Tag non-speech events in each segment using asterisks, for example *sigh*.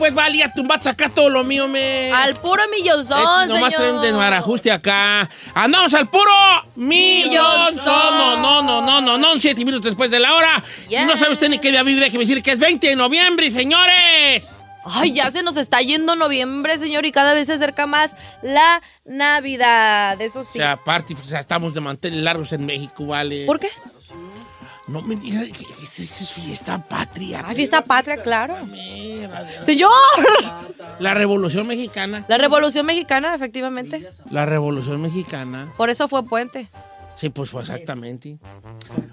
Pues, valía tumbar, sacar todo lo mío, me. Al puro millonzón, Este, nomás traen desbarajuste acá. Andamos al puro millonzón. No, no, no, no, no, no, siete minutos después de la hora. Si no sabe usted ni qué día vive, déjeme decir que es 20 de noviembre, señores. Ay, ya se nos está yendo noviembre, señor, y cada vez se acerca más la Navidad. Eso O sí. sea, aparte, pues, estamos de manteles largos en México, ¿vale? ¿Por qué? No me digas que es, es fiesta patria. Ay, fiesta patria, claro. Señor. La Revolución Mexicana. La Revolución Mexicana, efectivamente. La Revolución Mexicana. Por eso fue puente. Sí, pues, pues, exactamente.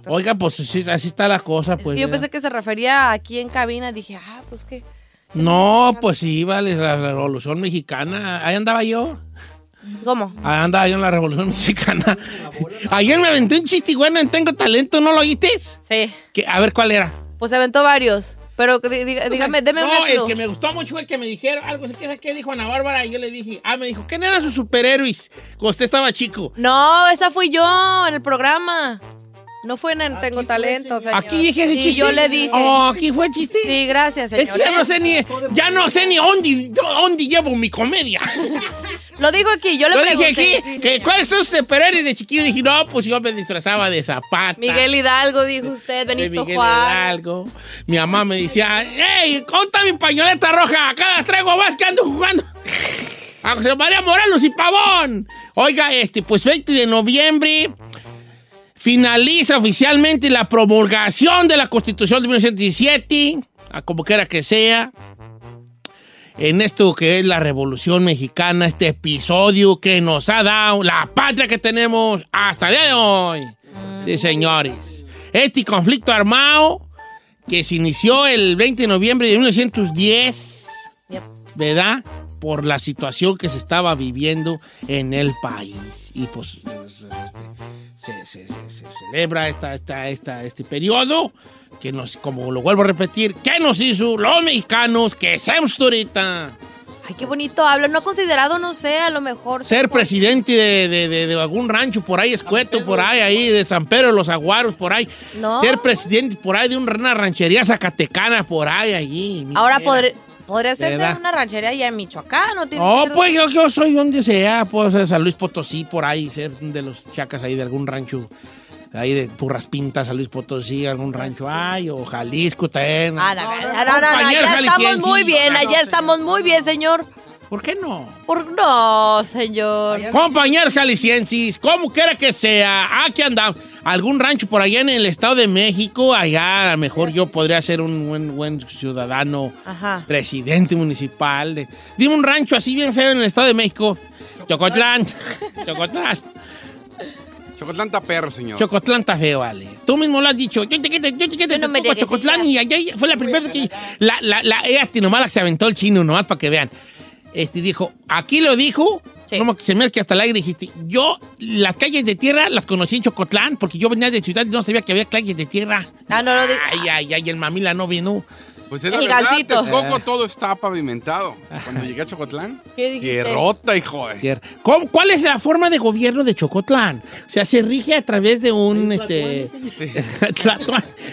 Oiga, pues sí, así está la cosa, pues. Yo pensé que se refería aquí en cabina. Dije, ah, pues qué. No, pues sí, vale, la Revolución Mexicana. Ahí andaba yo. ¿Cómo? Ahí andaba yo en la Revolución *laughs* Mexicana. Ayer me aventé un chiste bueno en Tengo Talento, ¿no lo oíste? Sí. Que, a ver cuál era. Pues se aventó varios. Pero di- diga- dígame, deme un No, el que me gustó mucho fue el que me dijeron algo así que ¿qué dijo Ana Bárbara y yo le dije, ah, me dijo, ¿quién eran sus superhéroes cuando usted estaba chico? No, esa fui yo en el programa. No fue en el Tengo Talento, señor. Aquí dije ese Sí, chiste. yo le dije. Oh, aquí fue el chiste. Sí, gracias, Es señor. que ya no sé ni, ya no sé ni dónde, dónde llevo mi comedia. *laughs* Lo digo aquí, yo le Lo dije pregunté. aquí, sí, que. ¿cuáles son sus superhéroes de chiquillo? Dije, no, pues yo me disfrazaba de Zapata. Miguel Hidalgo, dijo usted, Benito Miguel Juárez. Hidalgo. Mi mamá me decía, ¡Ey, conta mi pañoleta roja! Acá las traigo más que ando jugando. *laughs* A José María Morelos y Pavón. Oiga, este, pues 20 de noviembre finaliza oficialmente la promulgación de la Constitución de 1917, a como quiera que sea. En esto que es la Revolución Mexicana, este episodio que nos ha dado la patria que tenemos hasta el día de hoy. Sí, señores. Este conflicto armado que se inició el 20 de noviembre de 1910, Yep. ¿verdad? Por la situación que se estaba viviendo en el país. Y pues se, se- se- se celebra esta, esta, esta- este periodo que nos, como lo vuelvo a repetir, ¿qué nos hizo los mexicanos que seamos ahorita? Ay, qué bonito habla. No ha considerado, no sé, a lo mejor. Ser presidente de, de- de- de algún rancho por ahí, escueto, por ahí, ahí, de San Pedro de los Aguaros, por ahí. No. Ser presidente por ahí de una ranchería zacatecana, por ahí, allí. Ahora podré- podría ser de ¿Verdad? una ranchería allá en Michoacán, ¿no? Tiene No, que ser- pues yo, yo soy donde sea, puedo ser San Luis Potosí, por ahí, ser de los chacas ahí de algún rancho, ahí de Purras Pintas, San Luis Potosí, algún rancho, ay, o Jalisco también. Ah, no, no, ya estamos muy bien, allá estamos muy bien, señor. ¿Por qué no? Por no, señor. Compañeros jaliscienses, como quiera que sea, aquí andamos. Algún rancho por allá en el Estado de México, allá a lo mejor yo podría ser un buen, buen ciudadano, Ajá. presidente municipal. de- dime un rancho así bien feo en el Estado de México. Chocotlán. Chocotlán. Chocotlán está perro, señor. Chocotlán está feo, vale. Tú mismo lo has dicho. Yo te quito, yo te quito, Yo no te Chocotlán y allá fue la primera vez que... La, la, la, ella nomás la que se aventó el chino, nomás para que vean. Este dijo, aquí lo dijo, Sí. como que se me hace que hasta el aire dijiste, yo las calles de tierra las conocí en Chocotlán porque yo venía de ciudad y no sabía que había calles de tierra. Ah, no, no, di- Ay, ay, ay, el mamila no vino. Pues es la El verdad, gansito. Texcoco todo está pavimentado. Cuando llegué a Chocotlán, *laughs* ¿Qué dijiste? rota, hijo de... Tierra. ¿Cómo- ¿Cuál es la forma de gobierno de Chocotlán? O sea, se rige a través de un este.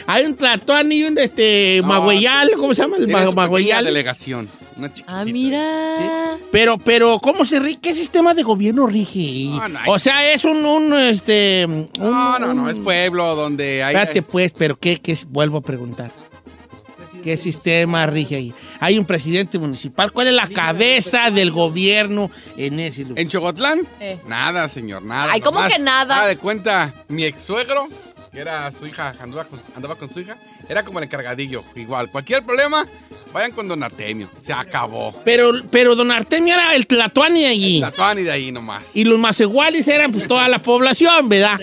Hay un tlatoan *laughs* y un este No, magüeyal, ¿cómo se llama? El Tiene ma- su pequeña magüeyal. delegación. Una chiquitita. Ah, mira. Pero, pero, ¿cómo se rige? ¿Qué sistema de gobierno rige? No, no hay- o sea, es un, un, este... un- No, no, no, un- es pueblo donde hay... Espérate, pues, pero ¿qué, qué es? Vuelvo a preguntar. ¿Qué sistema rige ahí? Hay un presidente municipal. ¿Cuál es la cabeza del gobierno en ese lugar? ¿En Chocotlán? Eh. Nada, señor, nada. Ay, ¿cómo Nomás, que nada? haga de cuenta, mi ex suegro, que era su hija, andaba con, andaba con su hija, era como el encargadillo. Igual, cualquier problema, vayan con Don Artemio. Se acabó. Pero, pero don Artemio era el tlatoani allí. La toan y de ahí nomás. Y los maceguales eran pues toda la población, ¿verdad?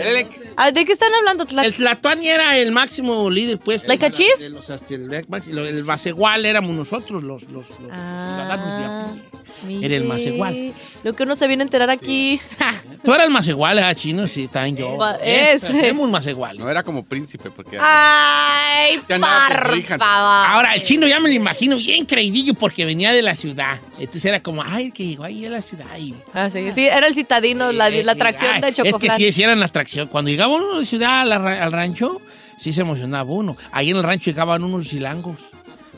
Ah, ¿De qué están hablando? Tla- El tlatoani era el máximo líder, pues. ¿Like a de chief? de los, este, el, el macegual éramos nosotros, los, los, los ciudadanos de a pie. Era el mire, macegual. Lo que uno se viene a enterar aquí. *laughs* Tú eras macegual, ¿eh, chino? Sí, también yo. Es. Hacemos maceguales. no era como príncipe, porque... Ay, su por. Ahora, el chino ya me lo imagino bien creidillo porque venía de la ciudad. Entonces era como, ay, que llegó ahí a la ciudad. Y, Ah, sí, sí, era el citadino, la, Eh, la atracción de Es que sí, sí eran la atracción. Cuando llegaba uno de ciudad a la ra- al rancho, sí se emocionaba uno. Ahí en el rancho llegaban unos chilangos.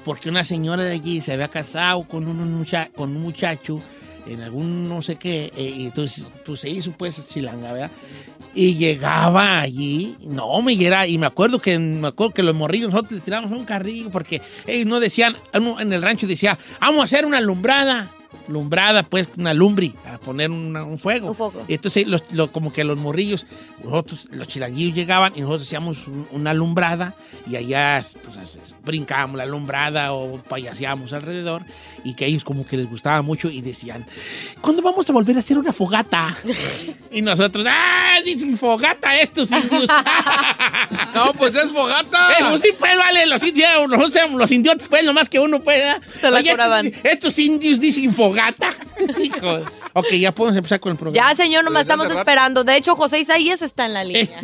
Porque una señora de allí se había casado con un, mucha- con un muchacho en algún no sé qué. eh, y entonces, pues se hizo pues chilanga, ¿verdad? Y llegaba allí, no, me era, y me acuerdo que me acuerdo que los morrillos nosotros le tiramos un carrillo porque ellos no decían, uno en el rancho decía, vamos a hacer una alumbrada, lumbrada, pues una lumbri, a poner una- un fuego. Un fuego. Y entonces los- lo- como que los morrillos, nosotros, los chilanguillos llegaban y nosotros hacíamos un- una alumbrada y allá pues, brincábamos la alumbrada o payaseábamos alrededor y que a ellos como que les gustaba mucho y decían, ¿cuándo vamos a volver a hacer una fogata? *laughs* y nosotros, ¡ah! Dicen fogata estos indios. *laughs* No, pues es fogata. Eh, pues sí, pues, vale, los indios, nosotros éramos los idiotas, pues, nomás que uno pueda. Se la Oye, estos, estos indios dicen fogata. *laughs* Hijo de- ok, ya podemos empezar con el programa. Ya, señor, nomás estamos rato. esperando. De hecho, José Isaías está en la Eh, línea.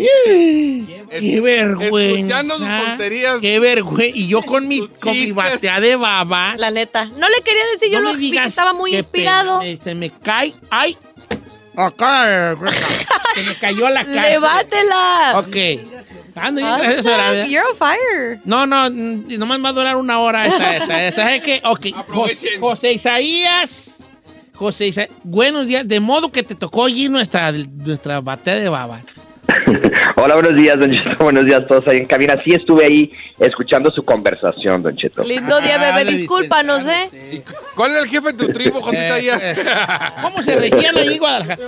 *laughs* qué vergüenza. escuchando sus tonterías. Qué vergüenza. Y yo con mi, con mi batea de babas. La neta. No le quería decir, yo lo digas estaba muy qué inspirado. pena, se me cae. ¡Ay! Acá. *laughs* se me cayó la cara. ¡Levátela! Ok. Ando bien Ah. You're on fire. No, no, nomás va a durar una hora esta, esta, esta. Es que, ok, José, Isaías, José Isaías, buenos días, de modo que te tocó allí nuestra, nuestra batea de babas. *laughs* Hola, buenos días, Don Cheto. Buenos días a todos ahí en cabina. Sí estuve ahí escuchando su conversación, Don Cheto. Lindo día, Ah, bebé. Discúlpanos, ¿eh? ¿Y ¿Cuál era el jefe de tu tribu, *laughs* José Isaías? Eh, ¿Cómo se regían ahí en Guadalajara?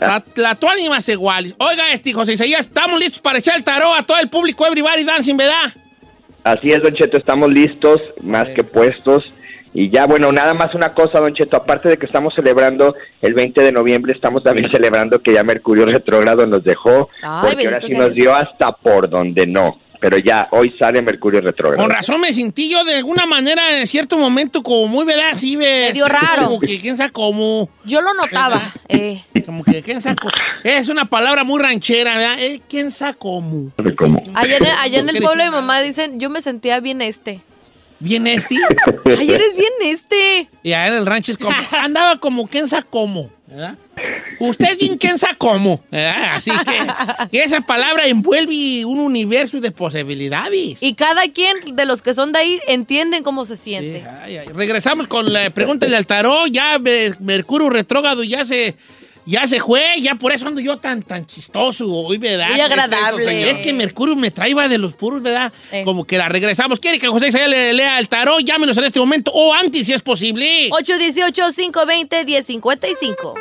La, la tuani más iguales. Oiga, este, José Isaías, estamos listos para echar el tarot a todo el público Everybody Dancing, ¿verdad? Así es, Don Cheto, estamos listos, más que puestos. Y ya, bueno, nada más una cosa, Don Cheto, aparte de que estamos celebrando el 20 de noviembre, estamos también *laughs* celebrando que ya Mercurio retrógrado nos dejó, Ay, porque ahora sí nos dio hasta por donde no. Pero ya, hoy sale Mercurio retrógrado. Con razón me sentí yo de alguna manera en cierto momento como muy, ¿verdad? Así, ¿ves? Medio raro. Como que, ¿quién sabe cómo? Yo lo notaba. *laughs* Eh, Como que, ¿quién sabe cómo? Es una palabra muy ranchera, ¿verdad? Eh, ¿Quién sabe cómo? ¿Cómo? allá en, allá en el ¿Qué pueblo de mamá dicen, yo me sentía bien este. ¿Bien este? *laughs* Ay, eres bien este. Y allá en el rancho es como, andaba como sabe cómo, ¿verdad? Usted es bien sabe cómo, ¿verdad? Así que, esa palabra envuelve un universo de posibilidades. Y cada quien de los que son de ahí entienden cómo se Sí, siente. ay, ay. Regresamos con la pregunta del tarot. Ya Mer- Mercurio retrógrado ya se, ya se fue, ya por eso ando yo tan, tan chistoso hoy, ¿verdad? Muy agradable. Es, que Mercurio me traiba de los puros, ¿verdad? Como que la regresamos. ¿Quiere que José Isabel le lea el tarot? Llámenos en este momento o antes, si es posible. 818-520-1055.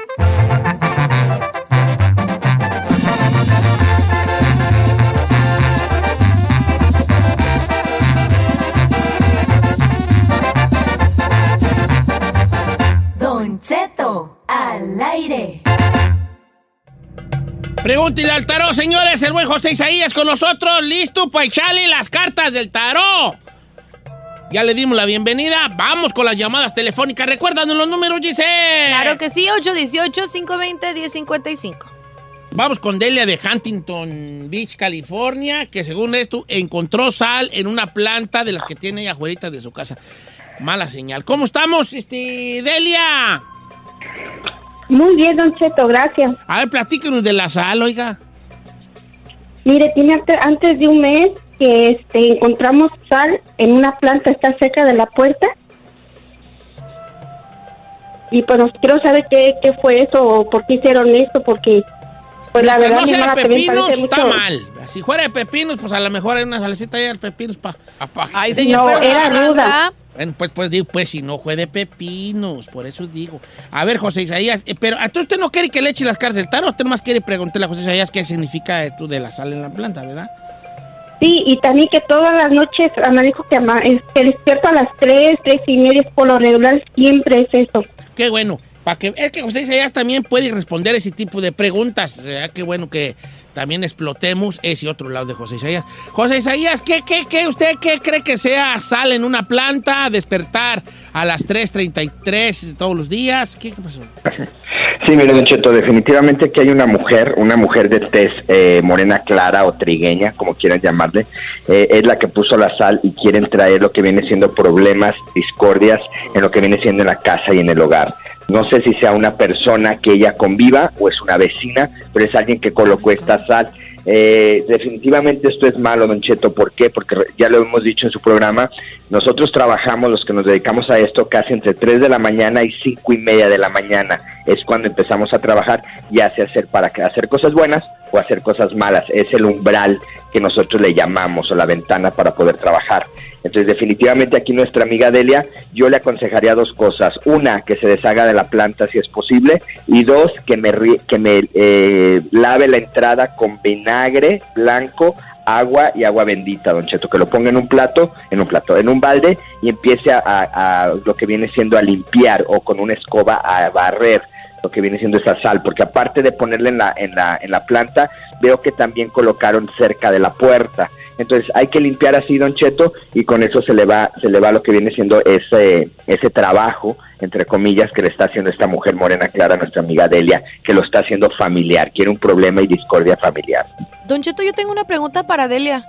Don Cheto. Al aire. Pregúntale al tarot, señores. El buen José Isaías con nosotros. Listo para echarle las cartas del tarot. Ya le dimos la bienvenida. Vamos con las llamadas telefónicas. Recuerdan los números, Giselle. Claro que sí, 818-520-1055. Vamos con Delia de Huntington Beach, California, que según esto encontró sal en una planta de las que tiene ella afuera de su casa. Mala señal. ¿Cómo estamos, este, Delia? Muy bien, Don Cheto, gracias. A ver, platíquenos de la sal, oiga. Mire, tiene ante- antes de un mes que este, encontramos sal en una planta, está cerca de la puerta. Y pues nos- quiero saber qué, qué fue eso o por qué hicieron esto, porque pues la Mientras verdad no sea de también pepinos, parece está mucho- mal. Si fuera de pepinos, pues a lo mejor hay una salecita ahí de pepinos para... Ay, señor, No, era planta- ruda. Bueno, pues, pues, digo, pues si no fue de pepinos, por eso digo. A ver, José Isaías, eh, pero ¿a tú usted no quiere que le eche las del tarot? Usted más quiere preguntarle a José Isaías qué significa esto de la sal en la planta, ¿verdad? Sí, y también que todas las noches Ana dijo que, ama- que despierto a las tres, tres y media, por lo regular siempre es eso. Qué bueno. Para que, es que José Isaías también puede responder ese tipo de preguntas. O qué bueno que también explotemos ese otro lado de José Isaías. José Isaías, ¿qué, qué, qué, ¿usted qué cree que sea sal en una planta, despertar a las 3.33 todos los días? ¿Qué, qué pasó? Sí, mire, Don Cheto, definitivamente que hay una mujer, una mujer de tez eh, morena clara o trigueña, como quieran llamarle, eh, es la que puso la sal y quieren traer lo que viene siendo problemas, discordias en lo que viene siendo en la casa y en el hogar. No sé si sea una persona que ella conviva o es una vecina, pero es alguien que colocó esta sal. Eh, definitivamente esto es malo, Don Cheto. ¿Por qué? Porque ya lo hemos dicho en su programa. Nosotros trabajamos, los que nos dedicamos a esto, casi entre 3 de la mañana y 5 y media de la mañana. Es cuando empezamos a trabajar, ya sea hacer para hacer cosas buenas o hacer cosas malas. Es el umbral que nosotros le llamamos o la ventana para poder trabajar. Entonces, definitivamente aquí nuestra amiga Delia, yo le aconsejaría dos cosas. Una, que se deshaga de la planta si es posible. Y dos, que me, que me eh, lave la entrada con vinagre blanco, agua y agua bendita, don Cheto. Que lo ponga en un plato, en un plato, en un balde y empiece a lo que viene siendo a limpiar o con una escoba a barrer lo que viene siendo esa sal, porque aparte de ponerla en la, en la, en la planta, veo que también colocaron cerca de la puerta. Entonces hay que limpiar así, Don Cheto, y con eso se le va, se le va lo que viene siendo ese, ese trabajo, entre comillas, que le está haciendo esta mujer morena clara, nuestra amiga Delia, que lo está haciendo familiar, quiere un problema y discordia familiar. Don Cheto, yo tengo una pregunta para Delia.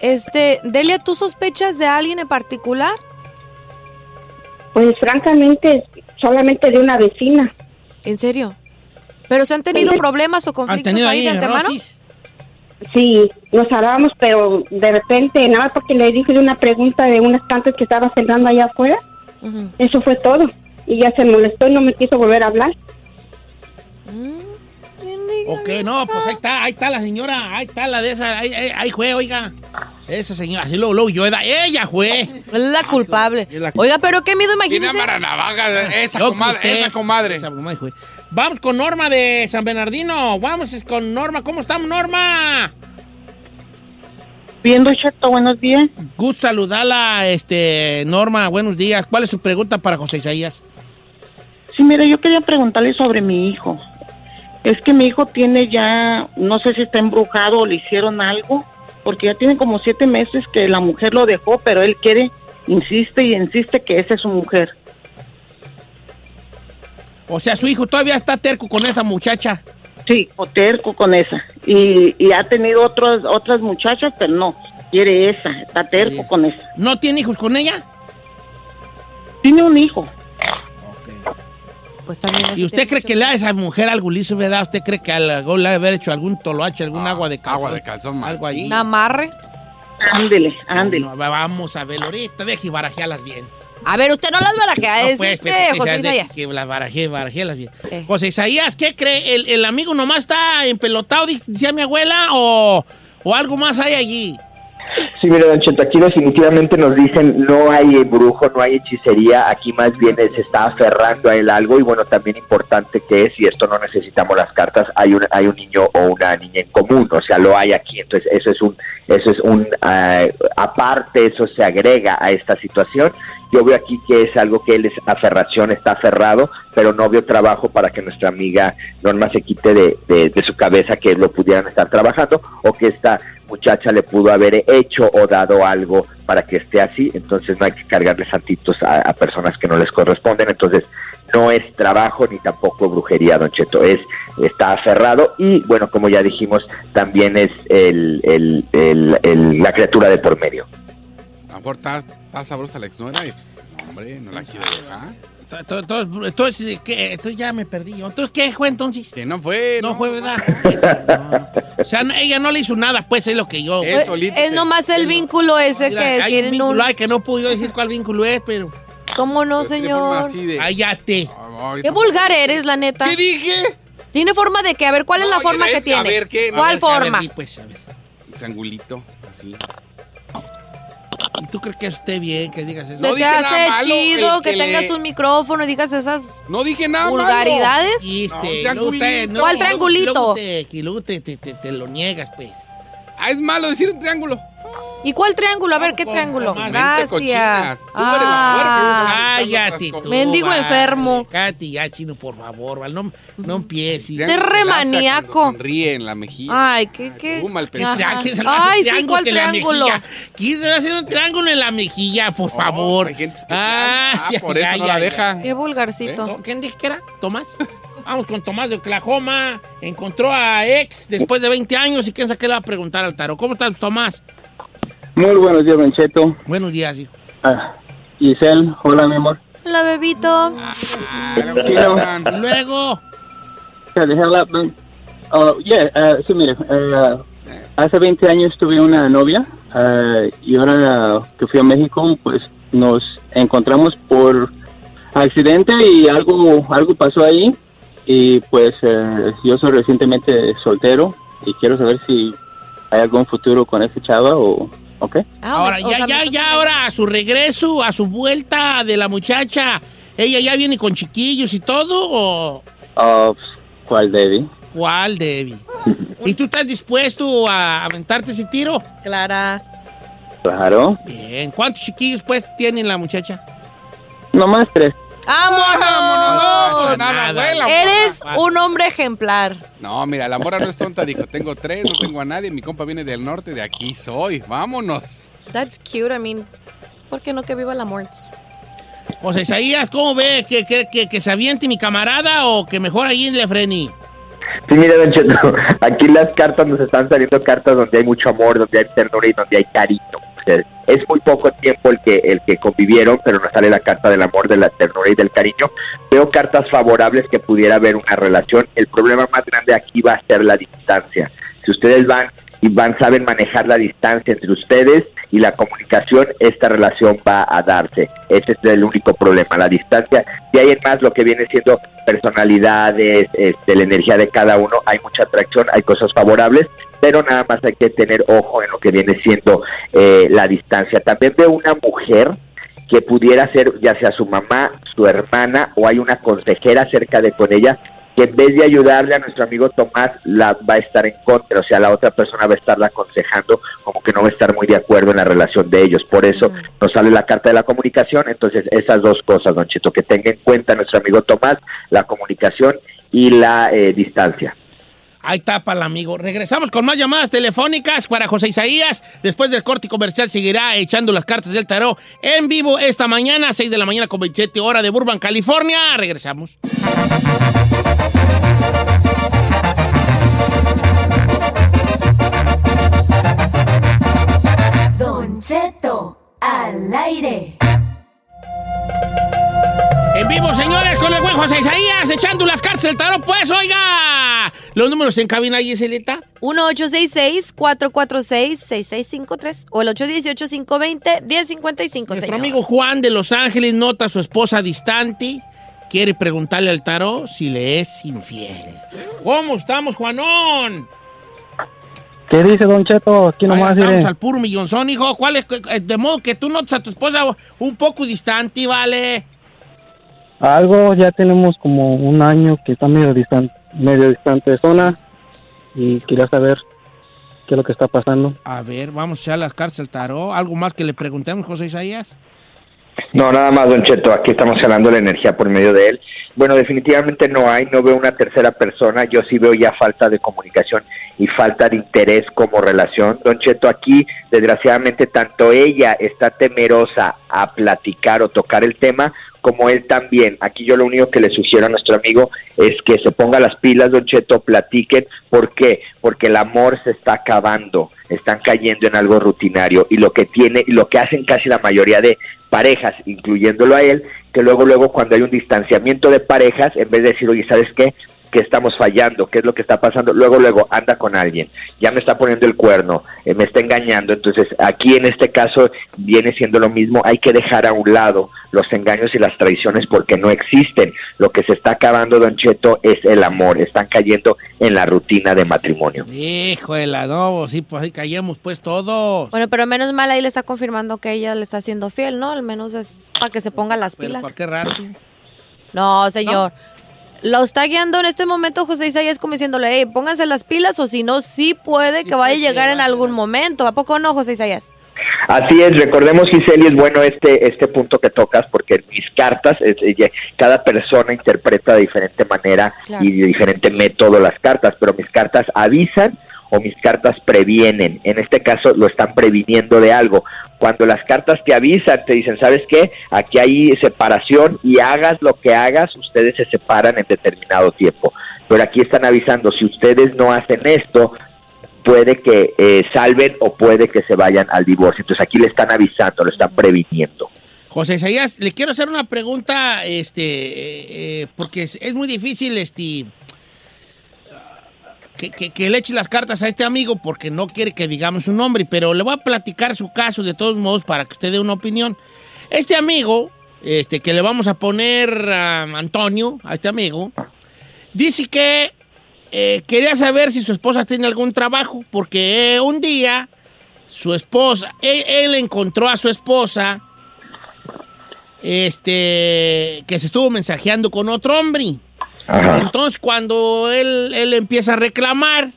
Este, Delia, ¿tú sospechas de alguien en particular? Pues francamente, solamente de una vecina. ¿En serio? ¿Pero se han tenido Sí. problemas o ¿Han conflictos tenido ahí ahí de antemano? Sí, nos hablábamos, pero de repente, nada más porque le dije una pregunta de unas plantas que estaba sembrando allá afuera, eso fue todo. Y ya se molestó y no me quiso volver a hablar. Ok, no, pues ahí está, ahí está la señora, ahí está la de esa, ahí, ahí, ahí fue, oiga. Esa señora, así luego, luego yo, ella fue. Es la culpable. Es la- Oiga, pero qué miedo, Tiene imagínese. navaja, esa Yo que comadre, usted. esa comadre. Esa comadre fue. Vamos con Norma de San Bernardino. Vamos con Norma. ¿Cómo estamos, Norma? Bien, Cheto, buenos días. Gusto saludarla, este, Norma. Buenos días. ¿Cuál es su pregunta para José Isaías? Sí, mira, yo quería preguntarle sobre mi hijo. Es que mi hijo tiene ya, no sé si está embrujado o le hicieron algo, porque ya tiene como siete meses que la mujer lo dejó, pero él quiere, insiste y insiste que esa es su mujer. O sea, su hijo todavía está terco con esa muchacha. Sí, o terco con esa. Y, y ha tenido otras otras muchachas, pero no, quiere esa, está terco Sí. con esa. ¿No tiene hijos con ella? Tiene un hijo. Pues también eso ¿Y usted cree que le a esa mujer algo le hizo, verdad? ¿Usted cree que algo le haber hecho algún toloache, algún agua de calzón? Agua de calzón, Algo ahí. Un amarre. Ándele, ándele. No, vamos a ver ahorita, deje barajearlas bien. A ver, usted no las barajea, No, es pues, este, pero que José Isaías. Que las barajé, barajélas bien. Eh. José Isaías, ¿qué cree? ¿El, el amigo nomás está empelotado, decía mi abuela, o, o algo más hay allí? Sí, mire, Don Cheto, definitivamente nos dicen no hay brujo, no hay hechicería, aquí más bien se está aferrando a él algo y bueno, también importante que es, y esto no necesitamos las cartas, hay un, hay un niño o una niña en común, o sea, lo hay aquí, entonces eso es un, eso es un, eh, aparte, eso se agrega a esta situación. Yo veo aquí que es algo que él es aferración, está aferrado, pero no veo trabajo para que nuestra amiga Norma se quite de, de, de su cabeza que lo pudieran estar trabajando o que esta muchacha le pudo haber hecho o dado algo para que esté así, entonces no hay que cargarle santitos a, personas que no les corresponden, entonces no es trabajo ni tampoco brujería, Don Cheto, es está aferrado y bueno, como ya dijimos, también es el, el, el- la criatura de por medio. Mejor está, está sabrosa la exnuera y pues, no, hombre, no la quiere dejar. Entonces, ¿qué? Entonces ya me perdí. yo. Entonces, ¿qué fue entonces? Que no fue. No, fue, ¿verdad? No, no. O sea, no- ella no le hizo nada, pues es lo que yo. Él solito Es nomás el vínculo ese Mira, que hay un tienen vínculo un... ahí que no yo decir cuál vínculo es, pero. ¿Cómo no, tiene forma señor? de- Cállate. Ay, Qué vulgar eres, la neta. ¿Qué dije? Tiene forma de que, a ver, ¿cuál es la forma que es- a tiene? ver, ¿qué? ¿Cuál A ver, a ver, forma? pues, a ver. Un triangulito, así. ¿Y tú crees que esté bien que digas eso? Se No te dije nada hace malo, chido que, le- tengas un micrófono y digas esas No dije nada vulgaridades. Y este, No, luego te- triangulito. ¿Cuál y luego- triangulito? y luego te- Y luego te, te- te- te lo niegas, pues. Ah, es malo decir un triángulo. ¿Y cuál triángulo? A ver, ¿qué triángulo? Gracias. Ah, Cállate tú. Mendigo enfermo. Cállate ya, chino, por favor. No, no empieces. Te que re laza maníaco. cuando Sonríe en la mejilla. Ay, ¿qué, qué? Uh, mal ¿Qué pensado. Ajá. tri- ¿Quién se a hacer Ay, sí, ¿cuál triángulo? ¿Quién se a hacer un triángulo en la mejilla, por Oh, favor? hay gente especial. Ah, ya, por eso ya, no ya, la deja. Qué vulgarcito. ¿No? ¿Quién dije que era? ¿Tomás? Vamos con Tomás de Oklahoma. Encontró a ex después de 20 años y quién sabe qué le va a preguntar al taro. ¿Cómo estás, Tomás? Muy buenos días, Don Cheto. Buenos días, hijo. Ah, Giselle, hola, mi amor. Hola, bebito. Ah. Y luego? Oh, yeah, ah, sí, mire, ah, hace 20 años tuve una novia ah, y ahora que fui a México, pues nos encontramos por accidente y algo, algo pasó ahí y pues eh, yo soy recientemente soltero y quiero saber si hay algún futuro con esa chava o... ¿Ok? Ah, ahora, ya, ya, ya, ahora, a su regreso, a su vuelta de la muchacha, ¿ella ya viene con chiquillos y todo o Ah, ¿Cuál, Debbie? cuál, Debbie? *laughs* ¿Y tú estás dispuesto a aventarte ese tiro? Clara. Claro. Bien. ¿Cuántos chiquillos, pues, tiene la muchacha? Nomás tres. ¡Vámonos! Nada, Nada. güey, la morra. Eres un hombre ejemplar. No, mira, la morra no es tonta. Dijo, tengo tres, no tengo a nadie. Mi compa viene del norte, de aquí soy. Vámonos. That's cute, I mean. ¿Por qué no que viva la muerte? José Isaías, ¿cómo ve? ¿Que, que, que, que se aviente mi camarada o que mejor ahí le freni? Sí, mire, Don Cheto, *laughs* aquí las cartas nos están saliendo cartas donde hay mucho amor, donde hay ternura y donde hay cariño. Es muy poco tiempo el que el que convivieron, pero nos sale la carta del amor, de la ternura y del cariño. Veo cartas favorables que pudiera haber una relación. El problema más grande aquí va a ser la distancia. Si ustedes van y van saben manejar la distancia entre ustedes y la comunicación, esta relación va a darse. Ese es el único problema, la distancia. Y hay en más lo que viene siendo personalidades, este, la energía de cada uno, hay mucha atracción, hay cosas favorables, pero nada más hay que tener ojo en lo que viene siendo eh, la distancia. También veo una mujer que pudiera ser ya sea su mamá, su hermana o hay una consejera cerca de con ella que en vez de ayudarle a nuestro amigo Tomás, la va a estar en contra, o sea, la otra persona va a estarla aconsejando como que no va a estar muy de acuerdo en la relación de ellos. Por eso nos sale la carta de la comunicación. Entonces, esas dos cosas, don Chito, que tenga en cuenta nuestro amigo Tomás, la comunicación y la eh, distancia. Ahí tapa el amigo. Regresamos con más llamadas telefónicas para José Isaías. Después del corte comercial seguirá echando las cartas del tarot en vivo esta mañana, 6 de la mañana con 27 horas de Burbank, California. Regresamos. Cheto, al aire. En vivo, señores, con el buen José Isaías, echando las cartas del tarot. Pues, oiga, los números en cabina, Giselita. 1866-446-6653 o el 818-520-1055. Nuestro señor. amigo Juan de Los Ángeles nota a su esposa distante. Quiere preguntarle al tarot si le es infiel. ¿Cómo estamos, Juanón? ¿Qué dice Don Cheto? Aquí nomás estamos iré. al puro millonzón, hijo. ¿Cuál es? eh, De modo que tú notas a tu esposa un poco distante, ¿vale? Algo, ya tenemos como un año que está medio distante, medio distante de zona y quería saber qué es lo que está pasando. A ver, vamos a echar las al tarot. ¿Algo más que le preguntemos, José Isaías? No, nada más, Don Cheto, aquí estamos hablando de la energía por medio de él. Bueno, definitivamente no hay, no veo una tercera persona, yo sí veo ya falta de comunicación y falta de interés como relación. Don Cheto, aquí, desgraciadamente, tanto ella está temerosa a platicar o tocar el tema, como él también. Aquí yo lo único que le sugiero a nuestro amigo es que se ponga las pilas, Don Cheto, platiquen. ¿Por qué? Porque el amor se está acabando, están cayendo en algo rutinario y lo que tiene y lo que hacen casi la mayoría de parejas, incluyéndolo a él, que luego luego cuando hay un distanciamiento de parejas, en vez de decir, "Oye, ¿sabes qué? Que estamos fallando, qué es lo que está pasando, luego, luego anda con alguien, ya me está poniendo el cuerno, eh, me está engañando, entonces aquí en este caso viene siendo lo mismo, hay que dejar a un lado los engaños y las traiciones porque no existen, lo que se está acabando, don Cheto, es el amor, están cayendo en la rutina de matrimonio. Híjole, no, sí, pues ahí callemos pues todos. Bueno, pero menos mal ahí le está confirmando que ella le está siendo fiel, ¿no? Al menos es para que se ponga las Pero pilas. ¿para qué rato? No, señor. Lo está guiando en este momento José Isaías como diciéndole, hey, pónganse las pilas o si no, sí puede que vaya a llegar en algún momento. ¿A poco no, José Isaías? Así es, recordemos Giseli, es bueno este este punto que tocas porque mis cartas, es- ella- cada persona interpreta de diferente manera Claro. y de diferente método las cartas, pero mis cartas avisan o mis cartas previenen. En este caso lo están previniendo de algo. Cuando las cartas te avisan, te dicen, ¿sabes qué? Aquí hay separación y hagas lo que hagas, ustedes se separan en determinado tiempo. Pero aquí están avisando, si ustedes no hacen esto, puede que eh, salven o puede que se vayan al divorcio. Entonces aquí le están avisando, lo están previniendo. José Isaías, le quiero hacer una pregunta, este, eh, eh, porque es, es muy difícil, este, que, le eche las cartas a este amigo porque no quiere que digamos su nombre, pero le voy a platicar su caso de todos modos para que usted dé una opinión. Este amigo, este, que le vamos a poner a Antonio, a este amigo, dice que eh, quería saber si su esposa tiene algún trabajo, porque eh, un día su esposa, él, él encontró a su esposa, este, que se estuvo mensajeando con otro hombre. Entonces, cuando él, él empieza a reclamar,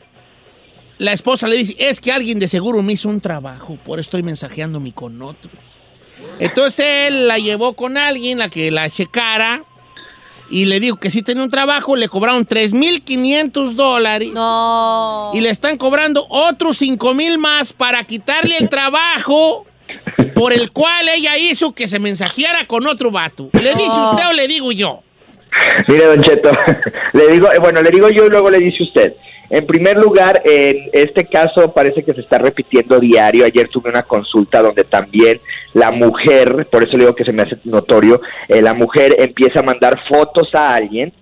la esposa le dice, es que alguien de seguro me hizo un trabajo, por eso estoy mensajeándome con otros. Entonces él la llevó con alguien, la que la checara, y le dijo que sí tenía un trabajo, le cobraron 3.500 dólares. No. Y le están cobrando otros 5,000 más para quitarle el trabajo por el cual ella hizo que se mensajeara con otro vato. ¿Le dice No. usted o le digo yo? Mire, Don Cheto, *laughs* le digo, eh, bueno, le digo yo y luego le dice usted. En primer lugar, en este caso parece que se está repitiendo diario. Ayer tuve una consulta donde también la mujer, por eso le digo que se me hace notorio, eh, la mujer empieza a mandar fotos a alguien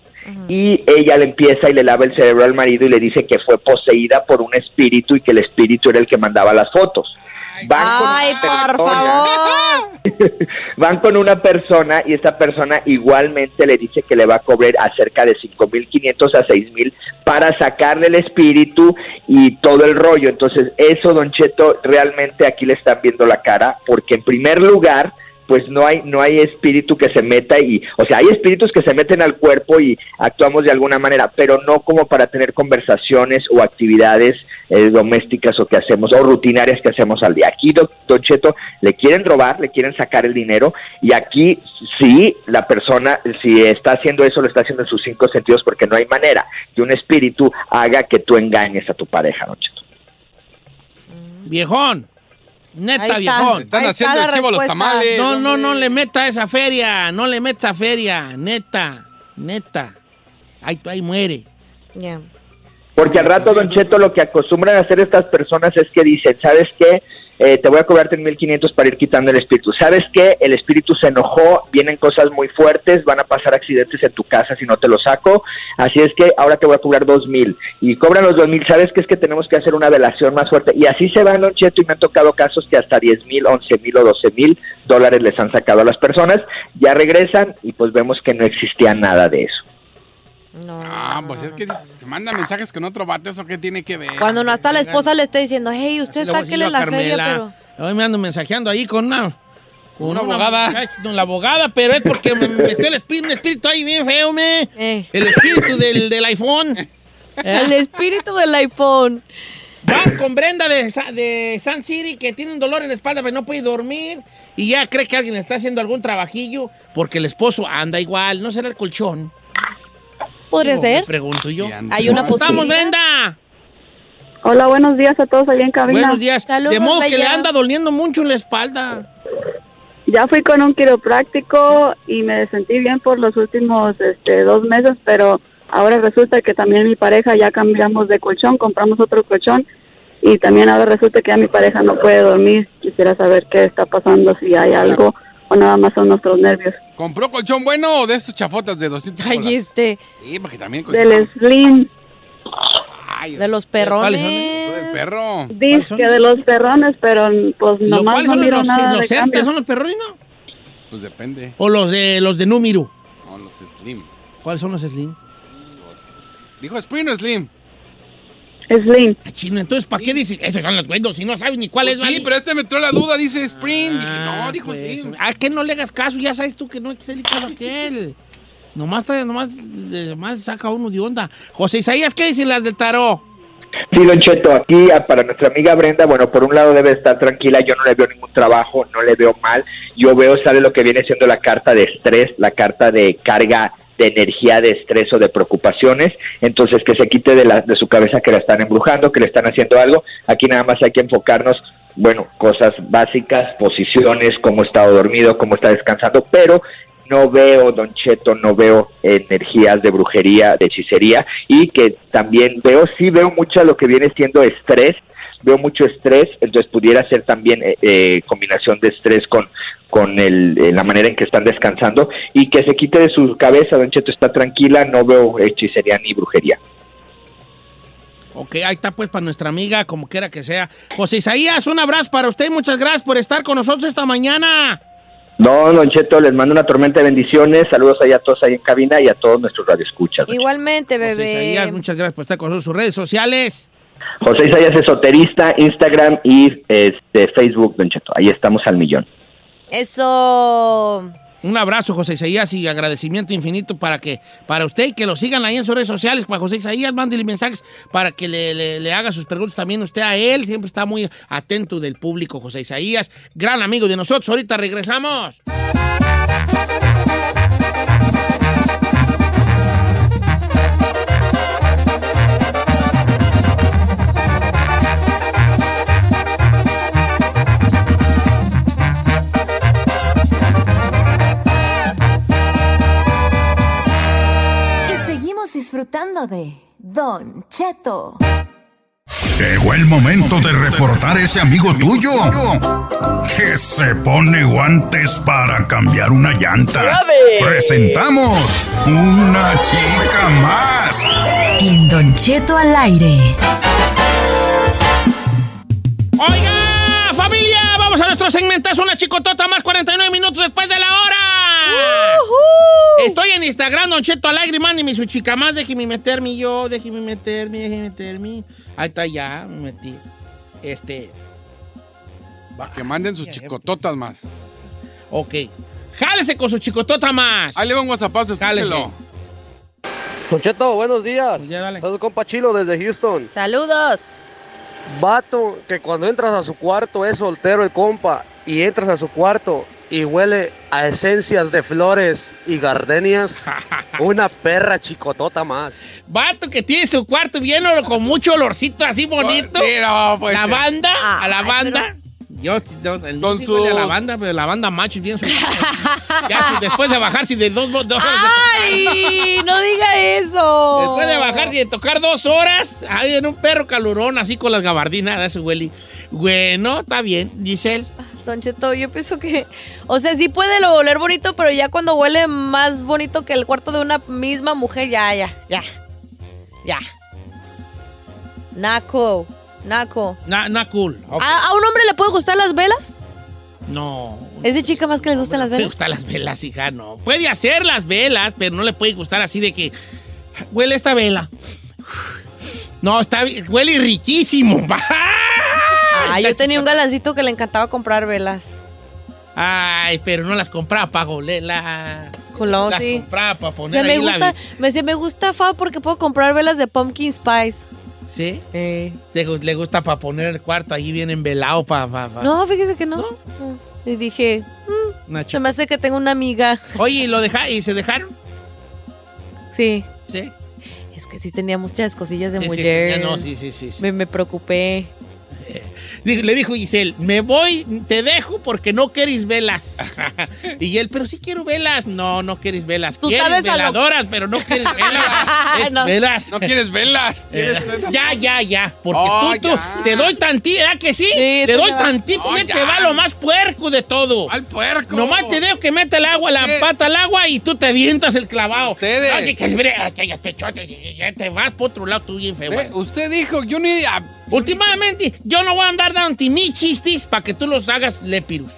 y ella le empieza y le lava el cerebro al marido y le dice que fue poseída por un espíritu y que el espíritu era el que mandaba las fotos. Van con Ay, una por persona- favor. *laughs* van con una persona y esta persona igualmente le dice que le va a cobrar acerca de 5.500 a 6.000 para sacarle el espíritu y todo el rollo. Entonces, eso, Don Cheto, realmente aquí le están viendo la cara, porque en primer lugar, pues no hay no hay espíritu que se meta y o sea hay espíritus que se meten al cuerpo y actuamos de alguna manera pero no como para tener conversaciones o actividades eh, domésticas o que hacemos o rutinarias que hacemos al día aquí don Cheto le quieren robar le quieren sacar el dinero y aquí sí la persona si está haciendo eso lo está haciendo en sus cinco sentidos porque no hay manera que un espíritu haga que tú engañes a tu pareja don Cheto Viejón. Neta, está. viejón. Están Ahí haciendo está el chivo a los tamales, No, no, no le meta esa feria. No le meta esa feria. Neta, neta. Ahí, ahí muere. Ya. Porque al rato, Don Cheto, lo que acostumbran a hacer estas personas es que dicen, ¿sabes qué? Eh, te voy a cobrar 3.500 para ir quitando el espíritu. ¿Sabes qué? El espíritu se enojó, vienen cosas muy fuertes, van a pasar accidentes en tu casa si no te lo saco. Así es que ahora te voy a cobrar 2.000. Y cobran los 2.000, ¿sabes qué? Es que tenemos que hacer una velación más fuerte. Y así se van, Don Cheto, y me han tocado casos que hasta 10.000, 11.000 o 12.000 dólares les han sacado a las personas. Ya regresan y pues vemos que no existía nada de eso. No. Ah, pues es que se manda mensajes con otro vato, ¿eso qué tiene que ver? Cuando no está la esposa le está diciendo, hey, usted Le voy a decir sáquele la feria, Carmela. pero... Hoy me ando mensajeando ahí con una... Con Una abogada. muchacha, Con la abogada, pero es porque me metió el espíritu, un espíritu ahí bien feo, me. Eh. El espíritu del, del iPhone. *laughs* El espíritu del iPhone. Vas con Brenda de, de Sun City que tiene un dolor en la espalda, pero no puede dormir. Y ya cree que alguien está haciendo algún trabajillo porque el esposo anda igual. ¿No será el colchón? ¿Podría ser? me pregunto yo. Hay una ¿Cómo estamos, posibilidad. Brenda? Hola, buenos días a todos allá en cabina. Buenos días. Saludos, de modo que le anda doliendo mucho en la espalda. Ya fui con un quiropráctico y me sentí bien por los últimos este, dos meses, pero ahora resulta que también mi pareja ya cambiamos de colchón, compramos otro colchón y también ahora resulta que ya mi pareja no puede dormir. Quisiera saber qué está pasando, si hay algo o nada más son nuestros nervios. ¿Compró colchón bueno o de estos chafotas de 200 Ay, bolas? este, Sí, porque también colchón. Del Slim, Ay, de los ¿Cuáles perrones. son del perro. disque de los perrones, pero pues nomás ¿Cuáles no son miro los, nada los de cambio. ¿Son los perrones, no? Pues depende. ¿O los de los de número? No, los slim. ¿Cuáles son los Slim? Los- ¿Dijo Spring o slim? Slim. Ah, chino, entonces, ¿para qué dices? Esos son los buenos, si no sabes ni cuál es. Pues sí, ¿vale? pero este me entró la duda, dice Spring. Dije, Ah, no, dijo pues, slim. Ah, que no le hagas caso, ya sabes tú que no que hacerle caso aquel. Nomás, está- nomás, nomás saca uno de onda. José Isaías, ¿qué dicen las del tarot? Sí, Don Cheto, aquí ah, para nuestra amiga Brenda, bueno, por un lado debe estar tranquila, yo no le veo ningún trabajo, no le veo mal, yo veo, sale lo que viene siendo la carta de estrés, la carta de carga de energía, de estrés o de preocupaciones, entonces que se quite de, la, de su cabeza que la están embrujando, que le están haciendo algo, aquí nada más hay que enfocarnos, bueno, cosas básicas, posiciones, cómo está dormido, cómo está descansando, pero no veo, Don Cheto, no veo energías de brujería, de hechicería, y que también veo, sí veo mucho lo que viene siendo estrés, veo mucho estrés, entonces pudiera ser también eh, eh, combinación de estrés con, con el, eh, la manera en que están descansando, y que se quite de su cabeza, Don Cheto está tranquila, no veo hechicería ni brujería. Ok, ahí está pues para nuestra amiga, como quiera que sea. José Isaías, un abrazo para usted y muchas gracias por estar con nosotros esta mañana. No, Don Cheto, les mando una tormenta de bendiciones, saludos ahí a todos ahí en cabina y a todos nuestros radioescuchas. Igualmente, José Isaías, bebé. muchas gracias por estar con nosotros sus redes sociales. José Isaías Esoterista, Instagram y este, Facebook, Don Cheto. Ahí estamos al millón. Eso. Un abrazo, José Isaías, y agradecimiento infinito para que para usted que lo sigan ahí en sus redes sociales. Para José Isaías, mándele mensajes para que le, le- le haga sus preguntas también usted a él. Siempre está muy atento del público, José Isaías, gran amigo de nosotros. Ahorita regresamos. Disfrutando de Don Cheto. Llegó el momento de reportar ese amigo tuyo que se pone guantes para cambiar una llanta. Presentamos una chica más. En Don Cheto al aire. Oiga, familia, vamos a nuestro segmentazo, una chicotota más 49 minutos después de la hora. Estoy en Instagram, Don Cheto Alegre, mándeme su chica más, déjeme meterme yo, déjeme meterme, déjeme meterme. Ahí está ya, me metí. Este, Va, que manden sus chicototas más. ok. Jálese con su chicotota más. Ahí le va un WhatsApp, Jálese. escúchelo. Concheto, buenos días. Ya, dale. Soy compa Chilo desde Houston. Saludos. Vato, que cuando entras a su cuarto es soltero el compa y entras a su cuarto y huele a esencias de flores y gardenias, *laughs* una perra chicotota más. Vato que tiene su cuarto bien con mucho olorcito así bonito. Sí, no, pues, la sí. banda, Ah, a la banda. Yo, yo el a la banda, pero la banda macho bien su- Ya su- después de bajarse de dos, dos horas de ¡Ay! ¡No diga eso! Después de bajar y de tocar dos horas, ahí en un perro calurón, así con las gabardinas, ese huele. Bueno, está bien, Giselle. Don Cheto, yo pienso que. O sea, sí puede lo oler bonito, pero ya cuando huele más bonito que el cuarto de una misma mujer, ya, ya, ya. Ya. Naco. Naco. Na, na cool. ¿A, a un hombre le puede gustar las velas? No. ¿Es de chica más que les gustan las No le velas? gustan las velas, hija, no. Puede hacer las velas, pero no le puede gustar así de que. Huele esta vela. No, está huele riquísimo. *laughs* Ah, yo tenía un galancito que le encantaba comprar velas. Ay, pero no las compraba para olerla. Colón, Las sí. compraba para poner sea, me ahí gusta, me decía, me gusta Fa porque puedo comprar velas de pumpkin spice. ¿Sí? Le, gu- le gusta para poner el cuarto ahí bien envelado para... No, fíjese que no. No. Y dije, mm, se me hace que tengo una amiga. *laughs* Oye, ¿y, lo deja, ¿y se dejaron? Sí. Sí. Es que sí tenía muchas cosillas de Sí, sí, mujer. tenía, no, sí, sí, sí, sí. Me, me preocupé. Le dijo Giselle, me voy, te dejo porque no quieres velas. *laughs* y él, pero sí quiero velas. No, no quieres velas. Tú Quieres sabes a lo- veladoras, pero no quieres *laughs* velas. Es No. velas. No quieres velas. Eh, ya, ya, ya. Porque Oh, tú, tú, ya. te doy tantito, ¿verdad que sí? te te doy va. tantito Oh, y ya. se va lo más puerco de todo. Al puerco. Nomás te dejo que meta el agua, la pata al agua y tú te vientas el clavado. Ustedes. Ay, que- ya te chote, ya- ya te vas por otro lado tú bien feo. Usted dijo, yo ni... Últimamente, yo no voy a andar dando mis chistes para que tú los hagas lepirus.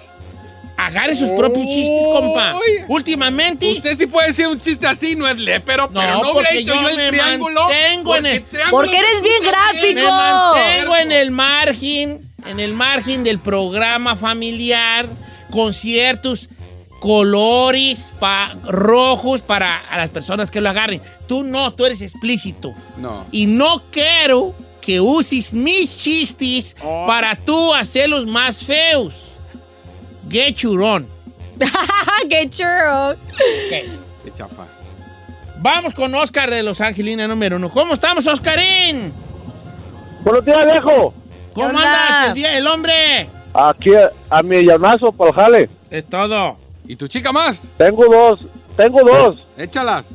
Agarre sus propios chistes, compa. Últimamente. Usted sí puede decir un chiste así, no es lépero, No, pero no porque hecho yo yo el me triángulo. mantengo en el- triángulo Porque eres bien gráfico. Me mantengo en el margen, en el margen del programa familiar, con ciertos colores pa- rojos para a las personas que lo agarren. Tú no, tú eres explícito. No. Y no quiero que uses mis chistes Oh. para tú hacerlos más feos. Get your own. *laughs* ¡Qué churro! Qué chafa. Vamos con Oscar de Los Angelina número uno. ¿Cómo estamos, Oscarín? Buenos días, viejo. ¿Cómo andas el hombre? Aquí a mi llamazo para el jale. Es todo. ¿Y tu chica más? Tengo dos, tengo dos. Échalas.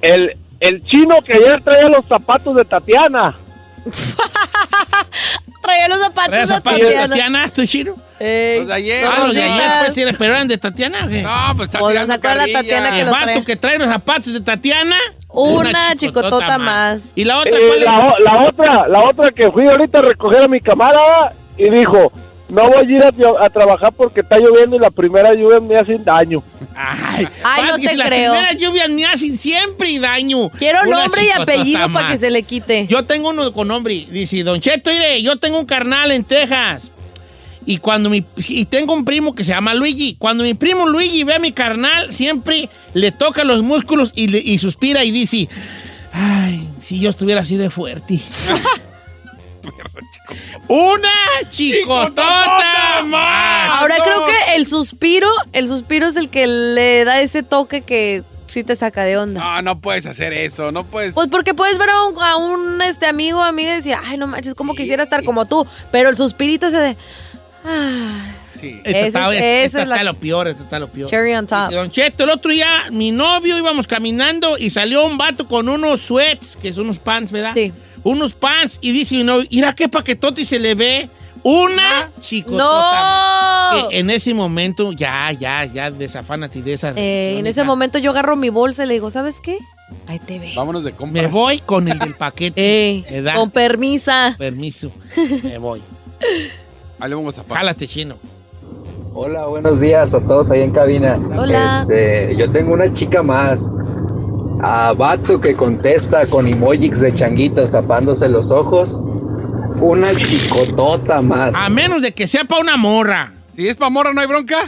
El, el chino que ayer traía los zapatos de Tatiana. *laughs* Traía los zapatos ¿Traes de zapatos de Tatiana. Tatiana, chino? Ey, Los de ayer. Ah, los de ayer, pues, ¿sí, pero eran de Tatiana. ¿o qué? No, pues está Pues la sacó la. Tatiana que El los vato trae. que trae los zapatos de Tatiana. Una chicotota más. ¿Y la otra Eh, cuál es? la, o- la otra, la otra que fui ahorita a recoger a mi camarada y dijo, no voy a ir a, a trabajar porque está lloviendo y la primera lluvia me hace daño. Ay, Ay, no te las creo. primeras lluvias me hacen siempre daño. Quiero Una nombre y apellido para que se le quite. Yo tengo uno con nombre. Dice, Don Cheto, mire, yo tengo un carnal en Texas. Y cuando mi y tengo un primo que se llama Luigi. Cuando mi primo Luigi ve a mi carnal, siempre le toca los músculos y, le- y suspira y dice, ay, si yo estuviera así de fuerte. *laughs* *laughs* Una chicotota más. Ahora creo que el suspiro, el suspiro es el que le da ese toque que sí te saca de onda. No, no puedes hacer eso, no puedes. Pues porque puedes ver a un, a un, este amigo o amiga y decir, ay, no manches, como quisiera estar como tú. Pero el suspirito ese de. "Ay, Sí. Ese está, esta la- lo peor, esta está lo peor. Cherry on top. Don Cheto, el otro día, mi novio íbamos caminando y salió un vato con unos sweats, que son unos pants, ¿verdad? Sí. Unos pants, y dice mi novio, mira qué paquetote y se le ve una chicotota. ¡No! Que en ese momento, ya, ya, ya, desafánate de esa Eh, en ese momento yo agarro mi bolsa y le digo, ¿sabes qué? Ahí te ve. Vámonos de compras. Me voy con el del *laughs* paquete. ¿verdad? con permisa. Permiso. *laughs* Me voy. Ahí le vamos a pagar. Jálate, chino. Hola, buenos días a todos ahí en cabina. Hola. Este, yo tengo una chica más. A vato que contesta con emojis de changuitos tapándose los ojos. Una chicotota más. A menos de que sea para una morra. Si es pa' morra, ¿no hay bronca?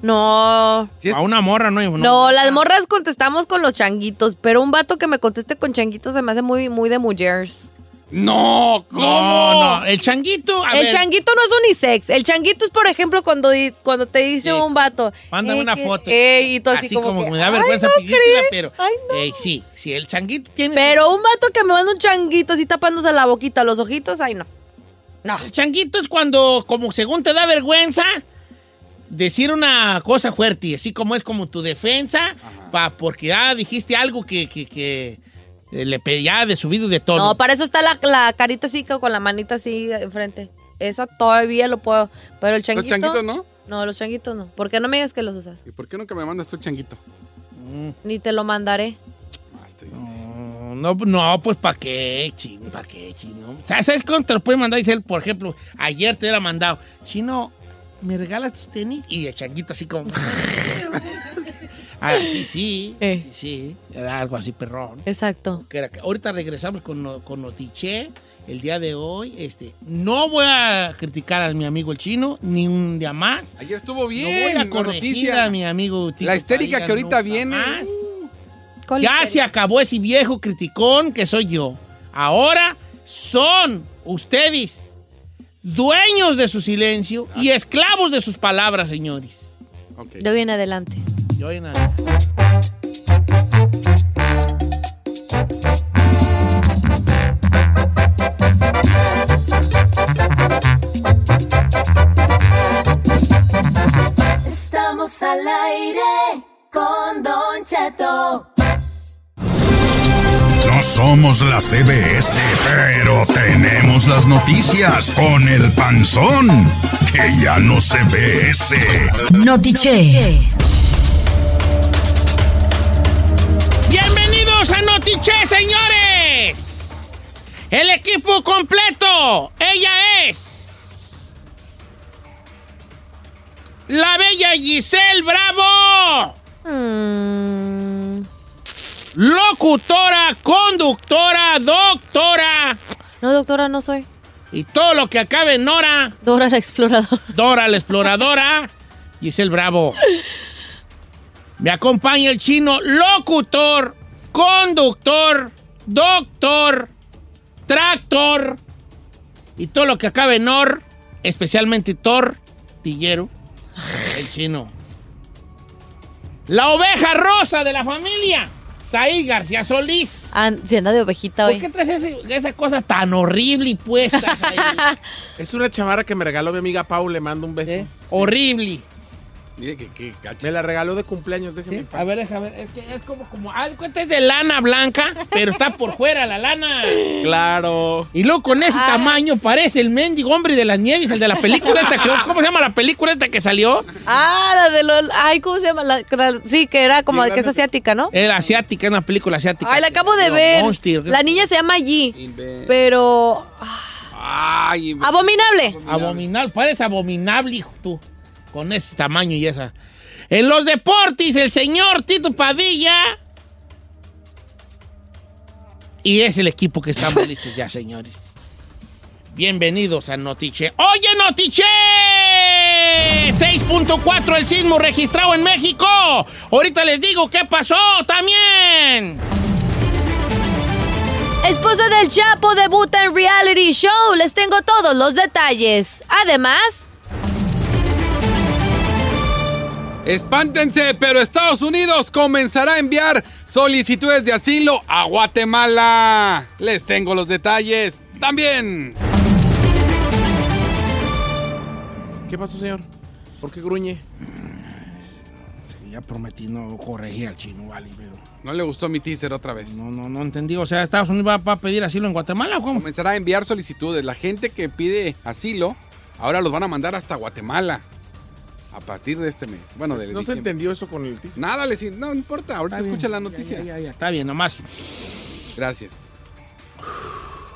No. A una morra no hay. No, las morras contestamos con los changuitos, pero un vato que me conteste con changuitos se me hace muy, muy de mujeres. No, ¿cómo? No, no, el changuito. a el ver, changuito no es unisex. El changuito es, por ejemplo, cuando, cuando te dice un vato. Mándame eh, una que- foto. eh, y así, así como, como, que, me da "Ay, vergüenza no pedírtela, crees". pero. Ay, no. eh, sí, sí, el changuito tiene. Pero un vato que me manda un changuito así tapándose la boquita, los ojitos, ay no. No. El changuito es cuando, como según te da vergüenza, decir una cosa fuerte, así como es como tu defensa, pa, porque ya dijiste algo que, que, que, le pedía de subido de tono. No, para eso está la, la carita así con la manita así enfrente. Esa todavía lo puedo. Pero el changuito. changuitos no? No, los changuitos no. ¿Por qué no me digas que los usas? ¿Y por qué nunca me mandas tu changuito? Ni te lo mandaré. No, no, no, pues ¿para qué, chino? ¿Para qué, chino? ¿Sabes sabes cómo te lo puede mandar? Dice él, por ejemplo, ayer te hubiera mandado, chino, ¿me regalas tus tenis? Y el changuito así como... *laughs* *laughs* Ah, sí, sí, *laughs* Eh. sí, sí, algo así perrón. Exacto. Que era que- ahorita regresamos con, no- con Notiche el día de hoy. Este, no voy a criticar a mi amigo el chino, ni un día más. Ayer estuvo No bien. voy a corregir noticia. a mi amigo La histérica Padilla que ahorita viene. más. ¿Cuál Ya se acabó ese viejo criticón que soy yo. Ahora son ustedes dueños de su silencio y esclavos de sus palabras, señores. Ok. De hoy en adelante. Nada. Estamos al aire con Don Cheto. No somos la CBS, pero tenemos las noticias con el panzón, que ya no se ve ese. Notiche. Bienvenidos a Notiche, señores. El equipo completo. Ella es la bella Giselle Bravo. Mm, Locutora, conductora, doctora No, doctora, no soy. y todo lo que acabe en Nora. Dora la exploradora. Dora la exploradora. *laughs* Giselle Bravo. Me acompaña el chino locutor, conductor, doctor, tractor y todo lo que acabe en or, especialmente tortillero. El chino. La oveja rosa de la familia. Saí García Solís. Ah, tienda de ovejita ¿Por hoy. qué traes ese- esa cosa tan horrible y puesta? *laughs* Es una chamarra que me regaló mi amiga Pau, le mando un beso. horrible. Mire que qué gacho. Me la regaló de cumpleaños, déjeme. paz. A ver, déjame ver. Es que es como, como, de cuenta es de lana blanca, pero está por fuera la lana. *laughs* Claro. Y luego con ese Ah. tamaño parece el mendigo hombre de las nieves, el de la película esta que, ¿cómo se llama la película esta que salió? Ah, la de los. Ay, ¿cómo se llama? La- la- sí, que era como Sí, que es asiática, ¿no? Era asiática, una película asiática. Ay, la acabo de ver. Monster. La niña se llama Yi. Pero. Ay, inve- Abominable. Abominable, parece abominable, hijo tú, con ese tamaño y esa. En los deportes, el señor Tito Padilla. Y es el equipo que estamos *laughs* listos ya, señores. Bienvenidos a Notiche. ¡Oye, Notiche! 6.4 el sismo registrado en México. Ahorita les digo qué pasó también. Esposa del Chapo debuta en reality show. Les tengo todos los detalles. Además, Espántense, pero Estados Unidos comenzará a enviar solicitudes de asilo a Guatemala. Les tengo los detalles también. ¿Qué pasó, señor? ¿Por qué gruñe? Ya prometí no corregir al chino, vale, pero... No le gustó mi teaser otra vez. No, no, no entendí. O sea, ¿Estados Unidos va, va a pedir asilo en Guatemala o cómo? Comenzará a enviar solicitudes. La gente que pide asilo, ahora los van a mandar hasta Guatemala. A partir de este mes. Bueno, de Pues No se entendió eso con el teaser. Nada, les, no importa. Ahorita Está bien. escucha la noticia. Ya, ya, ya, está bien, nomás. Gracias.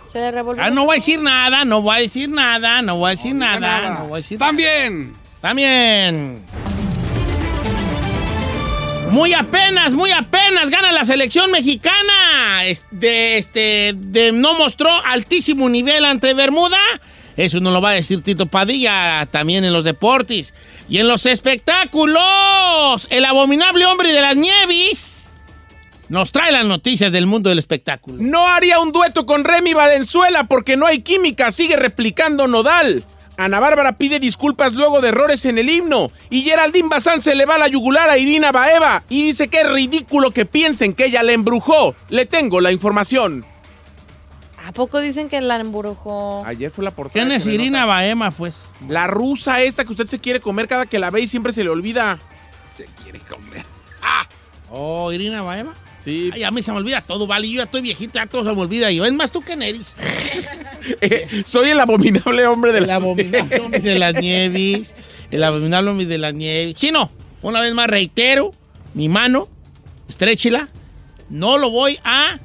se le revolvió. Ah, no voy a decir nada, no voy a decir nada, no voy a decir nada, nada. no voy a decir También. También. Muy apenas, muy apenas gana la selección mexicana. Es- De, este, de, no mostró altísimo nivel ante Bermuda. Eso no lo va a decir Tito Padilla también en los deportes. Y en los espectáculos, el abominable hombre de las nieves nos trae las noticias del mundo del espectáculo. No haría un dueto con Remy Valenzuela porque no hay química, sigue replicando Nodal. Ana Bárbara pide disculpas luego de errores en el himno. Y Geraldine Bazán se le va la yugular a Irina Baeva y dice que es ridículo que piensen que ella le embrujó. Le tengo la información. ¿A poco dicen que la embrujó? Ayer fue la portada. ¿Quién es Irina Notas. Baema, pues? La rusa esta que usted se quiere comer cada que la ve y siempre se le olvida. Se quiere comer. Oh, Irina Baema. Sí. Ay, a mí se me olvida todo, vale. Yo ya estoy viejito, ya todo se me olvida. Yo, es más, ¿tú quién eres? *laughs* Eh, soy el abominable hombre de El abominable hombre de las nieves. El abominable hombre de las nieves. Chino, una vez más reitero, mi mano, estréchela, no lo voy a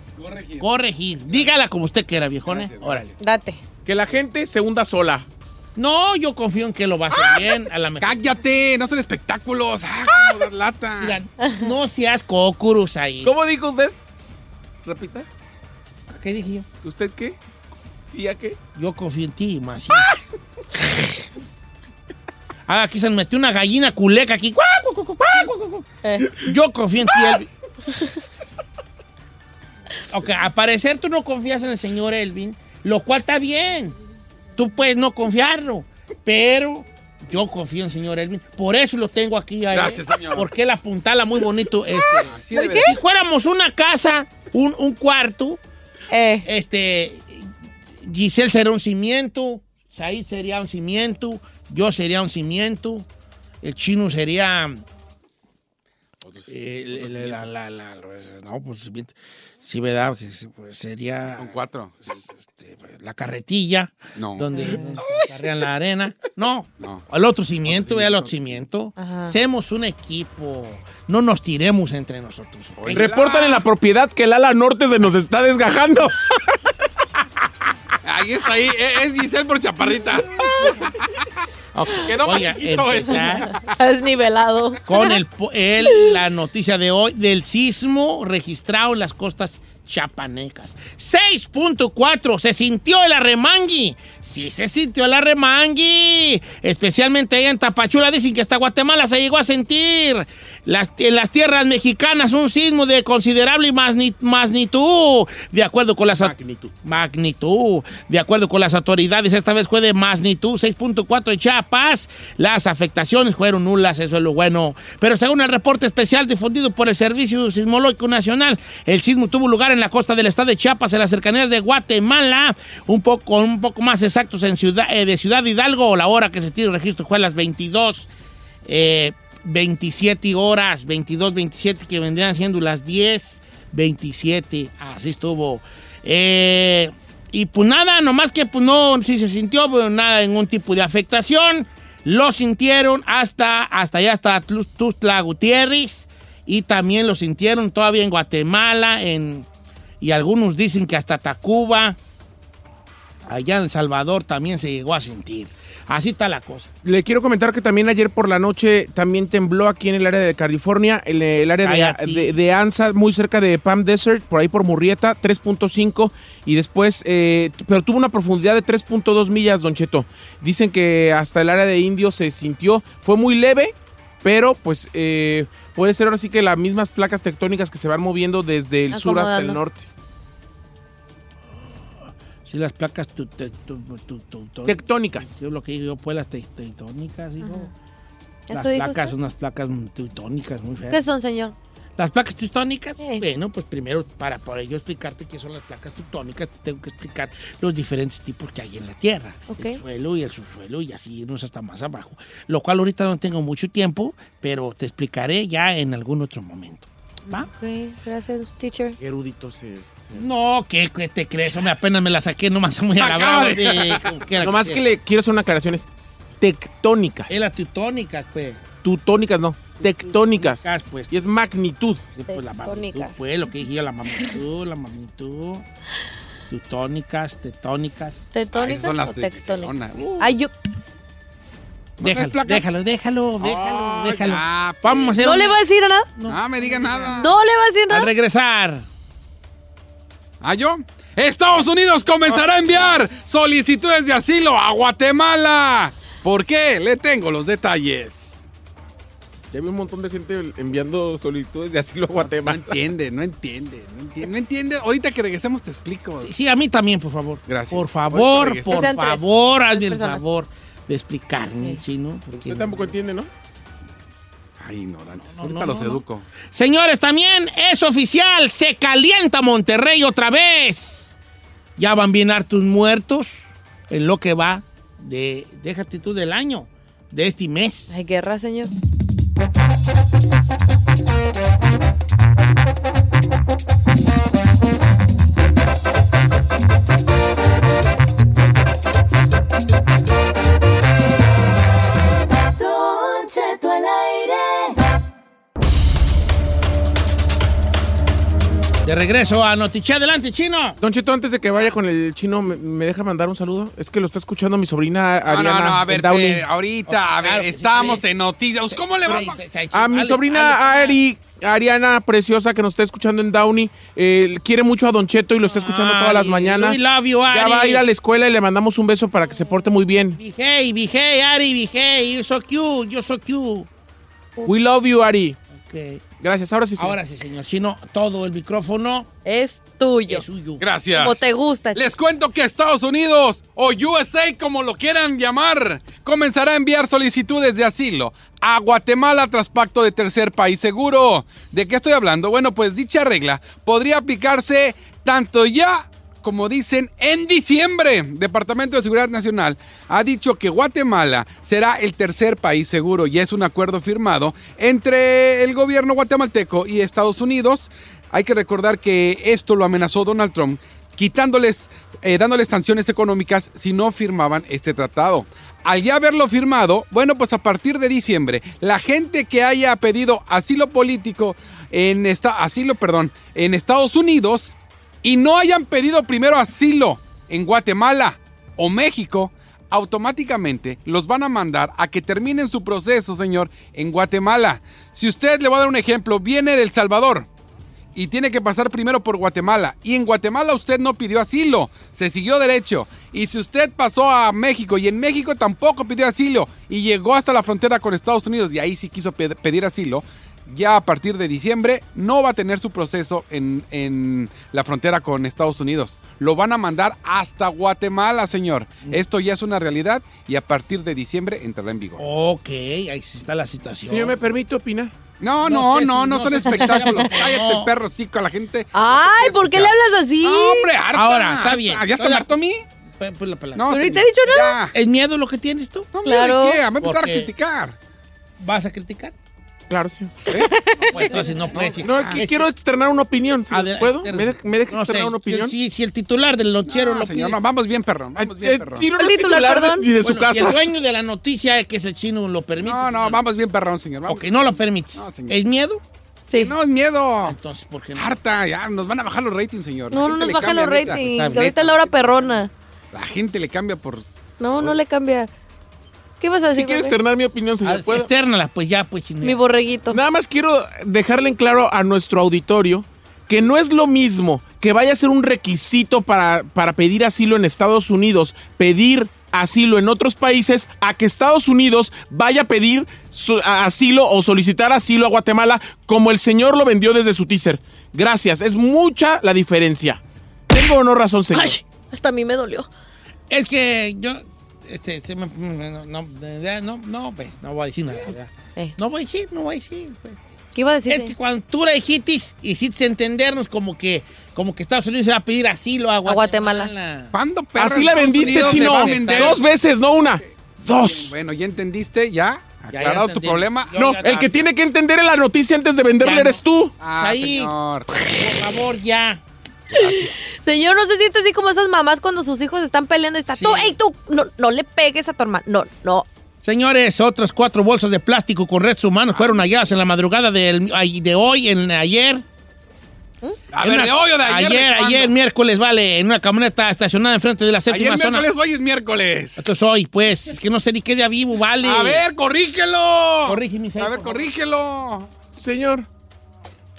corregir. Dígala como usted quiera, viejone. Órale. Date. Que la gente se hunda sola. No, yo confío en que lo va a hacer bien. A la mejor. Cállate, no son espectáculos. Ah, cómo das lata. Mira, no seas cócurus ahí. ¿Cómo dijo usted? Repita. ¿Qué dije yo? ¿Usted qué? ¿Y a qué? Yo confío en ti, más. *laughs* Ah, aquí se me metió una gallina culeca aquí. Cu. Yo confío en ti. *laughs* Ok, a parecer tú no confías en el señor Elvin, lo cual está bien. Tú puedes no confiarlo, pero yo confío en el señor Elvin. Por eso lo tengo aquí a él. Gracias, señor. Porque él apuntala muy bonito. Este. Así debe Si fuéramos una casa, un, un cuarto, Eh, este, Giselle sería un cimiento, Said sería un cimiento, yo sería un cimiento, el chino sería... eh, la, la- la- no, pues cimiento. Sí, ¿verdad? Pues, sería Son cuatro. la carretilla, No. donde, la arena. No, No. al otro cimiento, vea el otro cimiento. Ajá. Seamos un equipo, no nos tiremos entre nosotros. Reportan en la propiedad que el ala norte se nos está desgajando. Ahí es ahí. Es es Giselle por chaparrita. *laughs* Quedó más voy a chiquito, eh. empezar. es nivelado. con el, po- el- la noticia de hoy del sismo registrado en las costas chapanecas. 6.4, se sintió el arremangui. Sí, se sintió el arremangui. Especialmente allá en Tapachula dicen que hasta Guatemala se llegó a sentir. Las, en las tierras mexicanas un sismo de considerable magni- magnitud. De acuerdo con las... Magnitud. Magnitud. De acuerdo con las autoridades, esta vez fue de magnitud 6.4 en Chiapas. Las afectaciones fueron nulas, eso es lo bueno. Pero según el reporte especial difundido por el Servicio Sismológico Nacional, el sismo tuvo lugar en la costa del estado de Chiapas, en las cercanías de Guatemala, un poco, un poco más exactos en ciudad, eh, de Ciudad Hidalgo. La hora que se tiene el registro fue a las 22. eh, 27 horas, 22, 27, que vendrían siendo las 10, 27. Así estuvo. Eh, y pues nada, nomás que pues no, si se sintió pues, nada, ningún tipo de afectación. Lo sintieron hasta, hasta allá, hasta Tuxtla Gutiérrez. Y también lo sintieron todavía en Guatemala, en, y algunos dicen que hasta Tacuba. Allá en El Salvador también se llegó a sentir. Así está la cosa. Le quiero comentar que también ayer por la noche también tembló aquí en el área de California, en el área de, de Anza, muy cerca de Palm Desert, por ahí por Murrieta, 3.5 y después, eh, pero tuvo una profundidad de 3.2 millas, Don Cheto. Dicen que hasta el área de Indio se sintió, fue muy leve, pero pues eh, puede ser ahora sí que las mismas placas tectónicas que se van moviendo desde el sur hasta el norte. Sí, las placas tu- te- tu- tu- tu- tu- Tectónicas. Yo lo que digo pues las te- tectónicas, hijo. Las ¿Eso dijo placas usted? son unas placas tectónicas muy feas. ¿Qué son, señor? Las placas tectónicas, Sí. bueno, pues primero, para poder yo explicarte qué son las placas tectónicas, te tengo que explicar los diferentes tipos que hay en la Tierra. Ok. El suelo y el subsuelo y así irnos hasta más abajo. Lo cual ahorita no tengo mucho tiempo, pero te explicaré ya en algún otro momento. ¿Va? Ok, gracias, teacher. Eruditos. eh, No, ¿qué, qué te crees? Hombre, apenas me la saqué nomás *laughs* muy a la Acaba brava. de- de- como quiera Nomás sea. que le quiero hacer una aclaración, es tectónicas. Es las tectónicas, pues. Tutónicas, no. Tectónicas. Tectónicas, pues. Y es magnitud. Sí, pues la magnitud, pues, lo que dije la magnitud, la magnitud. Teutónicas, tetónicas. ¿Tetónicas son las tectónicas? Barcelona. Ay, yo... Déjalo, placas? déjalo, déjalo, déjalo, Oh, déjalo. ya, pues. Vamos a hacer ¿No un- le va a decir nada? No me diga nada. ¿No le va a decir Al nada? regresar. ¿Ah, yo? Estados Unidos comenzará a enviar solicitudes de asilo a Guatemala. ¿Por qué? Le tengo los detalles. Ya vi un montón de gente enviando solicitudes de asilo a No Guatemala. entiende, no entiende, no entiende, no entiende. Ahorita que regresemos te explico. Sí, sí, a mí también, por favor. Gracias. Por favor, por tres. favor, hazme el favor de explicarme, chino. Usted tampoco entiende, ¿no? Ay, ignorantes. No, Ahorita no, los no, no. educo. Señores, también es oficial, se calienta Monterrey otra vez. Ya van bien hartos muertos en lo que va de, déjate tú del año, de este mes. Hay guerra, señor. Thank you. De regreso a Notiche. Adelante, chino. Don Cheto, antes de que vaya con el chino, ¿me, me deja mandar un saludo? Es que lo está escuchando mi sobrina Ariana no, no, a ver, Downey. eh, ahorita, a ver, estamos en noticias. ¿Cómo le va? A mi sobrina Ari, Ariana preciosa que nos está escuchando en Downey, eh, quiere mucho a Don Cheto y lo está escuchando todas las mañanas. we love you, Ya Ari. va a ir a la escuela y le mandamos un beso para que se porte muy bien. Hey, hey, Ari, hey, you're so cute, you're so cute. We love you, Ari. Ok. Gracias, ahora sí. señor. Ahora sí, señor chino, todo el micrófono es tuyo. Es suyo. Gracias. Como te gusta. Les cuento que Estados Unidos, o USA como lo quieran llamar, comenzará a enviar solicitudes de asilo a Guatemala tras pacto de tercer país seguro. ¿De qué estoy hablando? Bueno, pues dicha regla podría aplicarse tanto ya como dicen, en diciembre. Departamento de Seguridad Nacional ha dicho que Guatemala será el tercer país seguro y es un acuerdo firmado entre el gobierno guatemalteco y Estados Unidos. Hay que recordar que esto lo amenazó Donald Trump quitándoles, eh, dándoles sanciones económicas si no firmaban este tratado. Al ya haberlo firmado, bueno, pues a partir de diciembre, la gente que haya pedido asilo político en esta, asilo, perdón, en Estados Unidos y no hayan pedido primero asilo en Guatemala o México, automáticamente los van a mandar a que terminen su proceso, señor, en Guatemala. Si usted le voy a dar un ejemplo, viene del Salvador y tiene que pasar primero por Guatemala. Y en Guatemala usted no pidió asilo, se siguió derecho. Y si usted pasó a México y en México tampoco pidió asilo y llegó hasta la frontera con Estados Unidos y ahí sí quiso pe- pedir asilo, ya a partir de diciembre no va a tener su proceso en, en la frontera con Estados Unidos. Lo van a mandar hasta Guatemala, señor. Esto ya es una realidad y a partir de diciembre entrará en vigor. Ok, ahí sí está la situación. Señor, ¿me permite opinar? No, No no, no, no, no son espectáculos. *laughs* No. Cállate, perro, cico, a la gente. Ay, ¿por qué le hablas así? hombre, harta. Ahora, está bien. ¿Ya está harto a mí? La palabra. No, ¿Pero ni señor. te he dicho nada? Ya. ¿Es miedo lo que tienes tú? No, Claro. ¿de qué? A me empezar a criticar. ¿Vas a criticar? Claro, sí. Pues entonces no puedes decir. No, ah, que este- quiero externar una opinión. ¿sí? Adelante, ¿Puedo? externa. ¿Me, de- me deja No externar sé, una opinión? Si, si el titular del lonchero No, lo señor, pide. no, vamos bien, perrón. Vamos bien, Eh, perrón. tiro El no es titular, perdón. ni de su Bueno, si el casa. dueño de la noticia es que ese chino lo permite. No, no, señor. vamos bien, perrón, señor. Vamos. Ok, no lo permites. No, señor. ¿Es miedo? Sí. No, es miedo. Entonces, ¿por qué no? Harta, ya, nos van a bajar los ratings, señor. No, no nos le bajan los ratings. Ahorita es la hora perrona. La gente le cambia por... No, no le cambia. ¿Qué vas a Si decir? quiero bebé? externar mi opinión, Ah, señor. ¿puedo? Externala, pues ya, pues chino. Mi borreguito. Nada más quiero dejarle en claro a nuestro auditorio que no es lo mismo que vaya a ser un requisito para, para pedir asilo en Estados Unidos, pedir asilo en otros países, a que Estados Unidos vaya a pedir su- a- asilo o solicitar asilo a Guatemala como el señor lo vendió desde su teaser. Gracias, es mucha la diferencia. ¿Tengo o no razón, señor? Ay, hasta a mí me dolió. Es que yo. Este, se me. No, no, ya, no, no, pues, no voy a decir nada. ya. Eh. No voy a decir, no voy a decir. pues. ¿Qué iba a decir? Es que cuando tú la dijiste, hiciste entendernos como que, como que Estados Unidos iba a pedir asilo a Guatemala. Guatemala. ¿Cuándo, perro? Así la vendiste, chino. Dos veces, no una. Dos. Bueno, ¿ya entendiste? ¿Ya? Ya, ¿Aclarado ya tu entendí. problema? Yo No, ya- el que tiene que entender la noticia antes de venderle Ya no. eres tú. Ah, Ahí. señor. Por favor, ya. Señor, no se siente así como esas mamás cuando sus hijos están peleando y está, Sí. tú, ey, tú, no, no le pegues a tu hermano. No, no. Señores, otras cuatro bolsas de plástico con restos humanos fueron halladas en la madrugada del- de hoy, en ayer. A En ver, una- ¿de hoy o de ayer? Ayer, ayer, miércoles, vale, en una camioneta estacionada enfrente de la Ayer séptima zona. miércoles, hoy es miércoles. Esto es hoy, pues. Es que no sé ni qué día vivo, vale. A ver, corrígelo. Corrígeme, A ver, corrígelo. Señor,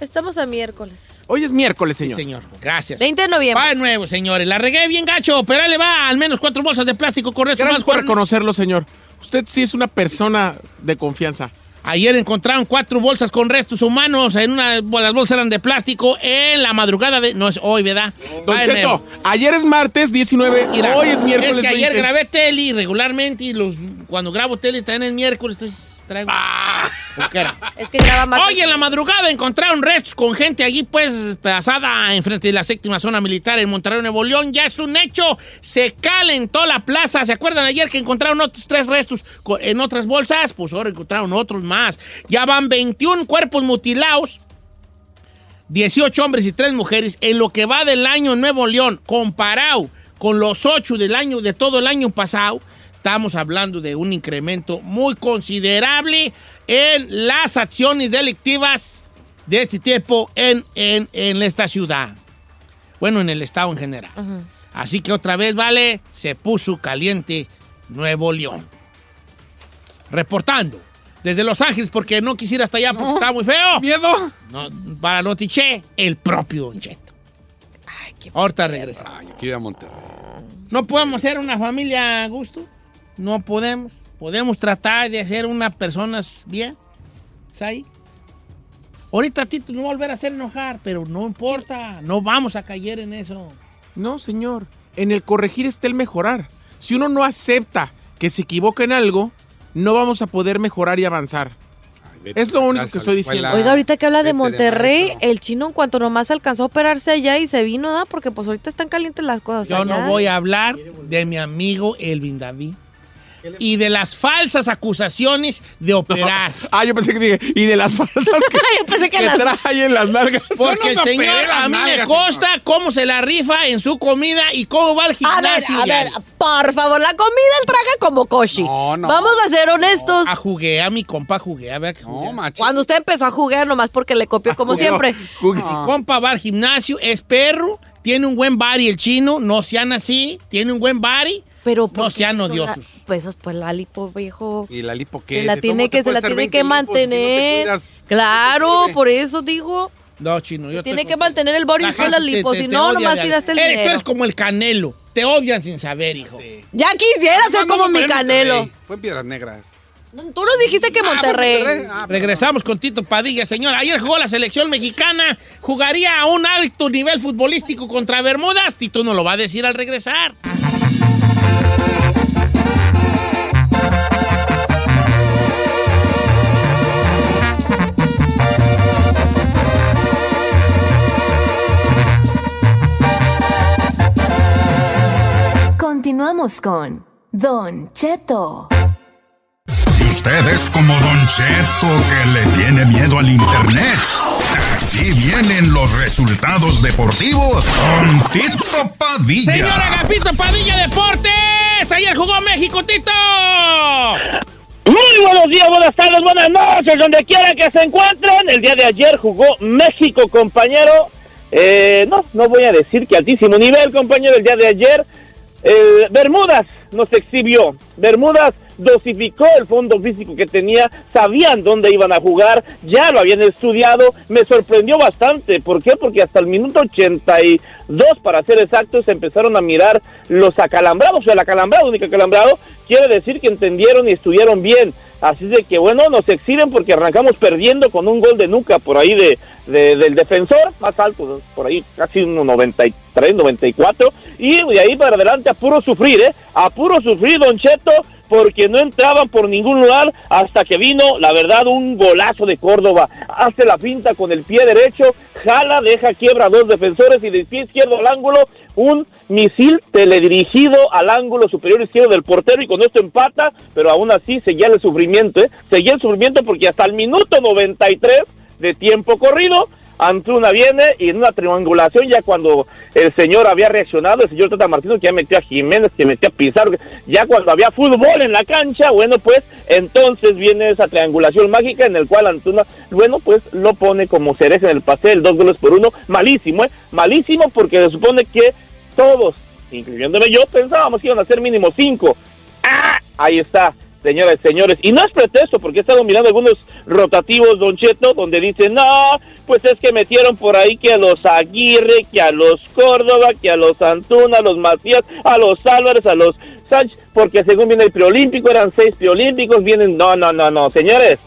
Estamos a miércoles. Hoy es miércoles, Sí, señor. señor. Gracias. 20 de noviembre. Va de nuevo, señores. La regué bien gacho, pero ahí le va. Al menos cuatro bolsas de plástico con restos Gracias humanos por reconocerlo, señor. Usted sí es una persona de confianza. Ayer encontraron cuatro bolsas con restos humanos. En una, las bolsas eran de plástico en la madrugada de. No es hoy, ¿verdad? Don Va Cheto, ayer es martes 19, Mira, hoy es miércoles Es que ayer 20. grabé tele regularmente y los, cuando grabo tele también es miércoles. Entonces traigo. ¿Por qué era? Es que graba más. Hoy en la madrugada encontraron restos con gente allí, pues, pedazada enfrente de la séptima zona militar en Monterrey, Nuevo León. Ya es un hecho. Se calentó la plaza. ¿Se acuerdan ayer que encontraron otros tres restos en otras bolsas? Pues ahora encontraron otros más. Ya van 21 cuerpos mutilados. 18 hombres y 3 mujeres en lo que va del año en Nuevo León, comparado con los 8 del año, de todo el año pasado, estamos hablando de un incremento muy considerable en las acciones delictivas de este tiempo en, en, en esta ciudad. Bueno, en el estado en general. Así que otra vez, vale, se puso caliente Nuevo León. Reportando desde Los Ángeles, porque no quisiera hasta allá porque estaba muy feo. ¿Miedo? No, para Notiche, el propio Don Cheto. Ahorita regresa. Ay, yo quiero ir a Monterrey. ¿No podemos ser una familia a gusto? No podemos. Podemos tratar de ser unas personas bien. ¿Sabes? Ahorita Tito no va a volver a hacer enojar, pero no importa. No vamos a caer en eso. No, señor. En el corregir está el mejorar. Si uno no acepta que se equivoca en algo, no vamos a poder mejorar y avanzar. Es lo único que estoy diciendo. Oiga, ahorita que habla de Monterrey, el chino en cuanto nomás alcanzó a operarse allá y se vino, ¿da? Porque pues ahorita están calientes las cosas Yo allá. no voy a hablar de mi amigo Elvin David y de las falsas acusaciones de operar. *laughs* Ah, yo pensé que dije, y de las falsas que, *laughs* Yo pensé que que las- trae en las nalgas. *laughs* Porque el no me señor, a mí me nalgas, consta cómo se la rifa en su comida y cómo va al A ver, gimnasio. a ver, por favor, la comida él traga como Koshi. no. Vamos a ser honestos. A jugué, a mi compa jugué, a ver que jugué. Cuando usted empezó a jugar nomás porque le copió como siempre. Mi compa va al gimnasio, es perro, tiene un buen body el chino, no sean así, tiene un buen body, Pero no sean Son la- odiosos. Pues eso, pues la lipo, viejo. ¿Y la lipo Se qué? la ¿Cómo tiene que, se la tiene 20 que si no mantener. cuidas? claro, por eso digo. No, chino, yo Tiene que mantener el body La y la lipo, si no, nomás tiraste el Tú dinero. eres como el canelo, te odian sin saber, hijo. Ya quisiera ser No, como mi canelo. Fue en Piedras Negras. Tú nos dijiste que Monterrey. Regresamos con Tito Padilla, señor. Ayer jugó la selección mexicana. Jugaría a un alto nivel futbolístico contra Bermudas. Tito no lo va a decir al regresar. Continuamos con Don Cheto. Y usted es como Don Cheto que le tiene miedo al internet. Aquí vienen los resultados deportivos con Tito Padilla. Señor Agapito Padilla Deportes. Ayer jugó México, Tito. Muy buenos días, buenas tardes, buenas noches, donde quiera que se encuentren. El día de ayer jugó México, compañero. Eh, no, no voy a decir que altísimo nivel, compañero, el día de ayer. Eh, Bermudas nos exhibió. Bermudas dosificó el fondo físico que tenía, sabían dónde iban a jugar, ya lo habían estudiado. Me sorprendió bastante. ¿Por qué? Porque hasta el minuto 82, para ser exactos, empezaron a mirar los acalambrados. O sea, el acalambrado, único acalambrado, quiere decir que entendieron y estudiaron bien. Así de que bueno, nos exhiben porque arrancamos perdiendo con un gol de nuca por ahí de, de- del defensor, más alto, por ahí casi un 93, 94. Y de ahí para adelante a puro sufrir, ¿eh? A puro sufrir, Don Cheto, porque no entraban por ningún lugar hasta que vino, la verdad, un golazo de Córdoba. Hace la finta con el pie derecho, jala, deja quiebra a dos defensores y del pie izquierdo al ángulo un misil teledirigido al ángulo superior izquierdo del portero y con esto empata, pero aún así seguía el sufrimiento, ¿eh? Seguía el sufrimiento porque hasta el minuto 93 de tiempo corrido, Antuna viene y en una triangulación ya cuando el señor había reaccionado, el señor Tata Martino que ya metió a Jiménez, que metió a Pizarro, ya cuando había fútbol en la cancha, bueno pues entonces viene esa triangulación mágica en el cual Antuna, bueno pues lo pone como cereza en el pastel, dos goles por uno, malísimo, ¿eh? malísimo porque se supone que todos, incluyéndome yo, pensábamos que iban a ser mínimo cinco. ¡Ah! Ahí está, señoras y señores. Y no es pretexto, porque he estado mirando algunos rotativos, Don Cheto, donde dicen, no, pues es que metieron por ahí que a los Aguirre, que a los Córdoba, que a los Antuna, a los Macías, a los Álvarez, a los Sánchez, porque según viene el preolímpico, eran seis preolímpicos, vienen, no, no, no, no, señores,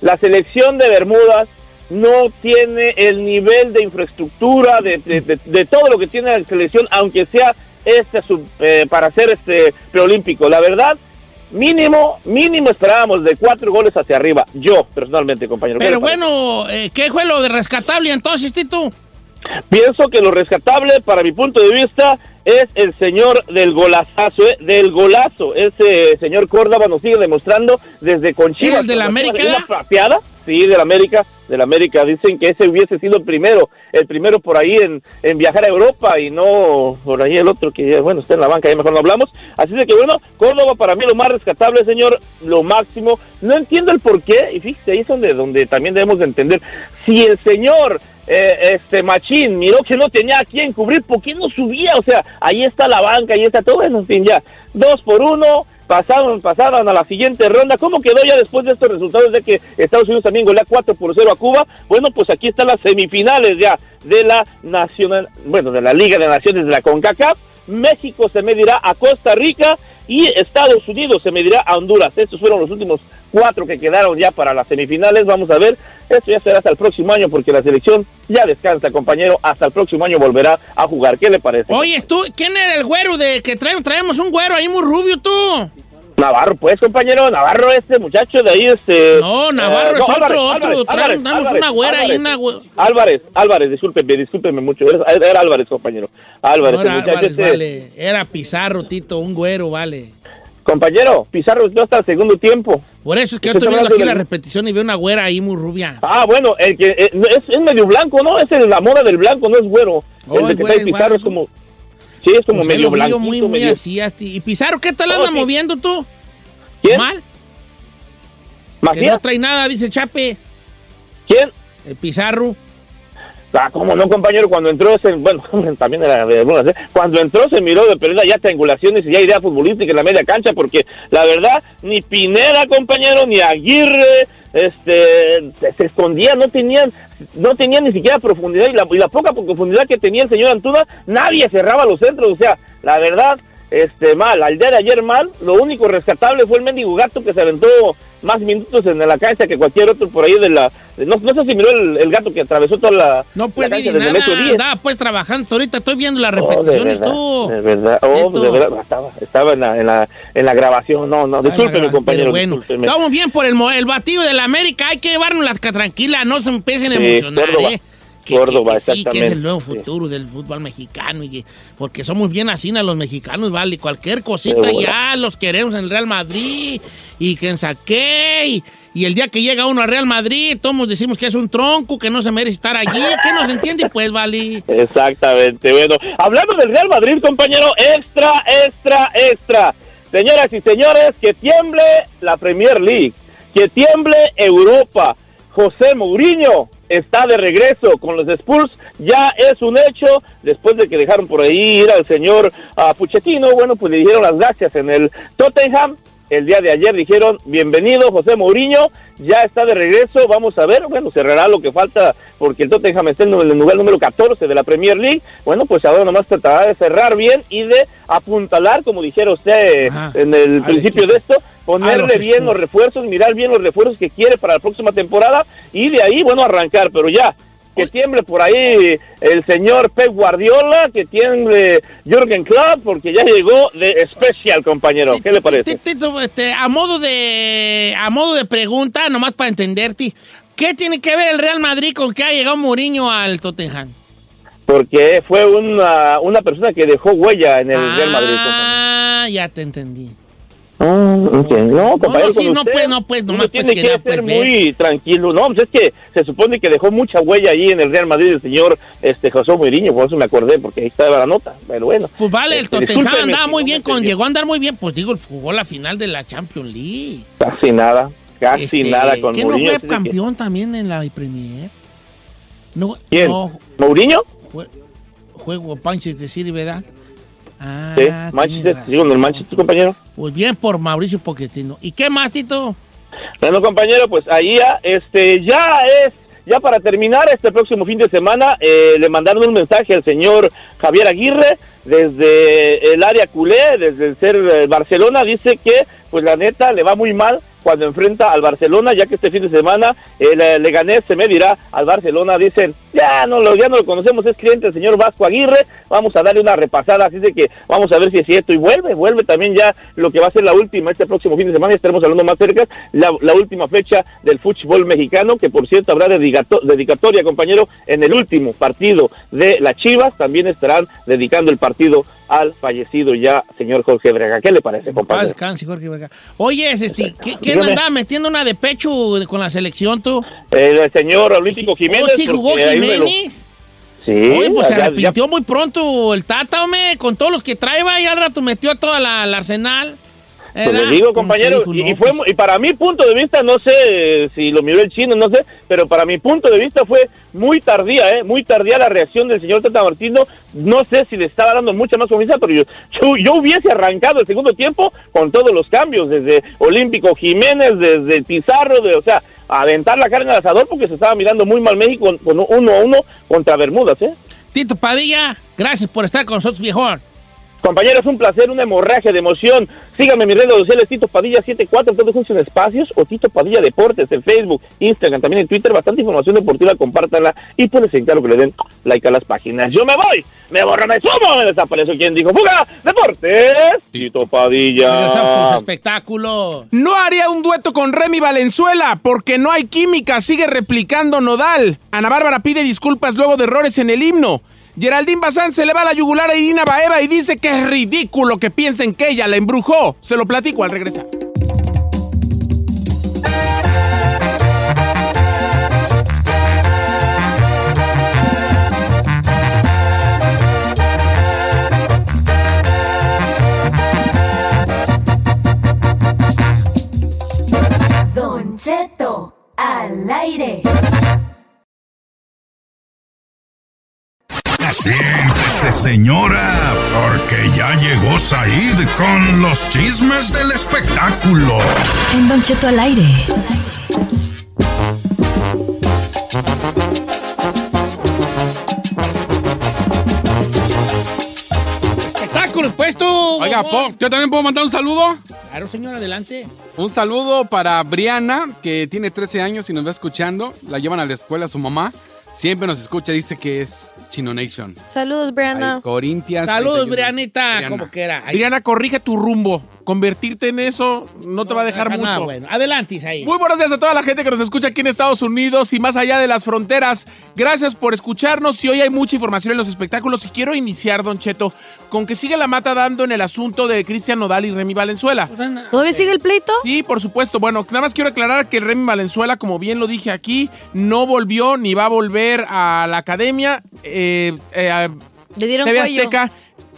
la selección de Bermudas no tiene el nivel de infraestructura, de, de- de- de todo lo que tiene la selección, aunque sea este sub- eh, para ser este preolímpico. La verdad, mínimo, mínimo esperábamos de cuatro goles hacia arriba. Yo, personalmente, compañero. ¿Qué Pero bueno, eh, ¿qué fue lo de rescatable entonces, Tito? Pienso que lo rescatable, para mi punto de vista, es el señor del golazazo, ¿eh? del golazo. Ese señor Córdoba nos sigue demostrando desde con Chivas. ¿El de la América? Una sí, del América, del América. Dicen que ese hubiese sido el primero, el primero por ahí en, en viajar a Europa y no por ahí el otro que, bueno, está en la banca, ya mejor no hablamos. Así de que, bueno, Córdoba para mí lo más rescatable, señor, lo máximo. No entiendo el por qué, y fíjese, ahí es donde, donde también debemos de entender. Si el señor eh, este Machín miró que no tenía a quién cubrir, ¿por qué no subía? O sea, ahí está la banca, ahí está todo, bueno, en fin, ya, dos por uno, pasaron, pasaron a la siguiente ronda. ¿Cómo quedó ya después de estos resultados de que Estados Unidos también golea 4 por 0 a Cuba? Bueno, pues aquí están las semifinales ya de la Nacional, bueno, de la Liga de Naciones de la CONCACAF. México se medirá a Costa Rica y Estados Unidos se medirá a Honduras. Estos fueron los últimos cuatro que quedaron ya para las semifinales. Vamos a ver, esto ya será hasta el próximo año porque la selección ya descansa, compañero. Hasta el próximo año volverá a jugar. ¿Qué le parece? Oye, tú, ¿quién era el güero de que traemos, traemos un güero ahí muy rubio tú? Navarro, pues, compañero, Navarro, este muchacho de ahí, este... No, Navarro eh, es no, otro, Álvarez, otro. Álvarez, una güera ahí, Álvarez. una güera. Álvarez, Álvarez, discúlpeme, discúlpeme mucho. Era, era Álvarez, compañero. Álvarez, No el era muchacho Álvarez, este- vale. Era Pizarro, Tito, un güero, vale. Compañero, Pizarro entró hasta el segundo tiempo. Por eso es que yo estoy viendo aquí hablando la repetición y veo una güera ahí muy rubia. Ah, bueno, el que eh, no, es, es medio blanco, ¿no? Es el- la moda del blanco, no es güero. Oh, el de que güero, está ahí Pizarro es como... Sí, es como él medio blanco. muy, muy así, así. ¿Y Pizarro qué tal Oh, anda moviendo tú? ¿Quién? ¿Mal? Que ¿Macías? no trae nada, dice el Chape. ¿Quién? El Pizarro. Ah, cómo no, compañero, cuando entró ese, bueno, *laughs* también era de algunas, ¿eh? cuando entró se miró de perder ya triangulaciones y ya idea futbolística en la media cancha, porque la verdad, ni Pineda, compañero, ni Aguirre, este, se, se escondían, no tenían, no tenían ni siquiera profundidad, y la, y la poca profundidad que tenía el señor Antuna, nadie cerraba los centros, o sea, la verdad, este, mal, al día de ayer mal, lo único rescatable fue el mendigo gato que se aventó más minutos en la cancha que cualquier otro por ahí de la, de- no, no sé si miró el, el gato que atravesó toda la, No puede el nada. hecho 10. Andaba pues trabajando. Ahorita estoy viendo las Oh, de repeticiones verdad, tú. De verdad, oh, de verdad, estaba, estaba en, la, en, la, en la grabación, no, no, discúlpeme, compañero, bueno, discúlpeme. estamos bien por el, el batido de la América. Hay que llevarnos la tranquila, no se empiecen a emocionar. Que, Córdoba, que- que sí, que es exactamente, el nuevo sí. futuro del fútbol mexicano. Y que- porque somos bien así los mexicanos, ¿vale? Cualquier cosita ya los queremos en el Real Madrid. Y que en saqué. Y, y el día que llega uno al Real Madrid, todos decimos que es un tronco, que no se merece estar allí. que no se entiende? Pues, vale. Exactamente, bueno, hablando del Real Madrid, compañero, extra, extra, extra. Señoras y señores, que tiemble la Premier League, que tiemble Europa. José Mourinho está de regreso con los Spurs, ya es un hecho, después de que dejaron por ahí ir al señor ah, Puchetino, bueno, pues le dieron las gracias en el Tottenham, el día de ayer dijeron, bienvenido José Mourinho, ya está de regreso, vamos a ver, bueno, cerrará lo que falta porque el Tottenham está en el lugar número 14 de la Premier League, bueno, pues ahora nomás tratará de cerrar bien y de apuntalar, como dijera usted Ajá. en el principio equipo. de esto, ponerle los bien los refuerzos, mirar bien los refuerzos que quiere para la próxima temporada y de ahí, bueno, arrancar, pero ya, que tiemble por ahí el señor Pep Guardiola, que tiemble Jürgen Klopp, porque ya llegó de especial, compañero. ¿Qué le parece? Tito, este, a modo de a modo de pregunta, nomás para entenderte, ¿qué tiene que ver el Real Madrid con que ha llegado Mourinho al Tottenham? Porque fue una, una persona que dejó huella en el Real Madrid. Ah, ya te entendí. No, entiendo. No, compañero, no, sí, no, usted, pues, no, pues, uno nomás, pues, tiene quería, que ser pues, muy tranquilo. No, pues es que se supone que dejó mucha huella ahí en el Real Madrid el señor este José Mourinho, por eso me acordé, porque ahí estaba la nota. Pero bueno. Pues vale, el Este, Tottenham andaba muy no bien, con, llegó a andar muy bien, pues digo, jugó la final de la Champions League. Casi nada, casi Este, nada con ¿Qué no Mourinho. fue así de que- campeón también en la Premier? No, ¿Quién? no, ¿Mourinho? jue- juego Manchester City, ¿verdad? Ah, Sí, Manchester, digo, en el Manchester, compañero. Pues bien por Mauricio Pochettino. ¿Y qué más, Tito? Bueno, compañero, pues ahí ya, este, ya es, ya para terminar, este próximo fin de semana, eh, le mandaron un mensaje al señor Javier Aguirre desde el área culé, desde el ser eh, Barcelona, dice que, pues la neta, le va muy mal cuando enfrenta al Barcelona, ya que este fin de semana el eh, Leganés se medirá al Barcelona, dicen, ya no lo, ya no lo conocemos, es cliente del señor Vasco Aguirre, vamos a darle una repasada, así de que vamos a ver si es cierto, y vuelve, vuelve también ya lo que va a ser la última, este próximo fin de semana, estaremos hablando más cerca, la, la última fecha del fútbol mexicano, que por cierto habrá dedicato- dedicatoria, compañero, en el último partido de las Chivas, también estarán dedicando el partido al fallecido ya señor Jorge Braga. ¿Qué le parece, compañero? Jorge. Oye, es este, ¿qué, qué quién andaba metiendo una de pecho con la selección tú? El señor Olímpico Jiménez. ¿Oh, sí jugó Jiménez? Sí. Oye, pues se ya- ya- arrepintió muy pronto el Tata, hombre, con todos los que trae, y al rato metió a toda la, al arsenal. Pues ¿Verdad? le digo, compañero, dijo, y, no, fue, mu- y para mi punto de vista, no sé eh, si lo miró el chino, no sé, pero para mi punto de vista fue muy tardía, ¿eh? Muy tardía la reacción del señor Tata Martino. No sé si le estaba dando mucha más confianza, pero yo, yo, yo hubiese arrancado el segundo tiempo con todos los cambios, desde Olímpico Jiménez, desde Pizarro, de, o sea, aventar la carne al asador porque se estaba mirando muy mal México con, con uno a uno contra Bermudas, ¿eh? Tito Padilla, gracias por estar con nosotros, viejón. Compañeros, un placer, una hemorragia de emoción. Síganme en mis redes sociales, Tito Padilla 74, todos juntos en espacios, o Tito Padilla Deportes en Facebook, Instagram, también en Twitter. Bastante información deportiva, compártanla y pues les encargo que le den like a las páginas. Yo me voy, me borro, me sumo, me. ¿Quién dijo? ¡Fuga! Deportes, Tito Padilla. los espectáculos. No haría un dueto con Remy Valenzuela porque no hay química, sigue replicando Nodal. Ana Bárbara pide disculpas luego de errores en el himno. Geraldine Bazán se le va la yugular a Irina Baeva y dice que es ridículo que piensen que ella la embrujó. Se lo platico al regresar. Don Cheto, al aire. Siéntese, señora, porque ya llegó Said con los chismes del espectáculo. En Don Cheto al aire. Espectáculos, puesto. Oiga, Po, yo también puedo mandar un saludo. Claro, señor, adelante. Un saludo para Briana, que tiene 13 años y nos va escuchando. La llevan a la escuela su mamá. Siempre nos escucha, dice que es Chino Nation. Saludos, Brianna. Ay, Corintias. Saludos, 31. Brianita, Briana. como que era. Adriana, corrige tu rumbo. Convertirte en eso no te va a dejar mucho. bueno, adelante, Isaí. Muy buenos días a toda la gente que nos escucha aquí en Estados Unidos y más allá de las fronteras. Gracias por escucharnos y hoy hay mucha información en los espectáculos y quiero iniciar, Don Cheto, con que sigue la mata dando en el asunto de Cristian Nodal y Remy Valenzuela. ¿Todavía sigue el pleito? Sí, por supuesto. Bueno, nada más quiero aclarar que Remy Valenzuela, como bien lo dije aquí, no volvió ni va a volver a la academia. Eh, eh, Le dieron TV cuello.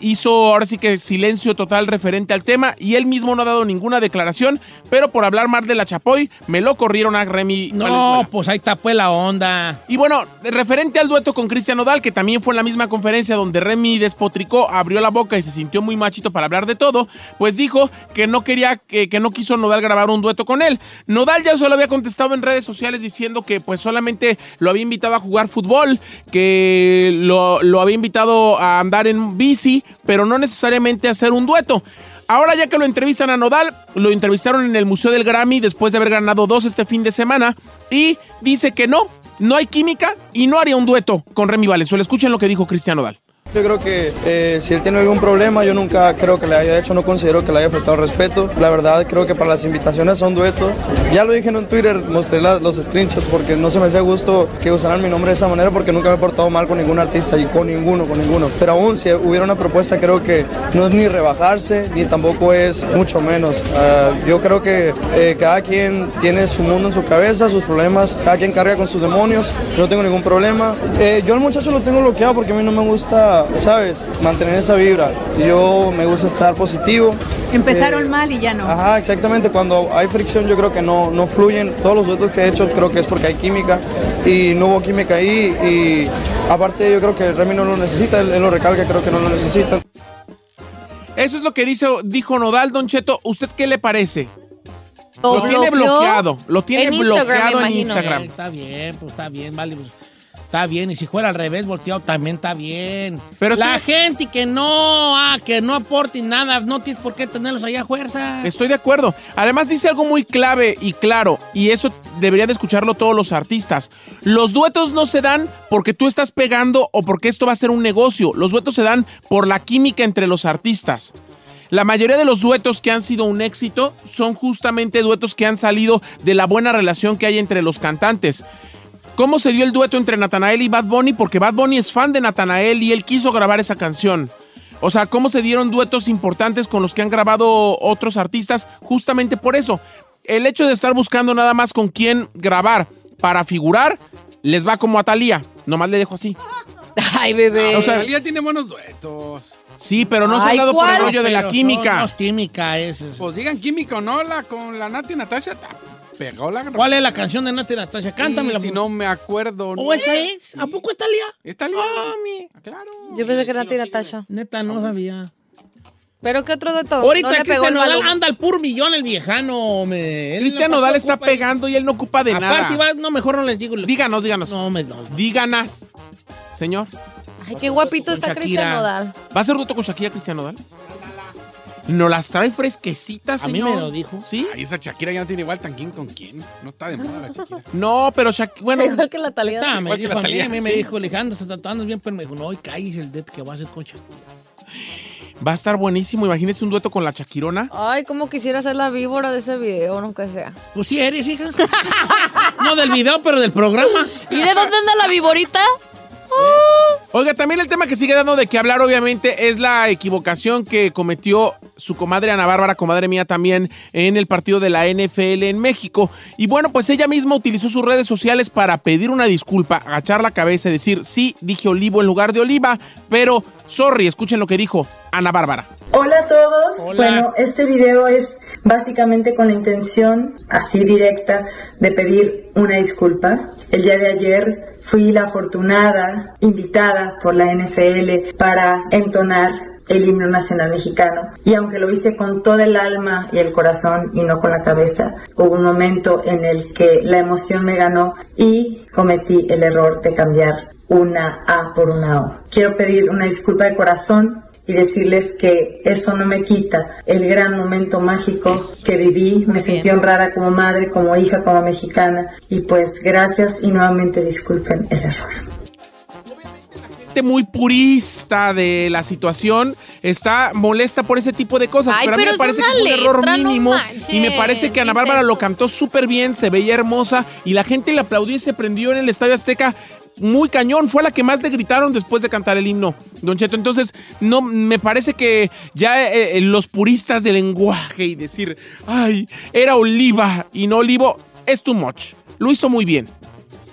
Hizo ahora sí que silencio total referente al tema y él mismo no ha dado ninguna declaración, pero por hablar mal de la Chapoy me lo corrieron a Remy No, Valenzuela. pues ahí está pues la onda. Y bueno, referente al dueto con Cristian Nodal, que también fue en la misma conferencia donde Remy despotricó, abrió la boca y se sintió muy machito para hablar de todo, pues dijo que no quería, que, que no quiso Nodal grabar un dueto con él. Nodal ya solo había contestado en redes sociales diciendo que pues solamente lo había invitado a jugar fútbol, que lo, lo había invitado a andar en bici, pero no necesariamente hacer un dueto. Ahora ya que lo entrevistan a Nodal, lo entrevistaron en el Museo del Grammy después de haber ganado dos este fin de semana y dice que no, no hay química y no haría un dueto con Remy Valenzuela. Escuchen lo que dijo Cristian Nodal. Yo creo que eh, si él tiene algún problema, yo nunca creo que le haya hecho, no considero que le haya faltado respeto. La verdad, creo que para las invitaciones a un dueto, ya lo dije en un Twitter, mostré los screenshots porque no se me hacía gusto que usaran mi nombre de esa manera porque nunca me he portado mal con ningún artista y con ninguno, con ninguno. Pero aún si hubiera una propuesta, creo que no es ni rebajarse ni tampoco es mucho menos. Ah, yo creo que eh, cada quien tiene su mundo en su cabeza, sus problemas, cada quien carga con sus demonios, no tengo ningún problema. Eh, yo al muchacho lo tengo bloqueado porque a mí no me gusta, ¿sabes? Mantener esa vibra. Yo me gusta estar positivo. Empezaron Eh, mal y ya no. Ajá, exactamente. Cuando hay fricción yo creo que no, no fluyen. Todos los duetos que he hecho creo que es porque hay química y no hubo química ahí. Y aparte yo creo que Remy no lo necesita, él, él lo recalca, creo que no lo necesita. Eso es lo que dice, dijo Nodal, Don Cheto. ¿Usted qué le parece? ¿Lo Lo tiene bloqueado. Lo tiene En bloqueado en. Instagram. Eh, Está bien, pues está bien, vale. pues, está bien. Y si fuera al revés, volteado, también está bien. Pero la sí- gente que no, ah, que no aporte nada, no tienes por qué tenerlos allá a fuerza. Estoy de acuerdo. Además dice algo muy clave y claro, y eso deberían de escucharlo todos los artistas. Los duetos no se dan porque tú estás pegando o porque esto va a ser un negocio. Los duetos se dan por la química entre los artistas. La mayoría de los duetos que han sido un éxito son justamente duetos que han salido de la buena relación que hay entre los cantantes. ¿Cómo se dio el dueto entre Natanael y Bad Bunny? Porque Bad Bunny es fan de Natanael y él quiso grabar esa canción. O sea, ¿cómo se dieron duetos importantes con los que han grabado otros artistas? Justamente por eso. el hecho de estar buscando nada más con quién grabar para figurar, les va como a Talía. Nomás le dejo así. *laughs* Ay, bebé. O sea, Talía tiene buenos duetos. Sí, pero no se Ay, han dado por el rollo de la Pero química. no es química, es. es- Pues digan química o no, la, con la Nati Natasha ta- pegó la ¿Cuál es la canción de Nati Natasha? Cántamela. Sí, si no me acuerdo. ¿O esa es? ¿A poco está Lía? ¿Está Lía? Ah, mi. Claro. Yo pensé que era Nati Natasha. Neta, no sabía. ¿Pero qué otro dato? Ahorita no Cristian el Nodal anda al puro millón el viejano. Me, Cristian no Nodal está pegando y él no ocupa de Aparte, nada. va- no, mejor no les digo. Díganos, díganos. No, me no. Díganas, señor. Ay, qué guapito está. Cristian Nodal. ¿Va a hacer dueto con Shakira, Cristian Nodal? ¿No las trae fresquecitas, A mí señor? me lo dijo. ¿Sí? Ay, esa Shakira ya no tiene igual tan quién con quién. No está de moda la Shakira. No, pero Shakira... Bueno, Igual que la Talía. Está, me Igual que dijo la a mí, a mí me dijo, Alejandro, se está tratando bien, pero me dijo, no, y cállese el det que va a hacer con Shakira. va a estar buenísimo. Imagínese un dueto con la Shakirona. Ay, cómo quisiera ser la víbora de ese video, nunca sea. Pues sí eres, hija. *laughs* no del video, pero del programa. ¿Y de dónde anda la víborita? Oiga, también el tema que sigue dando de qué hablar, obviamente, es la equivocación que cometió su comadre Ana Bárbara, comadre mía también, en el partido de la NFL en México. Y bueno, pues ella misma utilizó sus redes sociales para pedir una disculpa, agachar la cabeza y decir, sí, dije olivo en lugar de oliva, pero sorry, escuchen lo que dijo Ana Bárbara. Hola a todos. Hola. Bueno, este video es básicamente con la intención, así directa, de pedir una disculpa. El día de ayer fui la afortunada invitada por la NFL para entonar el himno nacional mexicano. Y aunque lo hice con todo el alma y el corazón y no con la cabeza, hubo un momento en el que la emoción me ganó y cometí el error de cambiar una A por una O. Quiero pedir una disculpa de corazón y decirles que eso no me quita el gran momento mágico que viví. Me sentí honrada como madre, como hija, como mexicana. Y pues gracias y nuevamente disculpen el error. gente muy purista de la situación está molesta por ese tipo de cosas. Ay, pero a mí pero me parece que fue un error no mínimo. manches. y me parece que Ana Bárbara lo cantó súper bien, se veía hermosa y la gente le aplaudió y se prendió en el Estadio Azteca. Muy cañón, fue la que más le gritaron después de cantar el himno, Don Cheto. Entonces, no, me parece que ya eh, eh, los puristas del lenguaje y decir, ay, era oliva y no olivo, es too much. Lo hizo muy bien.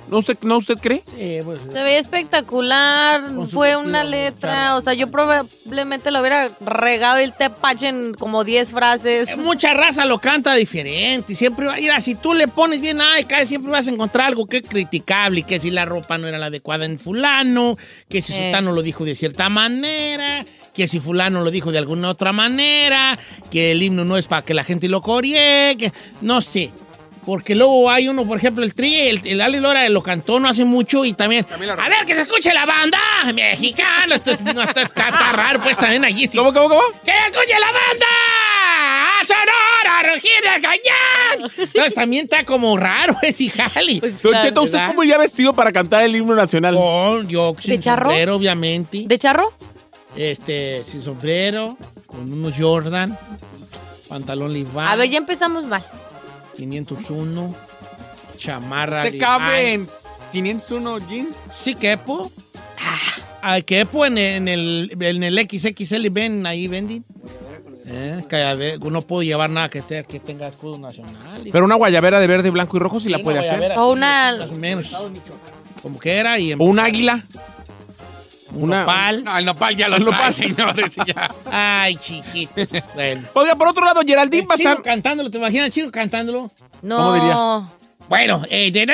¿No usted, ¿no usted cree? Sí, pues, Se veía espectacular, fue vestido, una letra, o sea, yo probablemente lo hubiera regado el tepache en como 10 frases. Mucha raza lo canta diferente. y Siempre va, mira, si tú le pones bien, ay, cae, siempre vas a encontrar algo que es criticable. y Que si la ropa no era la adecuada en Fulano, que si Eh. Sultano lo dijo de cierta manera, que si Fulano lo dijo de alguna otra manera, que el himno no es para que la gente lo coree, que no sé. Porque luego hay uno, por ejemplo, el Tri, el, el Ali Lora lo cantó no hace mucho y también. A ver, que se escuche la banda mexicana. Esto es- no, esto está, está raro, pues también allí. sí. ¿Cómo, cómo, cómo? ¡Que se escuche la banda! ¡A Sonora, rugir de cañón! Entonces también está como raro *laughs* ese jali. Don Cheto, ¿usted ¿verdad? cómo iría vestido para cantar el himno nacional? Con, yo sin ¿De charro? sombrero, obviamente. ¿De charro? Este, sin sombrero, con unos Jordan, pantalón Levi's. A ver, ya empezamos mal. 501, chamarra ¿Te caben 501 jeans? Sí, quepo. Ah, quepo en, en el, en el XXL, ven ahí, vending. Eh, que no puedo llevar nada que, esté- que tenga escudo nacional. Pero una guayabera de verde, blanco y rojo sí, la puede hacer. O una- Más o menos. Como que era y O un águila. Un nopal. No, el nopal ya lo el nopal, señores. Ay, chiquitos. Bueno. Oiga, por otro lado, Geraldine Bazán. Chino cantándolo, ¿te imaginas Chino cantándolo? No. ¿Cómo? Bueno, eh, da,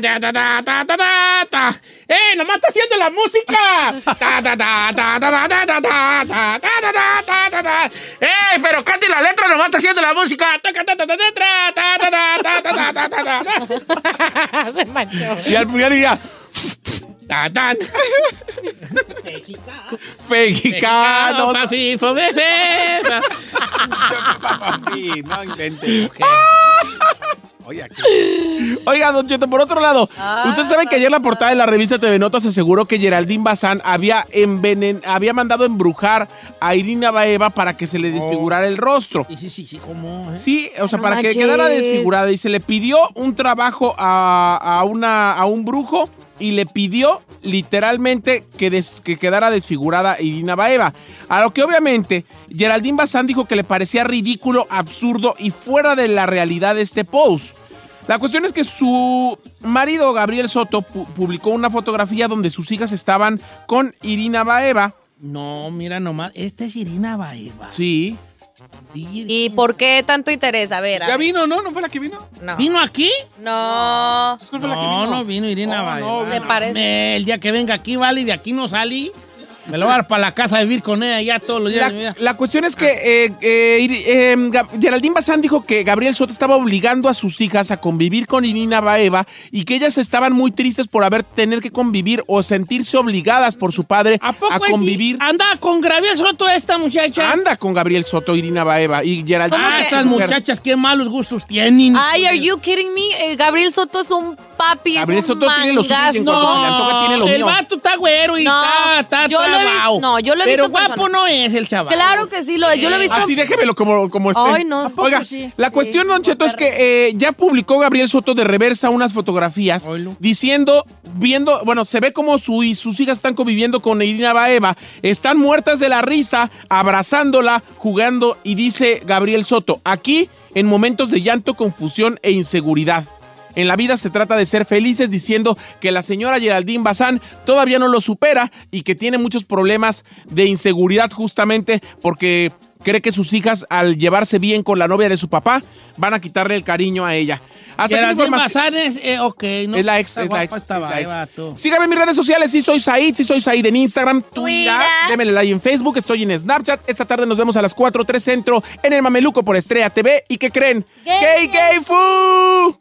da, da, ¡Eh! ¡Nomás está haciendo la música! ¡Eh! Pero cante la letra, nomás está haciendo la música. Se manchó. Y al final diría. Ta, tan. Mexicano. Pa, fi, fo, fe, fe, fa. Papi, no invente. Oye, aquí. Oiga, Don Cheto, por otro lado, usted sabe que ayer la portada de la revista TV Notas aseguró que Geraldine Bazán había, envenen había mandado embrujar a Irina Baeva para que se le desfigurara el rostro. Y sí, sí, sí, ¿cómo? eh? Sí, o sea, No para que quedara desfigurada y se le pidió un trabajo a, a una, a un brujo y le pidió literalmente que, des- que quedara desfigurada Irina Baeva. A lo que obviamente Geraldine Bazán dijo que le parecía ridículo, absurdo y fuera de la realidad de este post. La cuestión es que su marido Gabriel Soto pu- publicó una fotografía donde sus hijas estaban con Irina Baeva. No, mira nomás, esta es Irina Baeva. Sí. ¿Y por qué tanto interés? A ver. a ¿Ya ver. vino, no? ¿No fue la que vino? No. ¿Vino aquí? No. No, no vino Irina Oh, no, ¿Te parece? Me- El día que venga aquí, vale, y de aquí no salí. Me lo voy a dar para la casa a vivir con ella ya todos los días La, de mi vida. la cuestión es que eh, eh, eh, Ga- Geraldine Bazán dijo que Gabriel Soto estaba obligando a sus hijas a convivir con Irina Baeva y que ellas estaban muy tristes por haber tener que convivir o sentirse obligadas por su padre a, poco es- convivir. Anda con Gabriel Soto esta muchacha. Anda con Gabriel Soto, Irina Baeva y Geraldine. Ah, esas mujer. muchachas, qué malos gustos tienen. Ay, are you kidding me? Eh, Gabriel Soto es un papi, Gabriel es un Soto tiene lo suyo y en mangazo. cuanto se le antoja tiene lo el mío. vato está güero y No, está, está yo lo he visto- trabao. no, yo lo he Pero visto guapo persona. no es el chaval. Claro que sí, lo, yo lo he visto. Así déjemelo como, como esté. Ay, no. ¿A poco Oiga, sí? la cuestión, Don Cheto, es que eh, ya publicó Gabriel Soto de reversa unas fotografías diciendo, viendo, bueno, se ve como su y sus hijas están conviviendo con Irina Baeva, están muertas de la risa, abrazándola, jugando, y dice Gabriel Soto, aquí en momentos de llanto, confusión e inseguridad. En la vida se trata de ser felices diciendo que la señora Geraldine Bazán todavía no lo supera y que tiene muchos problemas de inseguridad justamente porque cree que sus hijas al llevarse bien con la novia de su papá van a quitarle el cariño a ella. Hasta aquí la Geraldine información- Bazán es, eh, ok, ¿no? Es la ex, Está es la ex, esta es la ex. Síganme en mis redes sociales, si soy Said, si soy Said en Instagram, Twitter, démenle like en Facebook, estoy en Snapchat. Esta tarde nos vemos a las 4, 3 centro en el Mameluco por Estrella TV. ¿Y qué creen? ¡Gay, gay, fu!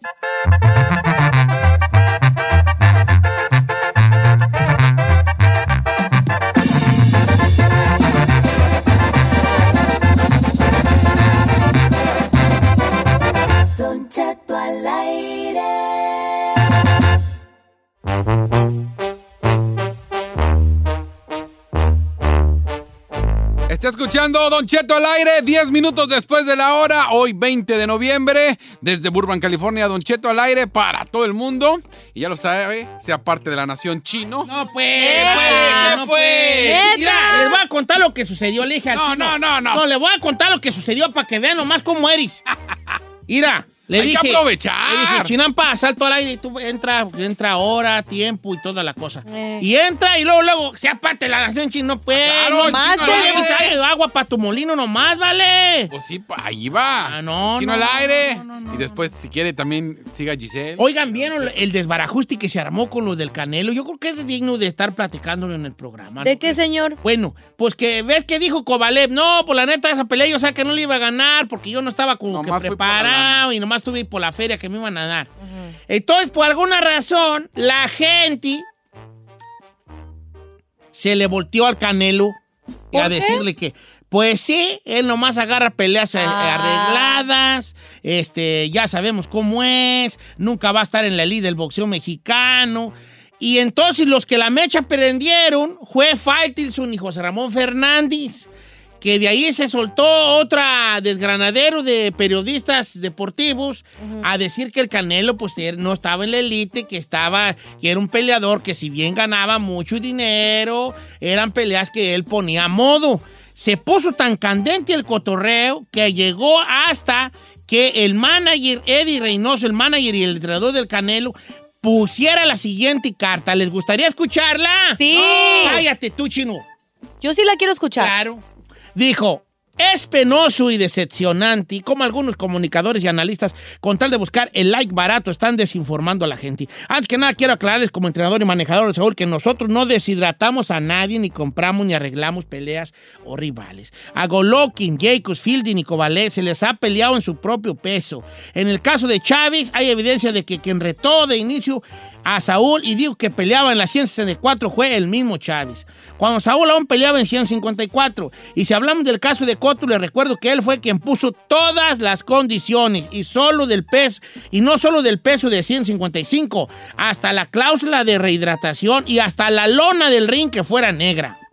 Está escuchando Don Cheto al aire, 10 minutos después de la hora, hoy 20 de noviembre, desde Burbank, California, Don Cheto al aire para todo el mundo. Y ya lo sabe, sea parte de la nación chino. No, pues, ¿Qué pues, no, pues? pues. Mira, les voy a contar lo que sucedió, le dije al No, chino. no, no, no. No, le voy a contar lo que sucedió para que vean nomás cómo eres. *laughs* Mira, le Hay que dije. aprovechar. Le dije, Chinampa, salto al aire y tú entra, entra hora, tiempo y toda la cosa. Eh. Y entra y luego, luego, sea parte de la nación chino, pues. Claro, no, más, chino, eh. pues, agua para tu molino nomás, ¿vale? Pues sí, ahí va. Ah, no, Chino no, al aire. no, no, no, y después, si quiere, también siga Giselle. Oigan, ¿vieron el desbarajuste que se armó con lo del Canelo? Yo creo que es digno de estar platicándolo en el programa. ¿De ¿no? qué, señor? Bueno, pues que ves que dijo Kovalev, no, por la neta esa pelea yo sé que no le iba a ganar porque yo no estaba como Nomás que preparado y nomás estuve por la feria que me iban a dar. Entonces, por alguna razón, la gente se le volteó al Canelo y ¿Por a decirle que, pues sí, él nomás agarra peleas eh, Ah. arregladas, este, ya sabemos cómo es, nunca va a estar en la elite del boxeo mexicano. Y entonces los que la mecha prendieron fue Faitelson y José Ramón Fernández, que de ahí se soltó otra desgranadero de periodistas deportivos a decir que el Canelo pues no estaba en la élite, que estaba, que era un peleador que si bien ganaba mucho dinero, eran peleas que él ponía a modo. Se puso tan candente el cotorreo que llegó hasta que el manager Eddie Reynoso, el manager y el entrenador del Canelo, pusiera la siguiente carta. ¿Les gustaría escucharla? Sí. Cállate tú, chino. Yo sí la quiero escuchar. Claro. Dijo, es penoso y decepcionante como algunos comunicadores y analistas, con tal de buscar el like barato, están desinformando a la gente. Antes que nada, quiero aclararles como entrenador y manejador de Saúl que nosotros no deshidratamos a nadie, ni compramos ni arreglamos peleas o rivales. A Golovkin, Jacobs, Fielding y Kovalev se les ha peleado en su propio peso. En el caso de Chávez, hay evidencia de que quien retó de inicio a Saúl y dijo que peleaba en la 164 fue el mismo Chávez. Cuando Saúl aún peleaba en 154. Y si hablamos del caso de Cotto, les recuerdo que él fue quien puso todas las condiciones y solo del peso, y no solo del peso de 155, hasta la cláusula de rehidratación y hasta la lona del ring que fuera negra.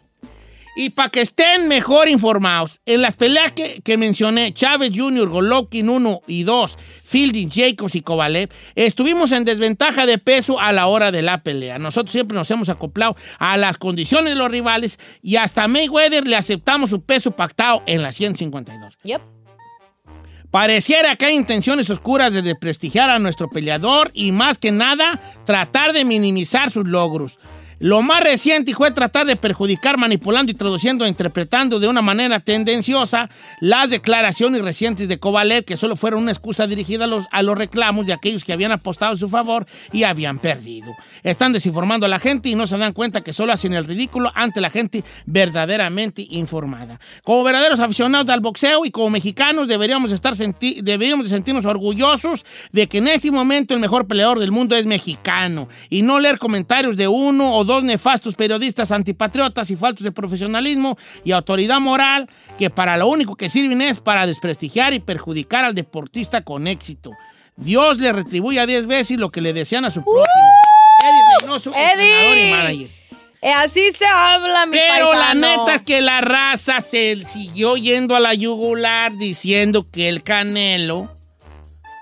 Y para que estén mejor informados, en las peleas que, que mencioné, Chávez Jr., Golovkin 1 y 2, Fielding, Jacobs y Kovalev, estuvimos en desventaja de peso a la hora de la pelea. Nosotros siempre nos hemos acoplado a las condiciones de los rivales y hasta Mayweather le aceptamos su peso pactado en la 152. Yep. Pareciera que hay intenciones oscuras de desprestigiar a nuestro peleador y más que nada tratar de minimizar sus logros. Lo más reciente fue tratar de perjudicar manipulando y traduciendo e interpretando de una manera tendenciosa las declaraciones recientes de Kovalev que solo fueron una excusa dirigida a los, a los reclamos de aquellos que habían apostado a su favor y habían perdido. Están desinformando a la gente y no se dan cuenta que solo hacen el ridículo ante la gente verdaderamente informada. Como verdaderos aficionados al boxeo y como mexicanos deberíamos, estar senti- deberíamos de sentirnos orgullosos de que en este momento el mejor peleador del mundo es mexicano y no leer comentarios de uno o dos nefastos periodistas antipatriotas y faltos de profesionalismo y autoridad moral que para lo único que sirven es para desprestigiar y perjudicar al deportista con éxito. Dios le retribuya 10 veces lo que le desean a su prójimo. Eddie Reynoso, entrenador y manager. Eh, así se habla, mi Pero la neta es que la raza se siguió yendo a la yugular diciendo que el Canelo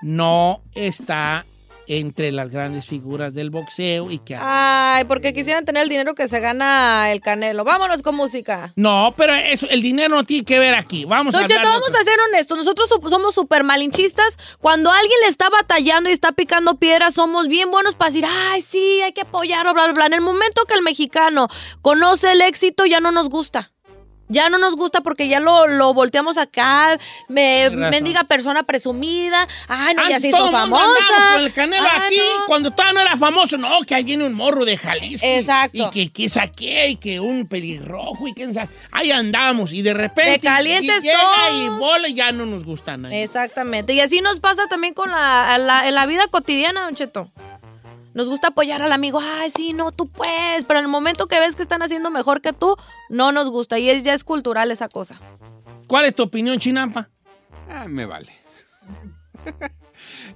no está entre las grandes figuras del boxeo y que... Ay, porque quisieran tener el dinero que se gana el Canelo. Vámonos con música. No, pero eso, el dinero no tiene que ver aquí. Vamos Don a Cheto, vamos a ser honestos. Nosotros somos súper malinchistas. Cuando alguien le está batallando y está picando piedras, somos bien buenos para decir, ay, sí, hay que apoyarlo, bla, bla, bla. En el momento que el mexicano conoce el éxito, ya no nos gusta. Ya no nos gusta porque ya lo, lo volteamos acá. Me, mendiga persona presumida. Ay, no, ya se hizo famosa. con el Canelo Ah, aquí, no. cuando todavía no era famoso. No, que ahí viene un morro de Jalisco. Exacto. Y que, que saqué, y que un pelirrojo, y que... Ahí andamos, y de repente... De calientes y llega todos. y bola y ya no nos gusta nada. Exactamente. Y así nos pasa también con la, la- en la vida cotidiana, Don Cheto. Nos gusta apoyar al amigo. Ay, sí, no, tú puedes. Pero en el momento que ves que están haciendo mejor que tú, no nos gusta. Y es, ya es cultural esa cosa. ¿Cuál es tu opinión, Chinampa? Ah, me vale. *laughs*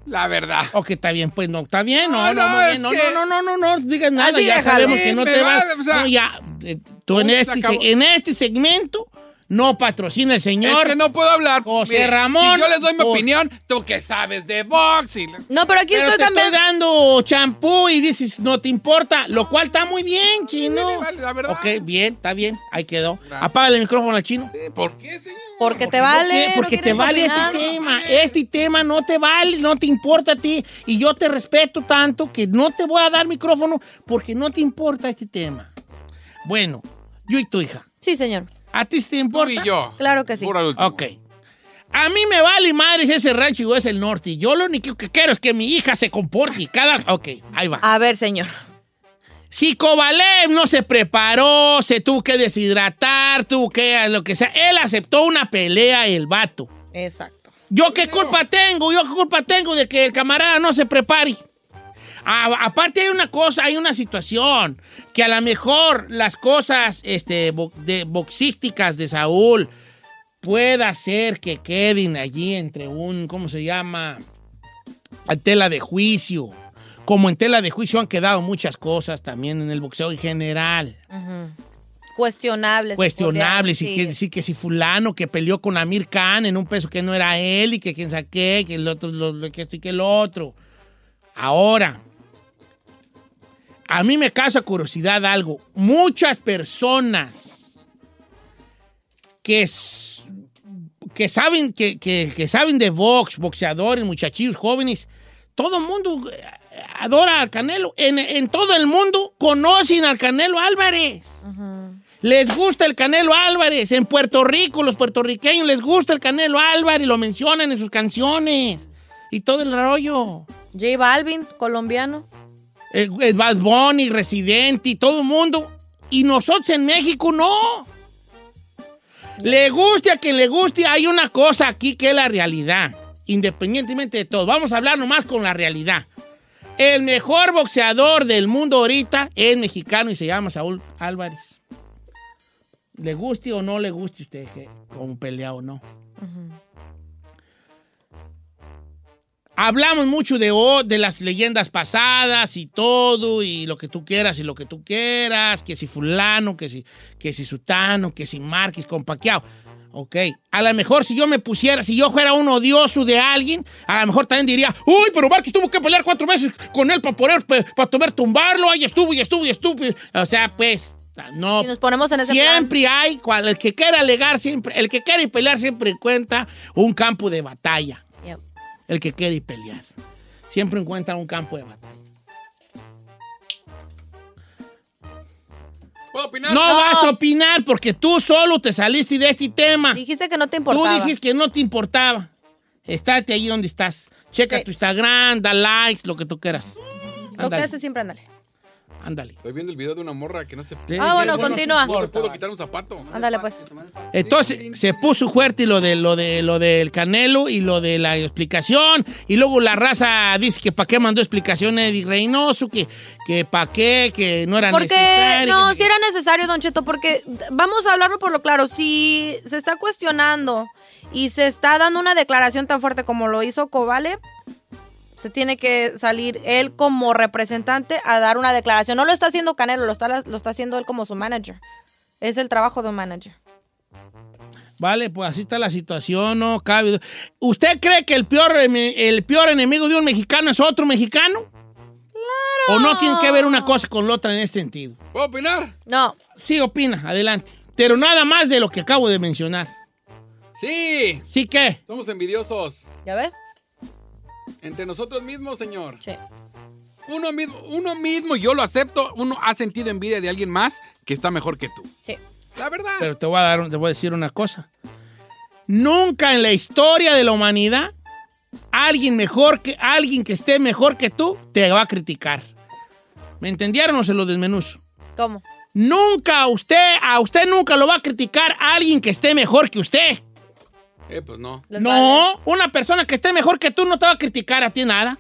La verdad. Ok, está bien, pues no, está bien, no, No, no, no, bien, no, que- no, no, no, no, no digas nada, Así ya déjalo. sabemos que no te va, vale, o sea, no, ya, eh, tú en este, acabó. se- en este segmento no patrocina el señor Es que no puedo hablar. José Mire, Ramón. Si yo les doy mi por- opinión, tú que sabes de box y... No, pero aquí Pero estoy te también. estoy dando champú y dices, no te importa, lo cual está muy bien, chino. vale, la verdad. Ok, bien, está bien, ahí quedó. Gracias. Apágale el micrófono al chino. ¿Por qué, señor? Porque te vale. no porque te vale opinar. este tema. Este tema no te vale, no te importa a ti. Y yo te respeto tanto que no te voy a dar micrófono porque no te importa este tema. Bueno, yo y tu hija. Sí, señor. ¿A ti te Tú importa? y yo. Claro que sí. Último. Ok. A mí me vale madres ese rancho y es el norte. Y yo lo único que quiero es que mi hija se comporte. y Cada... Ok, ahí va. A ver, señor. Si Kovalev no se preparó, se tuvo que deshidratar, tuvo que lo que sea, él aceptó una pelea, el vato. Exacto. ¿Yo qué culpa tengo? ¿Yo qué culpa tengo de que el camarada no se prepare? A- aparte hay una cosa, hay una situación, que a lo mejor las cosas este, bo- de, boxísticas de Saúl pueda ser que queden allí entre un, ¿cómo se llama? A tela de juicio. Como en tela de juicio han quedado muchas cosas también en el boxeo en general. Cuestionables. Cuestionable, podría si decir. que, sí, que si fulano que peleó con Amir Khan en un peso que no era él y que quien saqué, que el otro, lo- que esto y que el otro. Ahora, a mí me causa curiosidad algo. Muchas personas que, que saben, que, que- que saben de box, boxeadores, muchachillos jóvenes, todo el mundo eh, adora al Canelo. En, en todo el mundo conocen al Canelo Álvarez. Les gusta el Canelo Álvarez. En Puerto Rico, los puertorriqueños les gusta el Canelo Álvarez. Lo mencionan en sus canciones. Y todo el rollo. J Balvin, colombiano. El Bad Bunny, Residente y todo el mundo. Y nosotros en México no. Le guste a quien le guste, hay una cosa aquí que es la realidad. Independientemente de todo. Vamos a hablar nomás con la realidad. El mejor boxeador del mundo ahorita es mexicano y se llama Saúl Álvarez. Le guste o no le guste a usted que pelea o no. Hablamos mucho de, de las leyendas pasadas y todo, y lo que tú quieras y lo que tú quieras, que si fulano, que si, que si sutano, que si Marquis con Paquiao. Ok, a lo mejor si yo me pusiera, si yo fuera un odioso de alguien, a lo mejor también diría, uy, pero Marquis tuvo que pelear cuatro meses con él para poder, para poder tumbarlo, ahí estuvo y estuvo y estuvo. O sea, pues, no. Y nos ponemos en ese Siempre hay, cual- el que quiera alegar siempre, el que quiere pelear siempre encuentra un campo de batalla. El que quiere pelear. Siempre encuentra un campo de batalla. ¿Puedo opinar? No, vas a opinar porque tú solo te saliste de este tema. Dijiste que no te Tú importaba. dijiste que no te importaba. Estate ahí donde estás. Checa Sí. tu Instagram, da likes, lo que tú quieras. Lo que Ándale, hace siempre, ándale. Ándale. Estoy viendo el video de una morra que no se... Ah, bueno, continúa. No se pudo quitar un zapato. Ándale, pues. Entonces se puso fuerte lo de lo de lo del Canelo y lo de la explicación y luego la raza dice que para qué mandó explicaciones de Reynoso, que que para qué, que no era Porque, necesario. no, que- si era necesario, Don Cheto, porque vamos a hablarlo por lo claro. Si se está cuestionando y se está dando una declaración tan fuerte como lo hizo Kovalev, se tiene que salir él como representante a dar una declaración. No lo está haciendo Canelo, lo está, lo está haciendo él como su manager. Es el trabajo de un manager. Vale, pues así está la situación, no cabe. ¿Usted cree que el peor el peor enemigo de un mexicano es otro mexicano? Claro. ¿O no tiene que ver una cosa con la otra en este sentido? ¿Puedo opinar? No. Sí, opina, adelante. Pero nada más de lo que acabo de mencionar. Sí. ¿Sí qué? Somos envidiosos. ¿Ya ve? Entre nosotros mismos, señor. Sí. Uno mismo, uno mismo, yo lo acepto, uno ha sentido envidia de alguien más que está mejor que tú. Sí. La verdad. Pero te voy a dar, te voy a decir una cosa. Nunca en la historia de la humanidad alguien mejor que alguien que esté mejor que tú te va a criticar. ¿Me entendieron o se lo desmenuzo? ¿Cómo? Nunca a usted, a usted nunca lo va a criticar alguien que esté mejor que usted. Eh, pues no. No, una persona que esté mejor que tú no te va a criticar a ti nada.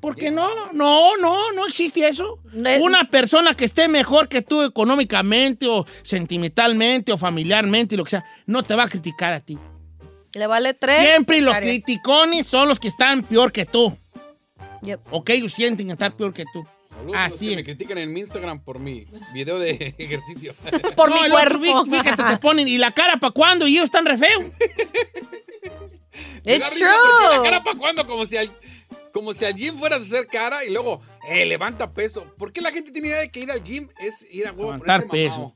Porque no, no, no, no existe eso. Una persona que esté mejor que tú económicamente o sentimentalmente o familiarmente y lo que sea, no te va a criticar a ti. Le vale tres. Siempre los criticones son los que están peor que tú. Yep. O que ellos sienten estar peor que tú. Saludos a los Así que es. me critican en mi Instagram por mi video de *laughs* ejercicio. *laughs* Por No, mi cuerpo. vi- fíjate, te ponen, ¿y la cara para cuándo? Y ellos están re feos. *laughs* It's true. La cara para cuando, como si al, como si al gym fueras a hacer cara y luego, eh, levanta peso. ¿Por qué la gente tiene idea de que ir al gym es ir a huevo Levantar peso.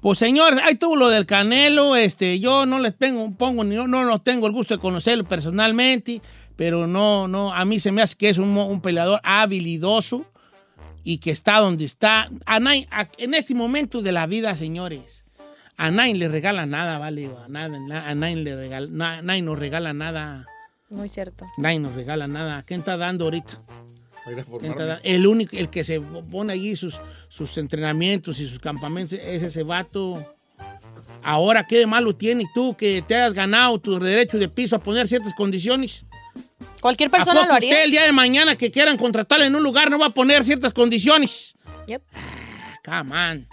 Pues señor, ahí tuvo lo del Canelo, este, yo no les tengo, pongo ni no, no tengo el gusto de conocerlo personalmente, pero no, no, a mí se me hace que es un, un peleador habilidoso y que está donde está. A nadie- a- en este momento de la vida, señores, a nadie le regala nada, vale, a nadie, a nadie le regala, na- nadie nos regala nada, Muy cierto. nadie nos regala nada. ¿Quién está dando ahorita? Voy a ir a ¿Quién formarme. está da- El único, el que se pone allí sus, sus entrenamientos y sus campamentos es ese vato. Ahora, ¿qué de malo tiene tú que te hayas ganado tu derecho de piso a poner ciertas condiciones? Cualquier ¿A persona poco lo haría. usted el día de mañana que quieran contratarle en un lugar no va a poner ciertas condiciones? Yep. Ah, come on.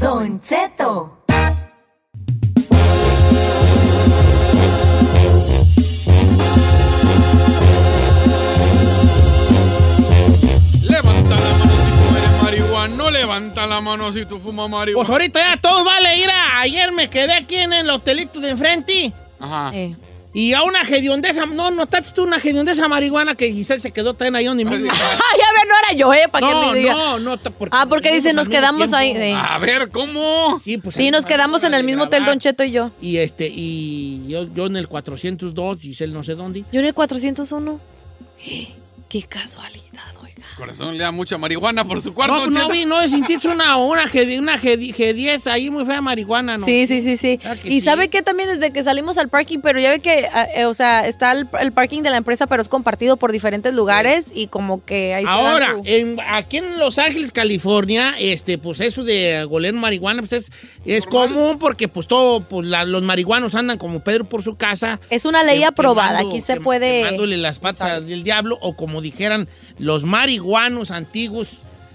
Don Cheto. Levanta la mano si tú fumas Pues marihuana. ahorita ya todos vale ir a... Ayer me quedé aquí en el hotelito de enfrente Ajá. Eh. y a una hediondeza... No, notaste tú una hediondeza marihuana que Giselle se quedó también ahí donde mismo. Ay, a *laughs* ver, no era yo, ¿eh? Para No, que me diga. no, no. Porque Ah, porque dice, nos quedamos ahí. eh. A ver, ¿cómo? Sí, pues Sí, nos quedamos en el mismo hotel. Don Cheto y yo. Y este, y yo, yo en el 402, Giselle no sé dónde. Yo en el 401. *gasps* Qué casualidad. Corazón le da mucha marihuana por su cuarto. No, no vi, no, sentiste una, una, G, una G, G10 ahí muy fea marihuana, ¿no? Sí, sí, sí, sí. Claro Y sí. sabe que también desde que salimos al parking, pero ya ve que, ah, eh, o sea, está el, el parking de la empresa, pero es compartido por diferentes lugares y como que ahí Ahora, su- en- aquí en Los Ángeles, California, este, pues eso de goler marihuana, pues es, es común porque pues todo, pues la- los marihuanos andan como Pedro por su casa. Es una ley aprobada, quemando- aquí se quem- puede... Quemándole las patas del diablo, o como dijeran los marihuanos antiguos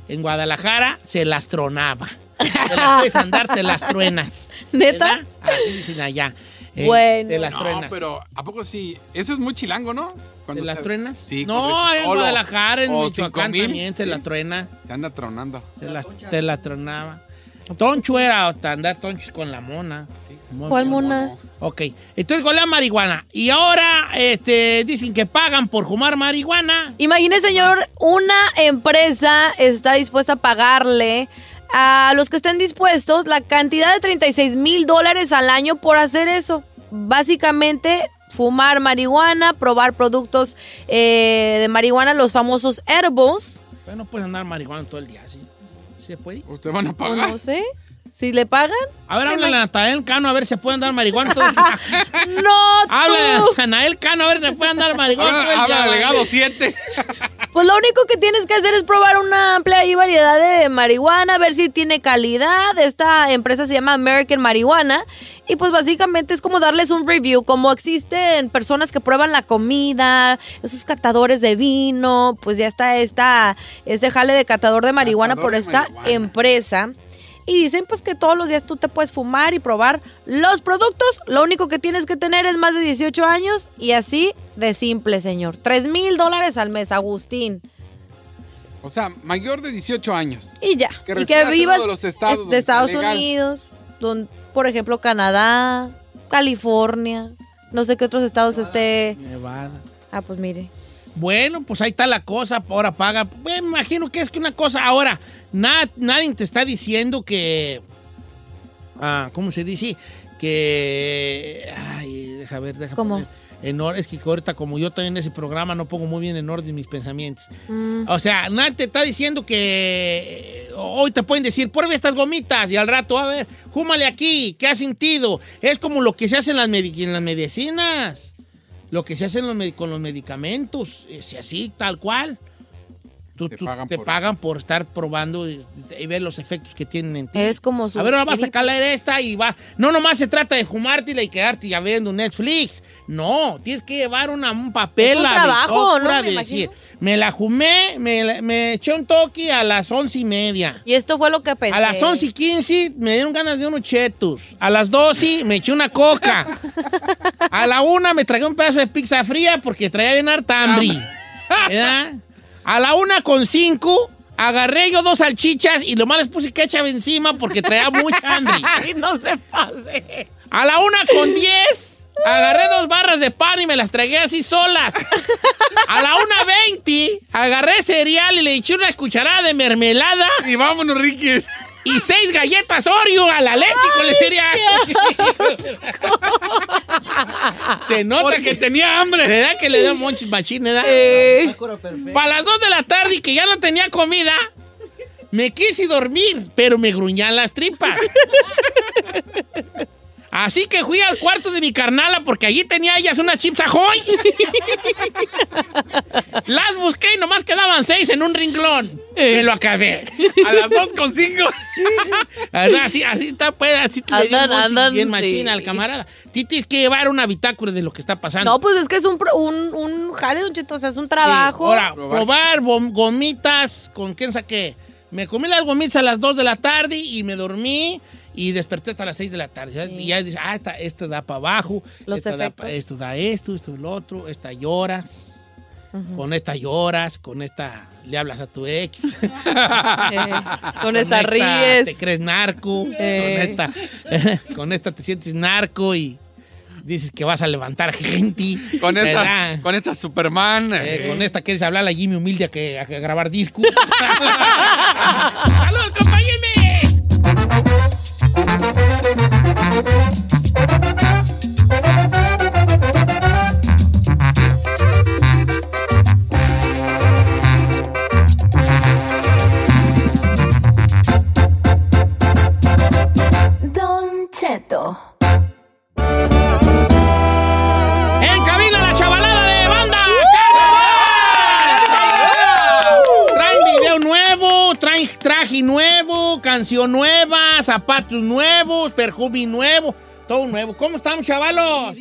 en Guadalajara, se las tronaba. Te las puedes andar, te las truenas. *laughs* ¿Neta? ¿Verdad? Así dicen allá. Eh, Bueno. Te las No, truenas. pero ¿a poco sí? Eso es muy chilango, ¿no? ¿Te las truenas? Sí. No, en Solo. Guadalajara, en O Michoacán 5,000. también se la truena. Se anda tronando. Se las, te la tronaba. Toncho era andar tonchos con la mona. Muy ¿Cuál mona? Ok, entonces con la marihuana. Y ahora este, dicen que pagan por fumar marihuana. Imagine, señor, una empresa está dispuesta a pagarle a los que estén dispuestos la cantidad de 36 mil dólares al año por hacer eso. Básicamente, fumar marihuana, probar productos eh, de marihuana, los famosos edibles. Pues no puedes andar marihuana todo el día, ¿sí? ¿Se puede? ¿Ustedes van a O pagar? no sé. Si le pagan. A ver, Me háblale a Natanael Cano a ver si se puede andar marihuana. *laughs* No, *laughs* Háblale a tú. Natanael Cano a ver si se puede andar marihuana Habla habla legado 7. Pues lo único que tienes que hacer es probar una amplia y variedad de marihuana, ver si tiene calidad. Esta empresa se llama American Marihuana. Y pues básicamente es como darles un review, como existen personas que prueban la comida, esos catadores de vino, pues ya está esta, este jale de catador de marihuana Catador por de esta marihuana. empresa. Y dicen pues que todos los días tú te puedes fumar y probar los productos. Lo único que tienes que tener es más de 18 años y así de simple, señor. 3 mil dólares al mes, Agustín. O sea, mayor de 18 años. Y ya. Que y que uno vivas de los estados donde de. Unidos, don- por ejemplo, Canadá, California, no sé qué otros estados esté. Nevada. Ah, pues mire. Bueno, pues ahí está la cosa, ahora paga. Me imagino que es que una cosa, ahora, nada, nadie te está diciendo que, ah, ¿cómo se dice? Que, ay, deja ver, deja ¿Cómo? poner en es que ahorita como yo también en ese programa no pongo muy bien en orden mis pensamientos. Mm. O sea, nadie te está diciendo que hoy te pueden decir, pruebe estas gomitas y al rato, a ver, júmale aquí, ¿qué has sentido? Es como lo que se hace en las, en las medicinas, lo que se hace en los con los medicamentos, es así, tal cual. Tú- tú- te pagan, por... estar probando y, y ver los efectos que tienen en ti. Es como su. A ver, ahora vas a sacarle esta y va. No nomás se trata de fumártela y quedarte ya viendo Netflix. No, tienes que llevar una, un papel. Es un trabajo, ¿no? Me de imagino. me la fumé, me, me eché un toque a las once y media. Y esto fue lo que pensé. A las once y quince me dieron ganas de unos chetos. A las doce me eché una coca. *laughs* A la una me tragué un pedazo de pizza fría porque traía bien harta hambre. ¿Verdad? A la una con cinco agarré yo dos salchichas y lo más les puse ketchup encima porque traía mucha hambre. *laughs* Ay, no se pase. A la una con diez, agarré dos barras de pan y me las tragué así solas. A la una veinte, agarré cereal y le eché una cucharada de mermelada. Y vámonos, Ricky. Y seis galletas Oreo a la leche con el cereal. Se nota Porque que tenía hambre. ¿Verdad que le dio monchis machín, verdad? Eh. Para las dos de la tarde y que ya no tenía comida, me quise dormir, pero me gruñan las tripas. Así que fui al cuarto de mi carnala porque allí tenía ellas unas chips ahoy. *laughs* Las busqué y nomás quedaban seis en un ringlón. Me lo acabé. A las dos con cinco. *laughs* Así, así está, pues, así dio Andan, andan, bien sí. machina al camarada. Ti tienes que llevar una bitácora de lo que está pasando. No, pues es que es un, un, un jale, Cheto, o sea, es un trabajo. Sí, Ahora, probar bom- gomitas, ¿con quién saqué? Me comí las gomitas a las 2 de la tarde y me dormí y desperté hasta las 6 de la tarde. Y ya dices, ah, esta, esto da para abajo, Los esta da esto da esto, esto lo otro, esta lloras. Con esta lloras, con esta le hablas a tu ex. *laughs* con esta ríes. Te crees narco. Eh. Con, esta, *laughs* con esta te sientes narco y dices que vas a levantar gente. Con esta, con esta Superman. Eh, eh, con esta quieres hablar a Jimmy Humilde a, que, a grabar discos. *laughs* ¡Salud, acompáñenme! Cheto. Traen traje nuevo, canción nueva, zapatos nuevos, perfume nuevo, todo nuevo. ¿Cómo estamos, chavalos?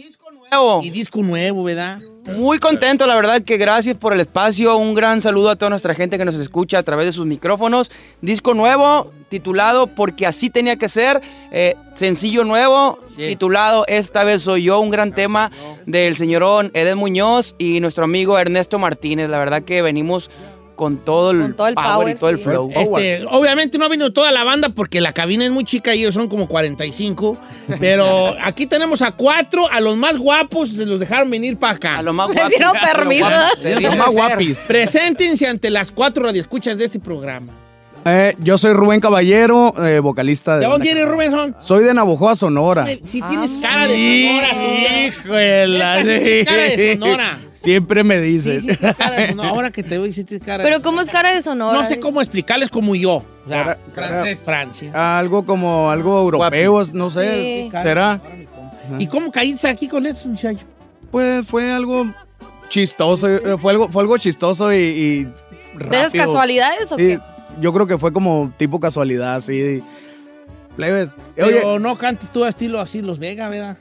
nuevo. Y disco nuevo, ¿verdad? Muy contento, la verdad que gracias por el espacio. Un gran saludo a toda nuestra gente que nos escucha a través de sus micrófonos. Disco nuevo, titulado Porque así tenía que ser. Eh, sencillo nuevo, titulado Esta vez soy yo. Un gran tema del señorón Eden Muñoz y nuestro amigo Ernesto Martínez. La verdad que venimos con todo el, todo el power, power, y todo el flow. Este, obviamente no ha venido toda la banda porque la cabina es muy chica y ellos son como 45. *laughs* Pero aquí tenemos a cuatro, a los más guapos se los dejaron venir para acá. A los más Les dieron permiso. Los más guapis. Preséntense ante las cuatro radioescuchas de este programa. Eh, yo soy Rubén Caballero, eh, vocalista de. ¿De dónde eres, Rubén? Soy de Navojoa, Sonora. Si tienes cara de Sonora, Híjole, sí tienes cara de Sonora. Siempre me dice. Sí, sí, tienes cara de Sonora. Ahora que te veo, tienes cara de Pero ¿cómo es cara de Sonora? No sé cómo explicarles como yo. O sea, Cara- francés, Francia. Algo como algo europeo, no sé. Sí. ¿Será? ¿Y cómo caíste aquí con esto, muchacho? Pues fue algo chistoso. eh, Fue algo, fue algo chistoso y. y ¿De esas casualidades o Sí, qué? Yo creo que fue como tipo casualidad, así. Plebe, Pero Oye, no cantes tú a estilo así los Vega, ¿verdad?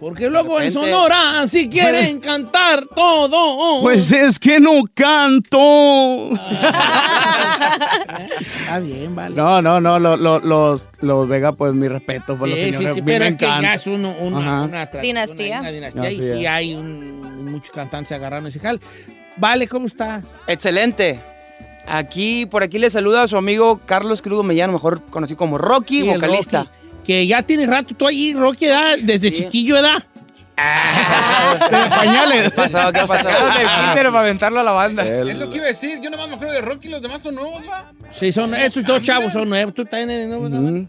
Porque luego en Sonora, si quieren cantar todo. pues es que no canto. *laughs* Está bien, vale. No, no, no, lo- lo- los, los Vega, pues mi respeto por los Sí, señores. sí, pero me es que ya es uno- una, una Dinastía. Una dinastía y sí es. hay un- muchos cantantes agarrando ese jal. Vale, ¿cómo está? Excelente. Aquí, por aquí le saluda a su amigo Carlos Cruz Mellano, mejor conocido como Rocky, Sí, vocalista. Rocky, que ya tiene rato tú ahí, Rocky, ¿verdad? desde chiquillo, ¿edad? pañales. ¿Qué pasó? ¿Qué pasó? Sacaron del kinder para aventarlo a la banda. Es lo que iba a decir. Yo nomás me acuerdo de Rocky, los demás son nuevos, ¿va? Sí, son, estos dos chavos son nuevos. Tú también eres nuevo, ¿no?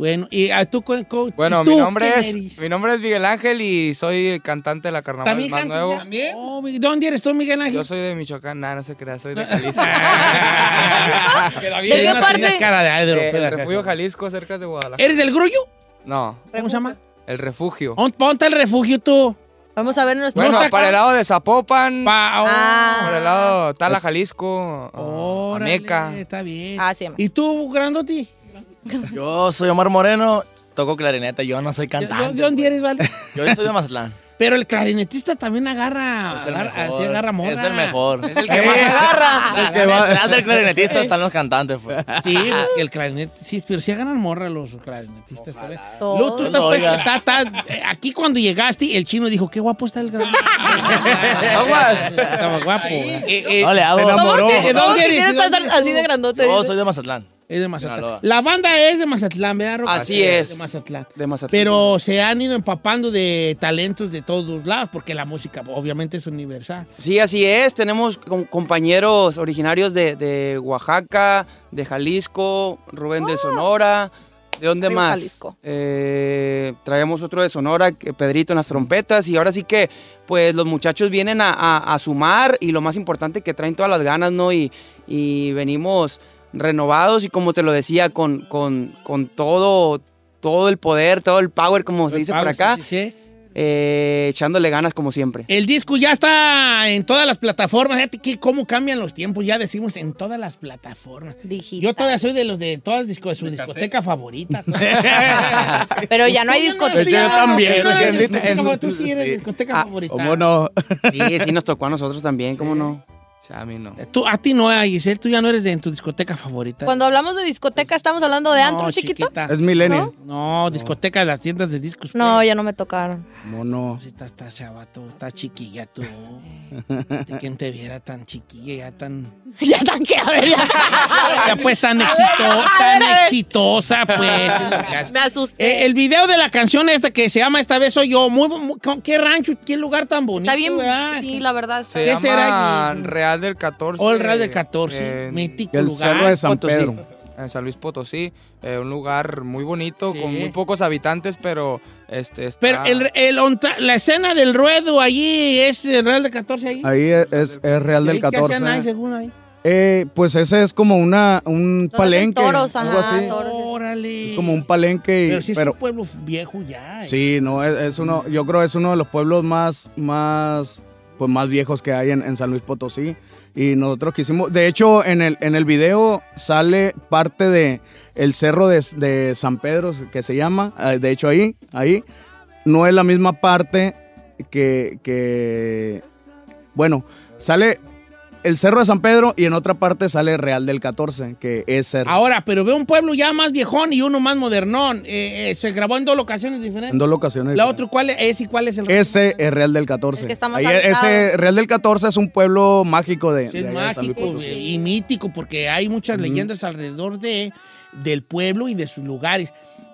Bueno, y a tú, co- co- Bueno, ¿y tú mi nombre es eres? mi nombre es Miguel Ángel y soy el cantante de la carnaval ¿También más cantas nuevo. ¿También? Oh, ¿De dónde eres tú, Miguel Ángel? Yo soy de Michoacán, nada, no se crea, soy de *laughs* Jalisco. *laughs* ¿De qué parte? Tienes cara de De- El acá. refugio Jalisco, cerca de Guadalajara. ¿Eres del Grullo? No, ¿Cómo se llama? el refugio. ¿Dónde- Ponte el refugio tú. Vamos a ver nuestro... Bueno, ¿No está para el lado de Zapopan, Ah. para el lado Tala, Jalisco, Órale, Ameca. Está bien. Ah, sí. ¿Y tú, Grandoti? *laughs* Yo soy Omar Moreno, toco clarineta, yo no soy ¿De, cantante. de dónde eres, Vale? Yo soy de Mazatlán. *laughs* Pero el clarinetista también agarra, Es el agarra, mejor. así agarra morra. Es el mejor. Es el que *laughs* más agarra. El que va- Detrás del clarinetista están los cantantes. pues. Sí, el clarinete, sí, pero sí agarran morra los clarinetistas también. Todos. Luego tú estás, pues, está- eh, aquí cuando llegaste, el chino dijo, qué guapo está el gran. Estaba guapo. eh. No le hago. se ¿Cómo enamoró. que, ¿De cómo dónde que dónde estar eres así de grandote? Yo soy de Mazatlán. Es de Mazatlán. Sinaloa. La banda es de Mazatlán, ¿verdad, Roca? Así es. De Mazatlán. De Mazatlán. Pero se han ido empapando de talentos de todos lados, porque la música obviamente es universal. Sí, así es. Tenemos com- compañeros originarios de, de Oaxaca, de Jalisco, Rubén de Sonora. ¿De dónde Arriba más? Jalisco. Eh, traemos otro de Sonora, que- Pedrito en las trompetas. Y ahora sí que, pues, los muchachos vienen a, a- a sumar y lo más importante, que traen todas las ganas, ¿no? Y, y venimos renovados y como te lo decía, con, con, con todo, todo el poder, todo el power, como se dice por acá, sí, sí, sí. eh, echándole ganas como siempre. El disco ya está en todas las plataformas. Fíjate que cómo cambian los tiempos. Ya decimos en todas las plataformas. Digital. Yo todavía soy de los de todas disco, de su discoteca favorita. *laughs* *laughs* Pero ya no hay discoteca. Yo también. Tú sí eres sí. discoteca Ah, favorita. ¿Cómo no? Sí, sí, nos tocó a nosotros también, ¿cómo no? A mí no. Tú, a ti no, Giselle, tú ya no eres de en tu discoteca favorita. Cuando hablamos de discoteca, ¿estamos hablando de antro, No, chiquito? chiquita. Es Millennium. No, discoteca de las tiendas de discos. No, ya no me tocaron. ¿Cómo no? Sí, está, está chavato, está chiquilla tú. ¿De quién te viera tan chiquilla, ya tan... *laughs* ya tan que, a ver, ya. Ya pues tan, exito, a ver, tan exitosa, pues. Me asusté. Eh, el video de la canción esta que se llama Esta vez soy yo, muy, muy- con- qué rancho, qué lugar tan bonito. Está bien, ¿verdad? sí, la verdad. está Se ¿Qué llama será, Gis? Real del 14. O el Real del 14, en- mítico El lugar. Cerro de San Potosí. Pedro. en San Luis Potosí, eh, un lugar muy bonito, Sí. con muy pocos habitantes, pero este está- Pero el, el la escena del ruedo allí es el Real de 14 ahí. Ahí es, es- es Real del ¿Y ahí qué hacían ahí, 14. según ahí? Eh, pues ese es como una, un palenque. toros, algo ajá, así. toros. Órale. Es como un palenque. y- Pero sí es pero, un pueblo viejo ya. eh. Sí, no, es, es uno, yo creo que es uno de los pueblos más, más, pues más viejos que hay en, en San Luis Potosí. Y nosotros quisimos, de hecho, en el, en el video sale parte de el cerro de, de San Pedro, que se llama, eh, de hecho ahí, ahí, no es la misma parte que, que, bueno, sale el Cerro de San Pedro y en otra parte sale Real del 14, que es cerro. Ahora, pero veo un pueblo ya más viejón y uno más modernón. Eh, eh, se grabó en dos locaciones diferentes. En dos locaciones. La otra, ¿cuál es y cuál es el Ese es Real del 14. El que está más Ahí, ese Real del 14 es un pueblo mágico de, Sí, de es allá de San Luis mágico Potosí. y mítico porque hay muchas leyendas alrededor de, del pueblo y de sus lugares.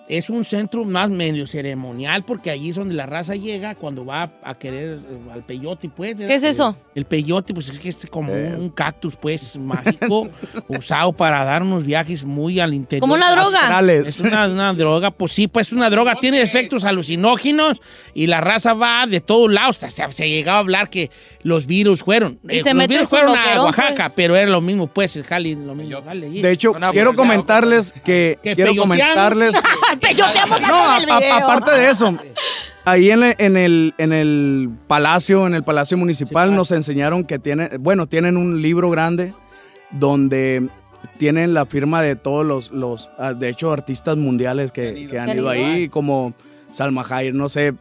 Es un centro más medio ceremonial porque allí es donde la raza llega cuando va a querer eh, al peyote, pues. ¿Qué es eso? El peyote, pues es que es como un, un cactus, pues, mágico, *laughs* usado para dar unos viajes muy al interior. ¿Como una droga? Astrales. Es una, una droga, pues sí, pues es una droga, tiene efectos alucinógenos y la raza va de todos lados. Se, se, se llegaba a hablar que los virus fueron. Y eh, se los virus fueron a Oaxaca, pues. pero era lo mismo, pues, el jali, lo mismo. allí. De hecho, quiero comentarles que, Que quiero *laughs* peyoteamos. comentarles Peyoteamos No, a- a- video. aparte de eso, ahí en el, en el, en el palacio, en el palacio municipal, nos enseñaron que tienen, bueno, tienen un libro grande donde tienen la firma de todos los, los ah, de hecho, artistas mundiales que, que han ido ahí, como Salma Hayek, no sé,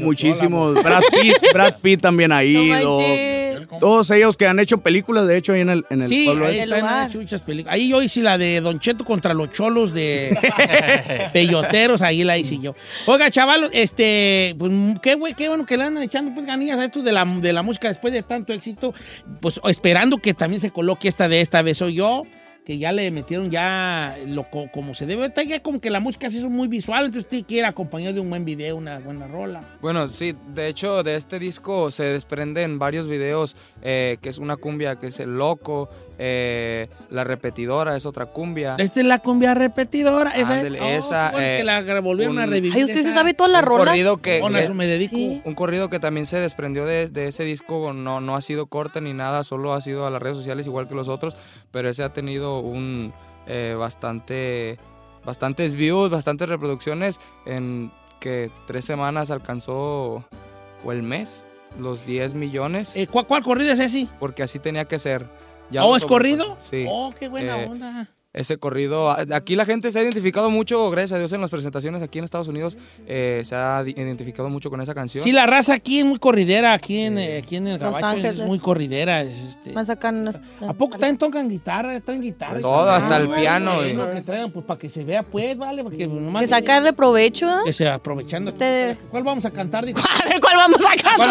muchísimos. Brad Pitt, Brad Pitt también ha ido. manches. Todos ellos que han hecho películas, de hecho, ahí en el, en el Sí, pueblo. ahí ese. están han hecho muchas películas. Ahí yo hice la de Don Cheto contra los cholos de *laughs* peyoteros, ahí la hice yo. Oiga, chaval, este, pues qué, güey, qué bueno que le andan echando pues ganillas a esto de la, de la música después de tanto éxito. Pues esperando que también se coloque esta de esta vez soy yo. Que ya le metieron ya lo co- como se debe. Está ya como que la música se hizo muy visual, entonces usted quiere acompañado de un buen video, una buena rola. Bueno, sí, de hecho de este disco se desprenden varios videos, eh, que es una cumbia que es El Loco, eh, La Repetidora es otra cumbia. Esta es la cumbia repetidora. Esa Ándale, es. Oh, esa, eh, que la volvieron a un- revivir. Ay, ¿usted se sabe todas las un rolas? corrido que, eso me dedico. un corrido que también se desprendió de, de ese disco no, no ha sido corte ni nada solo ha sido a las redes sociales igual que los otros pero ese ha tenido un eh, bastante bastantes views bastantes reproducciones en que tres semanas alcanzó o el mes los 10 millones Eh, ¿cuál, ¿Cuál corrido es ese? porque así tenía que ser Ya ¿Oh, es corrido? sí Oh, qué buena Eh, onda. Ese corrido. Aquí la gente se ha identificado mucho, gracias a Dios, en las presentaciones aquí en Estados Unidos, eh, se ha identificado mucho con esa canción. Sí, la raza aquí es muy corridera, aquí en, aquí en el Los Gabacho es Ángeles. muy corridera. es, este. Más acá en ¿A poco también tocan guitarra? ¿Traen guitarra? Todo, hasta el bueno, piano, bueno, y- que traigan, pues para que se vea, pues, vale, porque nomás Que sacarle provecho, ¿eh? que se aprovechando. Usted- ¿Cuál vamos a cantar? Dijo? *laughs* A ver, ¿cuál vamos a cantar?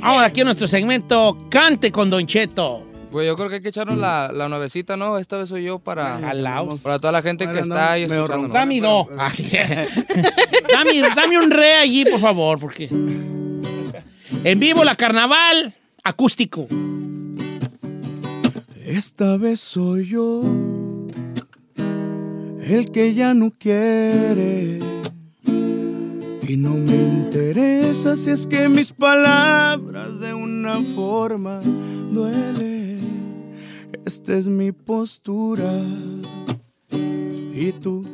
Vamos aquí a nuestro segmento Cante con Don Cheto. Pues yo creo que hay que echarnos la, la nuevecita, ¿no? Esta vez soy yo para, Jalaos. para toda la gente que está ahí escuchándonos. Dame dos. Así es. *laughs* dame, dame un re allí, por favor, porque. En vivo la carnaval acústico. Esta vez soy yo el que ya no quiere. Y no me interesa si es que mis palabras de una forma duelen. Esta es mi postura. Y tú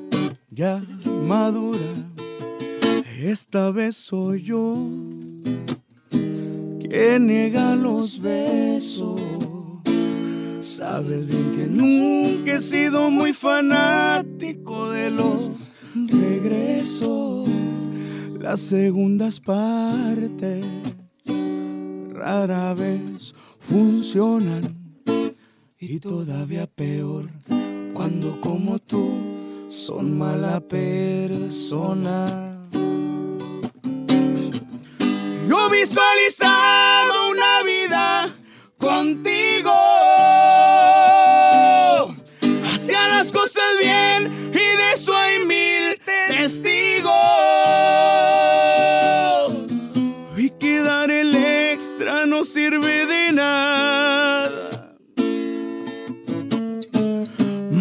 ya madura. Esta vez soy yo quien niega los besos. Sabes bien que nunca he sido muy fanático de los regresos, las segundas partes rara vez funcionan y todavía peor cuando como tú son mala persona. Yo visualizaba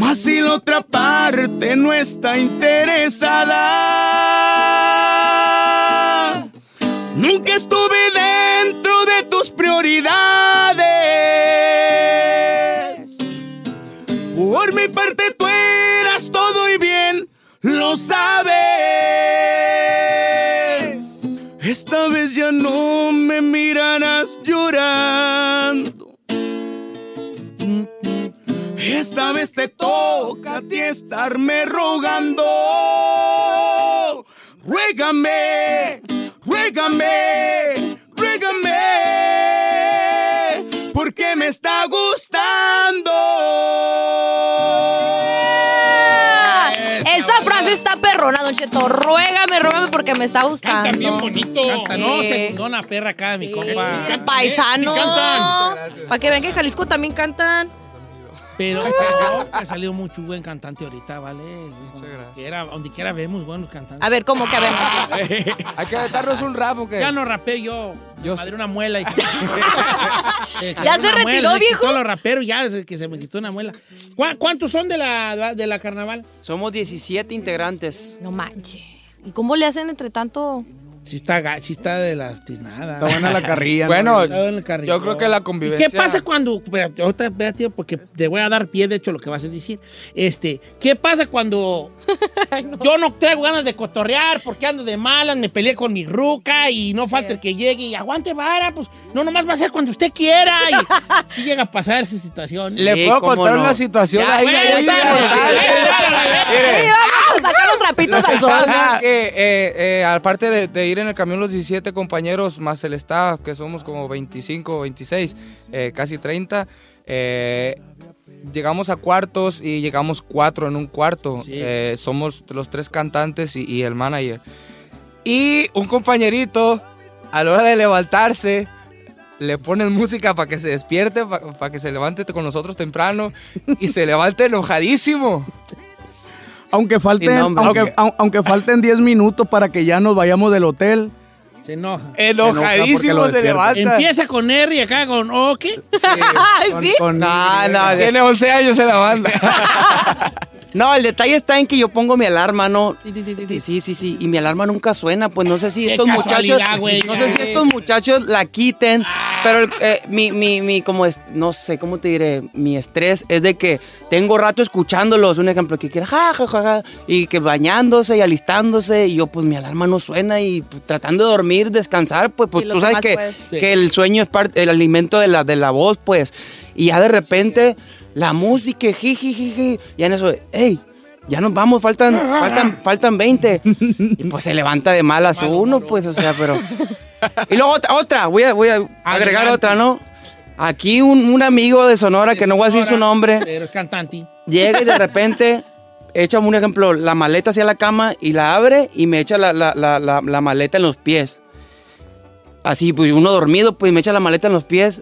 La otra parte no está interesada. Nunca estuve dentro de tus prioridades. Por mi parte tú eras todo y bien lo sabes. Esta vez ya no me mirarás llorando. Esta vez te toca a ti estarme rogando. Ruégame, ruégame, ruégame, porque me está gustando. Esa frase está perrona, Don Cheto. Ruégame, ruégame porque me está buscando. Cantan bien bonito. Canta, no, Sí. segundona perra acá, mi compa. Sí, paisano. Sí cantan. Para que vean que en Jalisco también cantan. Pero, *laughs* ha salido mucho buen cantante ahorita, ¿vale? Muchas gracias. donde quiera vemos buenos cantantes. A ver, ¿cómo que a ver? *laughs* Hay que aventarnos un rap, ¿o qué? Ya no rapé yo. Yo madre una muela. Y... *laughs* Eh, ¿Ya se retiró, muela, se viejo? quitó los raperos ya desde que se me quitó una muela. ¿Cuá- ¿Cuántos son de la, de la carnaval? Somos 17 integrantes. No manches. ¿Y cómo le hacen entre tanto? Si está, sí está de la tiznada. Está buena la carrilla. ¿no? Bueno, carrilla. yo creo que la ¿Y convivencia... qué pasa cuando, espérate, ahorita, espérate, porque te voy a dar pie, de hecho, lo que vas a decir. Este, ¿qué pasa cuando *laughs* yo no traigo ganas de cotorrear porque ando de malas, me peleé con mi ruca y no falta el que llegue y aguante vara? Pues no, nomás va a ser cuando usted quiera. Y *laughs* sí llega a pasar esa situación. Le puedo contar no. una situación Ya, ahí. vamos a sacar los trapitos al sol. pasa que, eh, eh, aparte de, de ir en el camión los 17 compañeros, más el staff, que somos como 25, 26, eh, casi 30, eh, llegamos a cuartos y llegamos cuatro en un cuarto. Eh, somos los tres cantantes y, y el manager. Y un compañerito, a la hora de levantarse, le ponen música para que se despierte, para que se levante con nosotros temprano y se levante enojadísimo. Aunque falten, aunque, aunque falten 10 minutos para que ya nos vayamos del hotel. Se enoja. Enojadísimo se levanta. Empieza con R y acá con O, ¿qué? Ay, sí. *laughs* No, no, de- Tiene 11 años en la banda. *laughs* no, el detalle está en que yo pongo mi alarma, ¿no? Sí, sí, sí. Y mi alarma nunca suena. Pues no sé si Qué estos muchachos. güey. No sé si estos muchachos la quiten. Pero eh, mi, mi, mi, como es, no sé cómo te diré, mi estrés es de que tengo rato escuchándolos. Un ejemplo, que quiera ja, ja, ja, ja, y que bañándose y alistándose. Y yo, pues mi alarma no suena. Y pues, tratando de dormir, descansar, pues, pues tú sabes que, que el sueño es parte, el alimento de la, de la voz, pues. Y ya de repente, la música, jiji, jiji, ya en eso, hey, ya nos vamos, faltan, faltan, *laughs* faltan 20. Y pues se levanta de malas uno, pues, o sea, pero. Y luego otra, otra, voy a, voy a agregar Adelante. otra, ¿no? Aquí un, un amigo de Sonora, que no voy a decir su nombre, Pero es cantante. llega y de repente echa un ejemplo, la maleta hacia la cama y la abre y me echa la, la- la- la- la maleta en los pies. Así, pues uno dormido, pues me echa la maleta en los pies.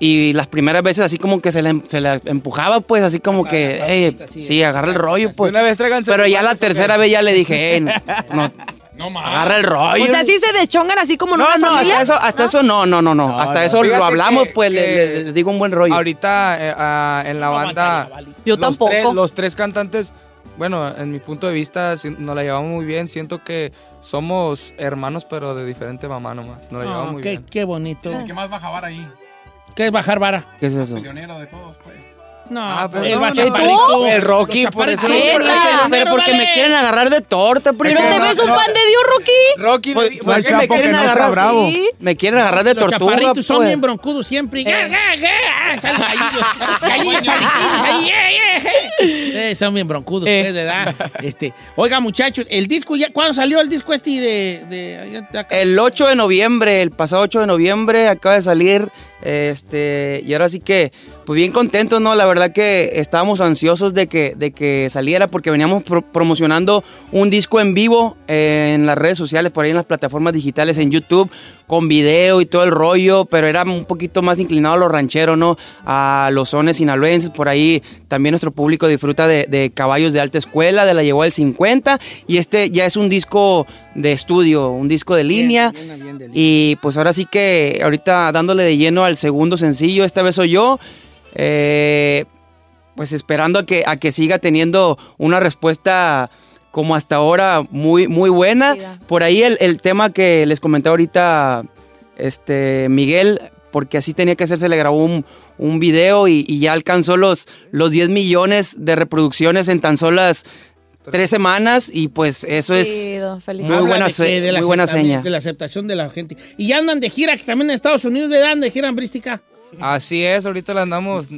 Y las primeras veces así como que se la, se la empujaba, pues así como que, "Ey, sí, agarra el rollo, pues. Una vez Pero ya la tercera vez ya le dije, "Ey, no, *laughs* agarra el rollo. O sea, sí se deschongan así como no, no, hasta eso, hasta eso no, no, no, no. hasta eso Fíjate lo hablamos, que- pues le, que le- le digo un buen rollo. Ahorita eh, ah, en la banda. Yo los tampoco. tres- los tres cantantes, bueno, en mi punto de vista, si- nos la llevamos muy bien. Siento que somos hermanos, pero de diferente mamá nomás. Nos la llevamos Oh, muy qué, bien. qué bonito. ¿Qué más va a jabar ahí? ¿Qué es bajar vara? ¿Qué es eso? Pionero de todos, pues. No, Ah, pero el no. El Rocky, Los por eso. Sí, Pero, pero pero porque me quieren agarrar de torta, Pero te ves un pan de Dios, Rocky. Rocky, Pues, ¿por el qué me quieren agarrar? bravo. Sí. Me quieren agarrar de Los tortuga, chaparritos son pues. bien broncudos siempre. Son bien broncudos, Eh. pues, ¿verdad? Este, oiga, muchachos, el disco ya, ¿cuándo salió el disco este de, de, de acá? El 8 de noviembre, el pasado 8 de noviembre, acaba de salir. Este, y ahora sí que, pues bien contentos, ¿no? La verdad que estábamos ansiosos de que, de que saliera porque veníamos pro- promocionando un disco en vivo eh, en las redes sociales, por ahí en las plataformas digitales, en YouTube, con video y todo el rollo, pero era un poquito más inclinado a los rancheros, ¿no? A los sones sinaloenses, por ahí también nuestro público disfruta de, de caballos de alta escuela, de la llegó del 50, y este ya es un disco de estudio, un disco de línea. Bien, bien de línea. Y pues ahora sí que ahorita dándole de lleno al segundo sencillo, esta vez soy yo. Eh, pues esperando a que, a que siga teniendo una respuesta como hasta ahora muy, muy buena. Por ahí el, el tema que les comenté ahorita, este, Miguel, porque así tenía que hacer, se le grabó un, un video y, y ya alcanzó los, los 10 millones de reproducciones en tan solas tres semanas y pues eso es muy buena, de de la muy buena seña. De la aceptación de la gente. Y ya andan de gira, que también en Estados Unidos le dan de gira en Brística. Así es, ahorita la andamos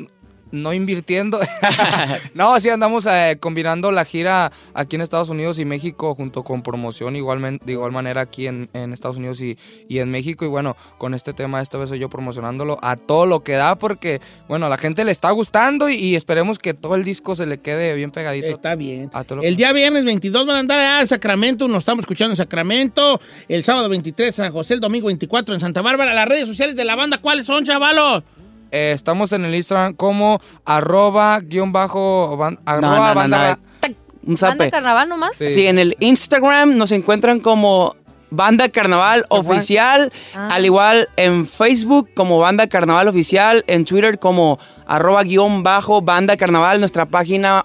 no invirtiendo. *laughs* no, sí andamos eh, combinando la gira aquí en Estados Unidos y México junto con promoción igualmente, de igual manera aquí en, en Estados Unidos y, y en México. Y bueno, con este tema esta vez soy yo promocionándolo a todo lo que da porque, bueno, a la gente le está gustando y, y esperemos que todo el disco se le quede bien pegadito. Está bien. A todo lo El día viernes 22 van a andar allá en Sacramento, nos estamos escuchando en Sacramento. El sábado 23 en San José, el domingo 24 en Santa Bárbara. Las redes sociales de la banda, ¿cuáles son, chavalos? Eh, estamos en el Instagram como arroba guion bajo ban- arroba no, no, banda- no. Un ¿Banda zape. carnaval nomás? Sí. en el Instagram nos encuentran como Banda Carnaval Oficial, Ah. al igual en Facebook como Banda Carnaval Oficial, en Twitter como arroba guion bajo Banda Carnaval, nuestra página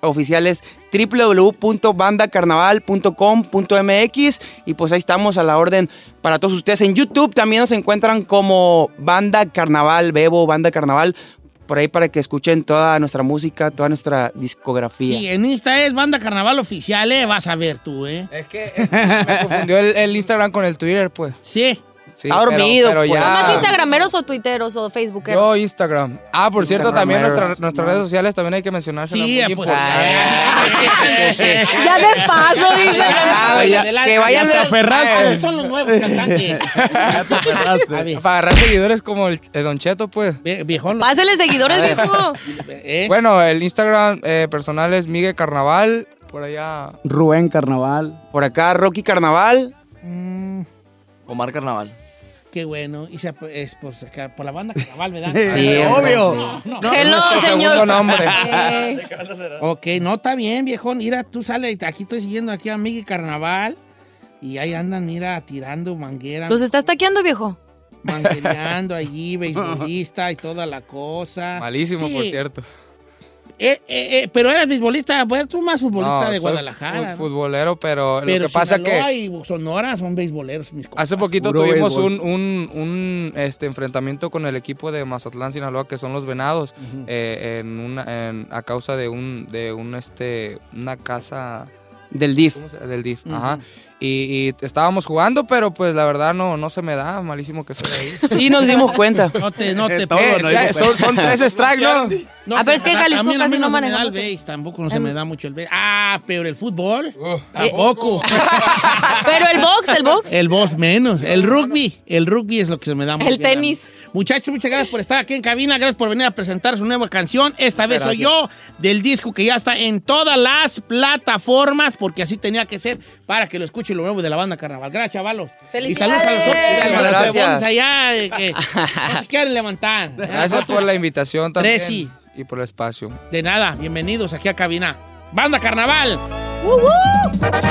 oficial es www.bandacarnaval.com.mx y pues ahí estamos a la orden para todos ustedes. En YouTube también nos encuentran como Banda Carnaval, Bebo, Banda Carnaval, por ahí para que escuchen toda nuestra música, toda nuestra discografía. Sí, en Insta es Banda Carnaval Oficial, ¿eh? Vas a ver tú, ¿eh? Es que me confundió el, el Instagram con el Twitter, pues. Sí. Sí, Está dormido, Pero, pero pues. ya. ¿Más instagrameros o tuiteros o facebookeros? Yo Instagram. Ah, por cierto, también nuestra- nuestras redes sociales también hay que mencionarse. Sí, pues, *laughs* Ya de paso, dice. Ah, ya, que vayan Ya te de- aferraste. Esos son los nuevos cantantes. *laughs* *laughs* Para agarrar seguidores como el, el Don Cheto, pues. vie- viejón. Pásele seguidores, viejo. ¿eh? Bueno, el Instagram eh, personal es Miguel Carnaval. Por allá. Rubén Carnaval. Por acá Rocky Carnaval. Omar Carnaval. Qué bueno. Y se- es por, sacar- por la banda Carnaval, ¿verdad? *laughs* Sí, obvio. No, no. Hello, nuestro señor. segundo nombre. *laughs* Ok, no, está bien, viejón. Mira, tú sales, aquí estoy siguiendo aquí a Miguel Carnaval. Y ahí andan, mira, tirando manguera, ¿Los estás taqueando, viejo? manguereando allí, *laughs* beisbolista y toda la cosa. Malísimo, Sí. por cierto. Eh, eh, eh, pero eras beisbolista, pues tú más futbolista No, de soy Guadalajara. ¿no? futbolero, pero, Pero lo que pasa Sinaloa que y Sonora son beisboleros, mis compas. hace poquito puro tuvimos un, un, un, este, enfrentamiento con el equipo de Mazatlán, Sinaloa, que son los Venados, eh, en una, en- a causa de un, de un, este, una casa Del DIF. ¿cómo se- del DIF, ajá. Y, y estábamos jugando, pero pues la verdad no, no se me da, malísimo que soy ahí. Sí, nos dimos cuenta. No te, no te Todo, Eh, no sea, son, son tres strikes, ¿no? No, Ah, pero es que a- a Jalisco mí- a mí casi no se me da manejamos el base, tampoco no se me da mucho el base. Ah, pero el fútbol, tampoco. *laughs* Pero el box, el box. el box menos. El rugby, el rugby es lo que se me da muy El bien tenis. Muchachos, muchas gracias por estar aquí en cabina. Gracias por venir a presentar su nueva canción. Esta vez soy yo del disco que ya está en todas las plataformas, porque así tenía que ser para que lo escuchen lo nuevo de la banda Carnaval. Gracias, chavalos. Y saludos a los otros, a los Gracias. allá que *laughs* no se quieren levantar. Gracias por la invitación también. Y por el espacio. De nada, bienvenidos aquí a cabina. Banda Carnaval. Don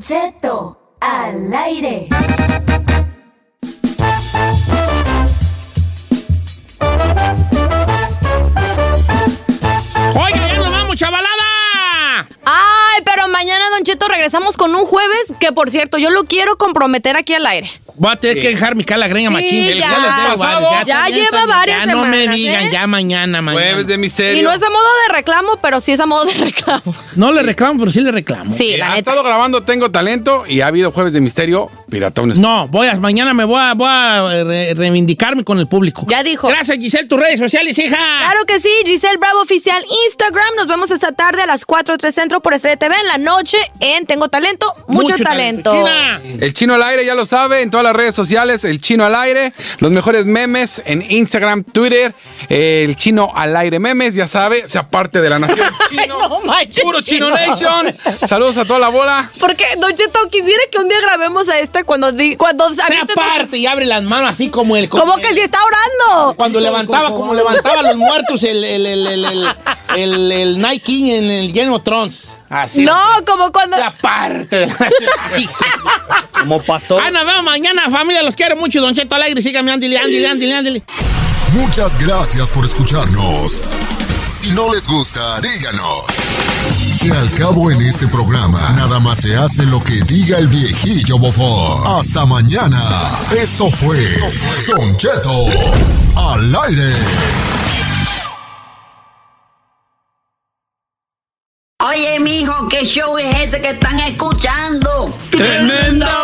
Cheto al aire. Regresamos con un jueves que, por cierto, yo lo quiero comprometer aquí al aire. Voy a tener que dejar mi cala-greña Sí, machín. ya. les debo Pasado. varios, Ya también, lleva también. varias Ya no me semanas, digan, ¿eh? ya mañana, mañana. Jueves de misterio. Y no es a modo de reclamo, pero sí es a modo de reclamo. No le reclamo, pero sí le reclamo. Sí, la ha neta. estado grabando Tengo Talento y ha habido Jueves de Misterio Piratones. No, voy a, mañana me voy a, voy a eh, re- reivindicarme con el público. Ya dijo. Gracias, Giselle, tus redes sociales, hija. Claro que sí, Giselle Bravo Oficial Instagram. Nos vemos esta tarde a las 4 3 Centro por Estrella TV en la noche en Tengo Talento, mucho, talento. El chino al aire ya lo sabe en todas las redes sociales. El chino al aire. Los mejores memes en Instagram, Twitter. El chino al aire memes, ya sabe. Sea parte de la nación *laughs* chino. No manches, Puro Chino chino. Nation. Saludos a toda la bola. Porque, Don Cheto, quisiera que un día grabemos a esta cuando... di- cuando Sea parte y abre las manos así como el... Como que si está orando. Cuando levantaba, como levantaba a los muertos el, el, el, el, el, el, el Night King en el Game of Thrones. Así. No, como cuando... Sea parte de la *laughs* Como pastor. Ah, nos vemos mañana, familia. Los quiero mucho. Don Cheto Alegre, síganme, ándale, ándale, ándale, ándale. Muchas gracias por escucharnos. Si no les gusta, díganos. Que al cabo en este programa, nada más se hace lo que diga el viejillo bofón. Hasta mañana. Esto fue Don Cheto al aire. Oye, mijo, ¿qué show es ese que están escuchando? ¡Tremenda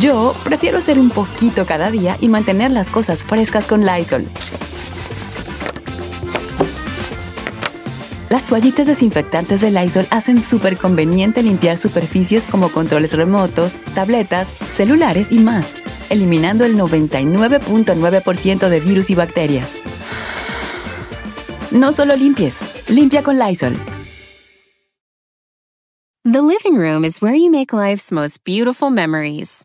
Yo prefiero hacer un poquito cada día y mantener las cosas frescas con Lysol. Las toallitas desinfectantes de Lysol hacen súper conveniente limpiar superficies como controles remotos, tabletas, celulares y más, eliminando el 99.9% de virus y bacterias. No solo limpies, limpia con Lysol. The living room is where you make life's most beautiful memories.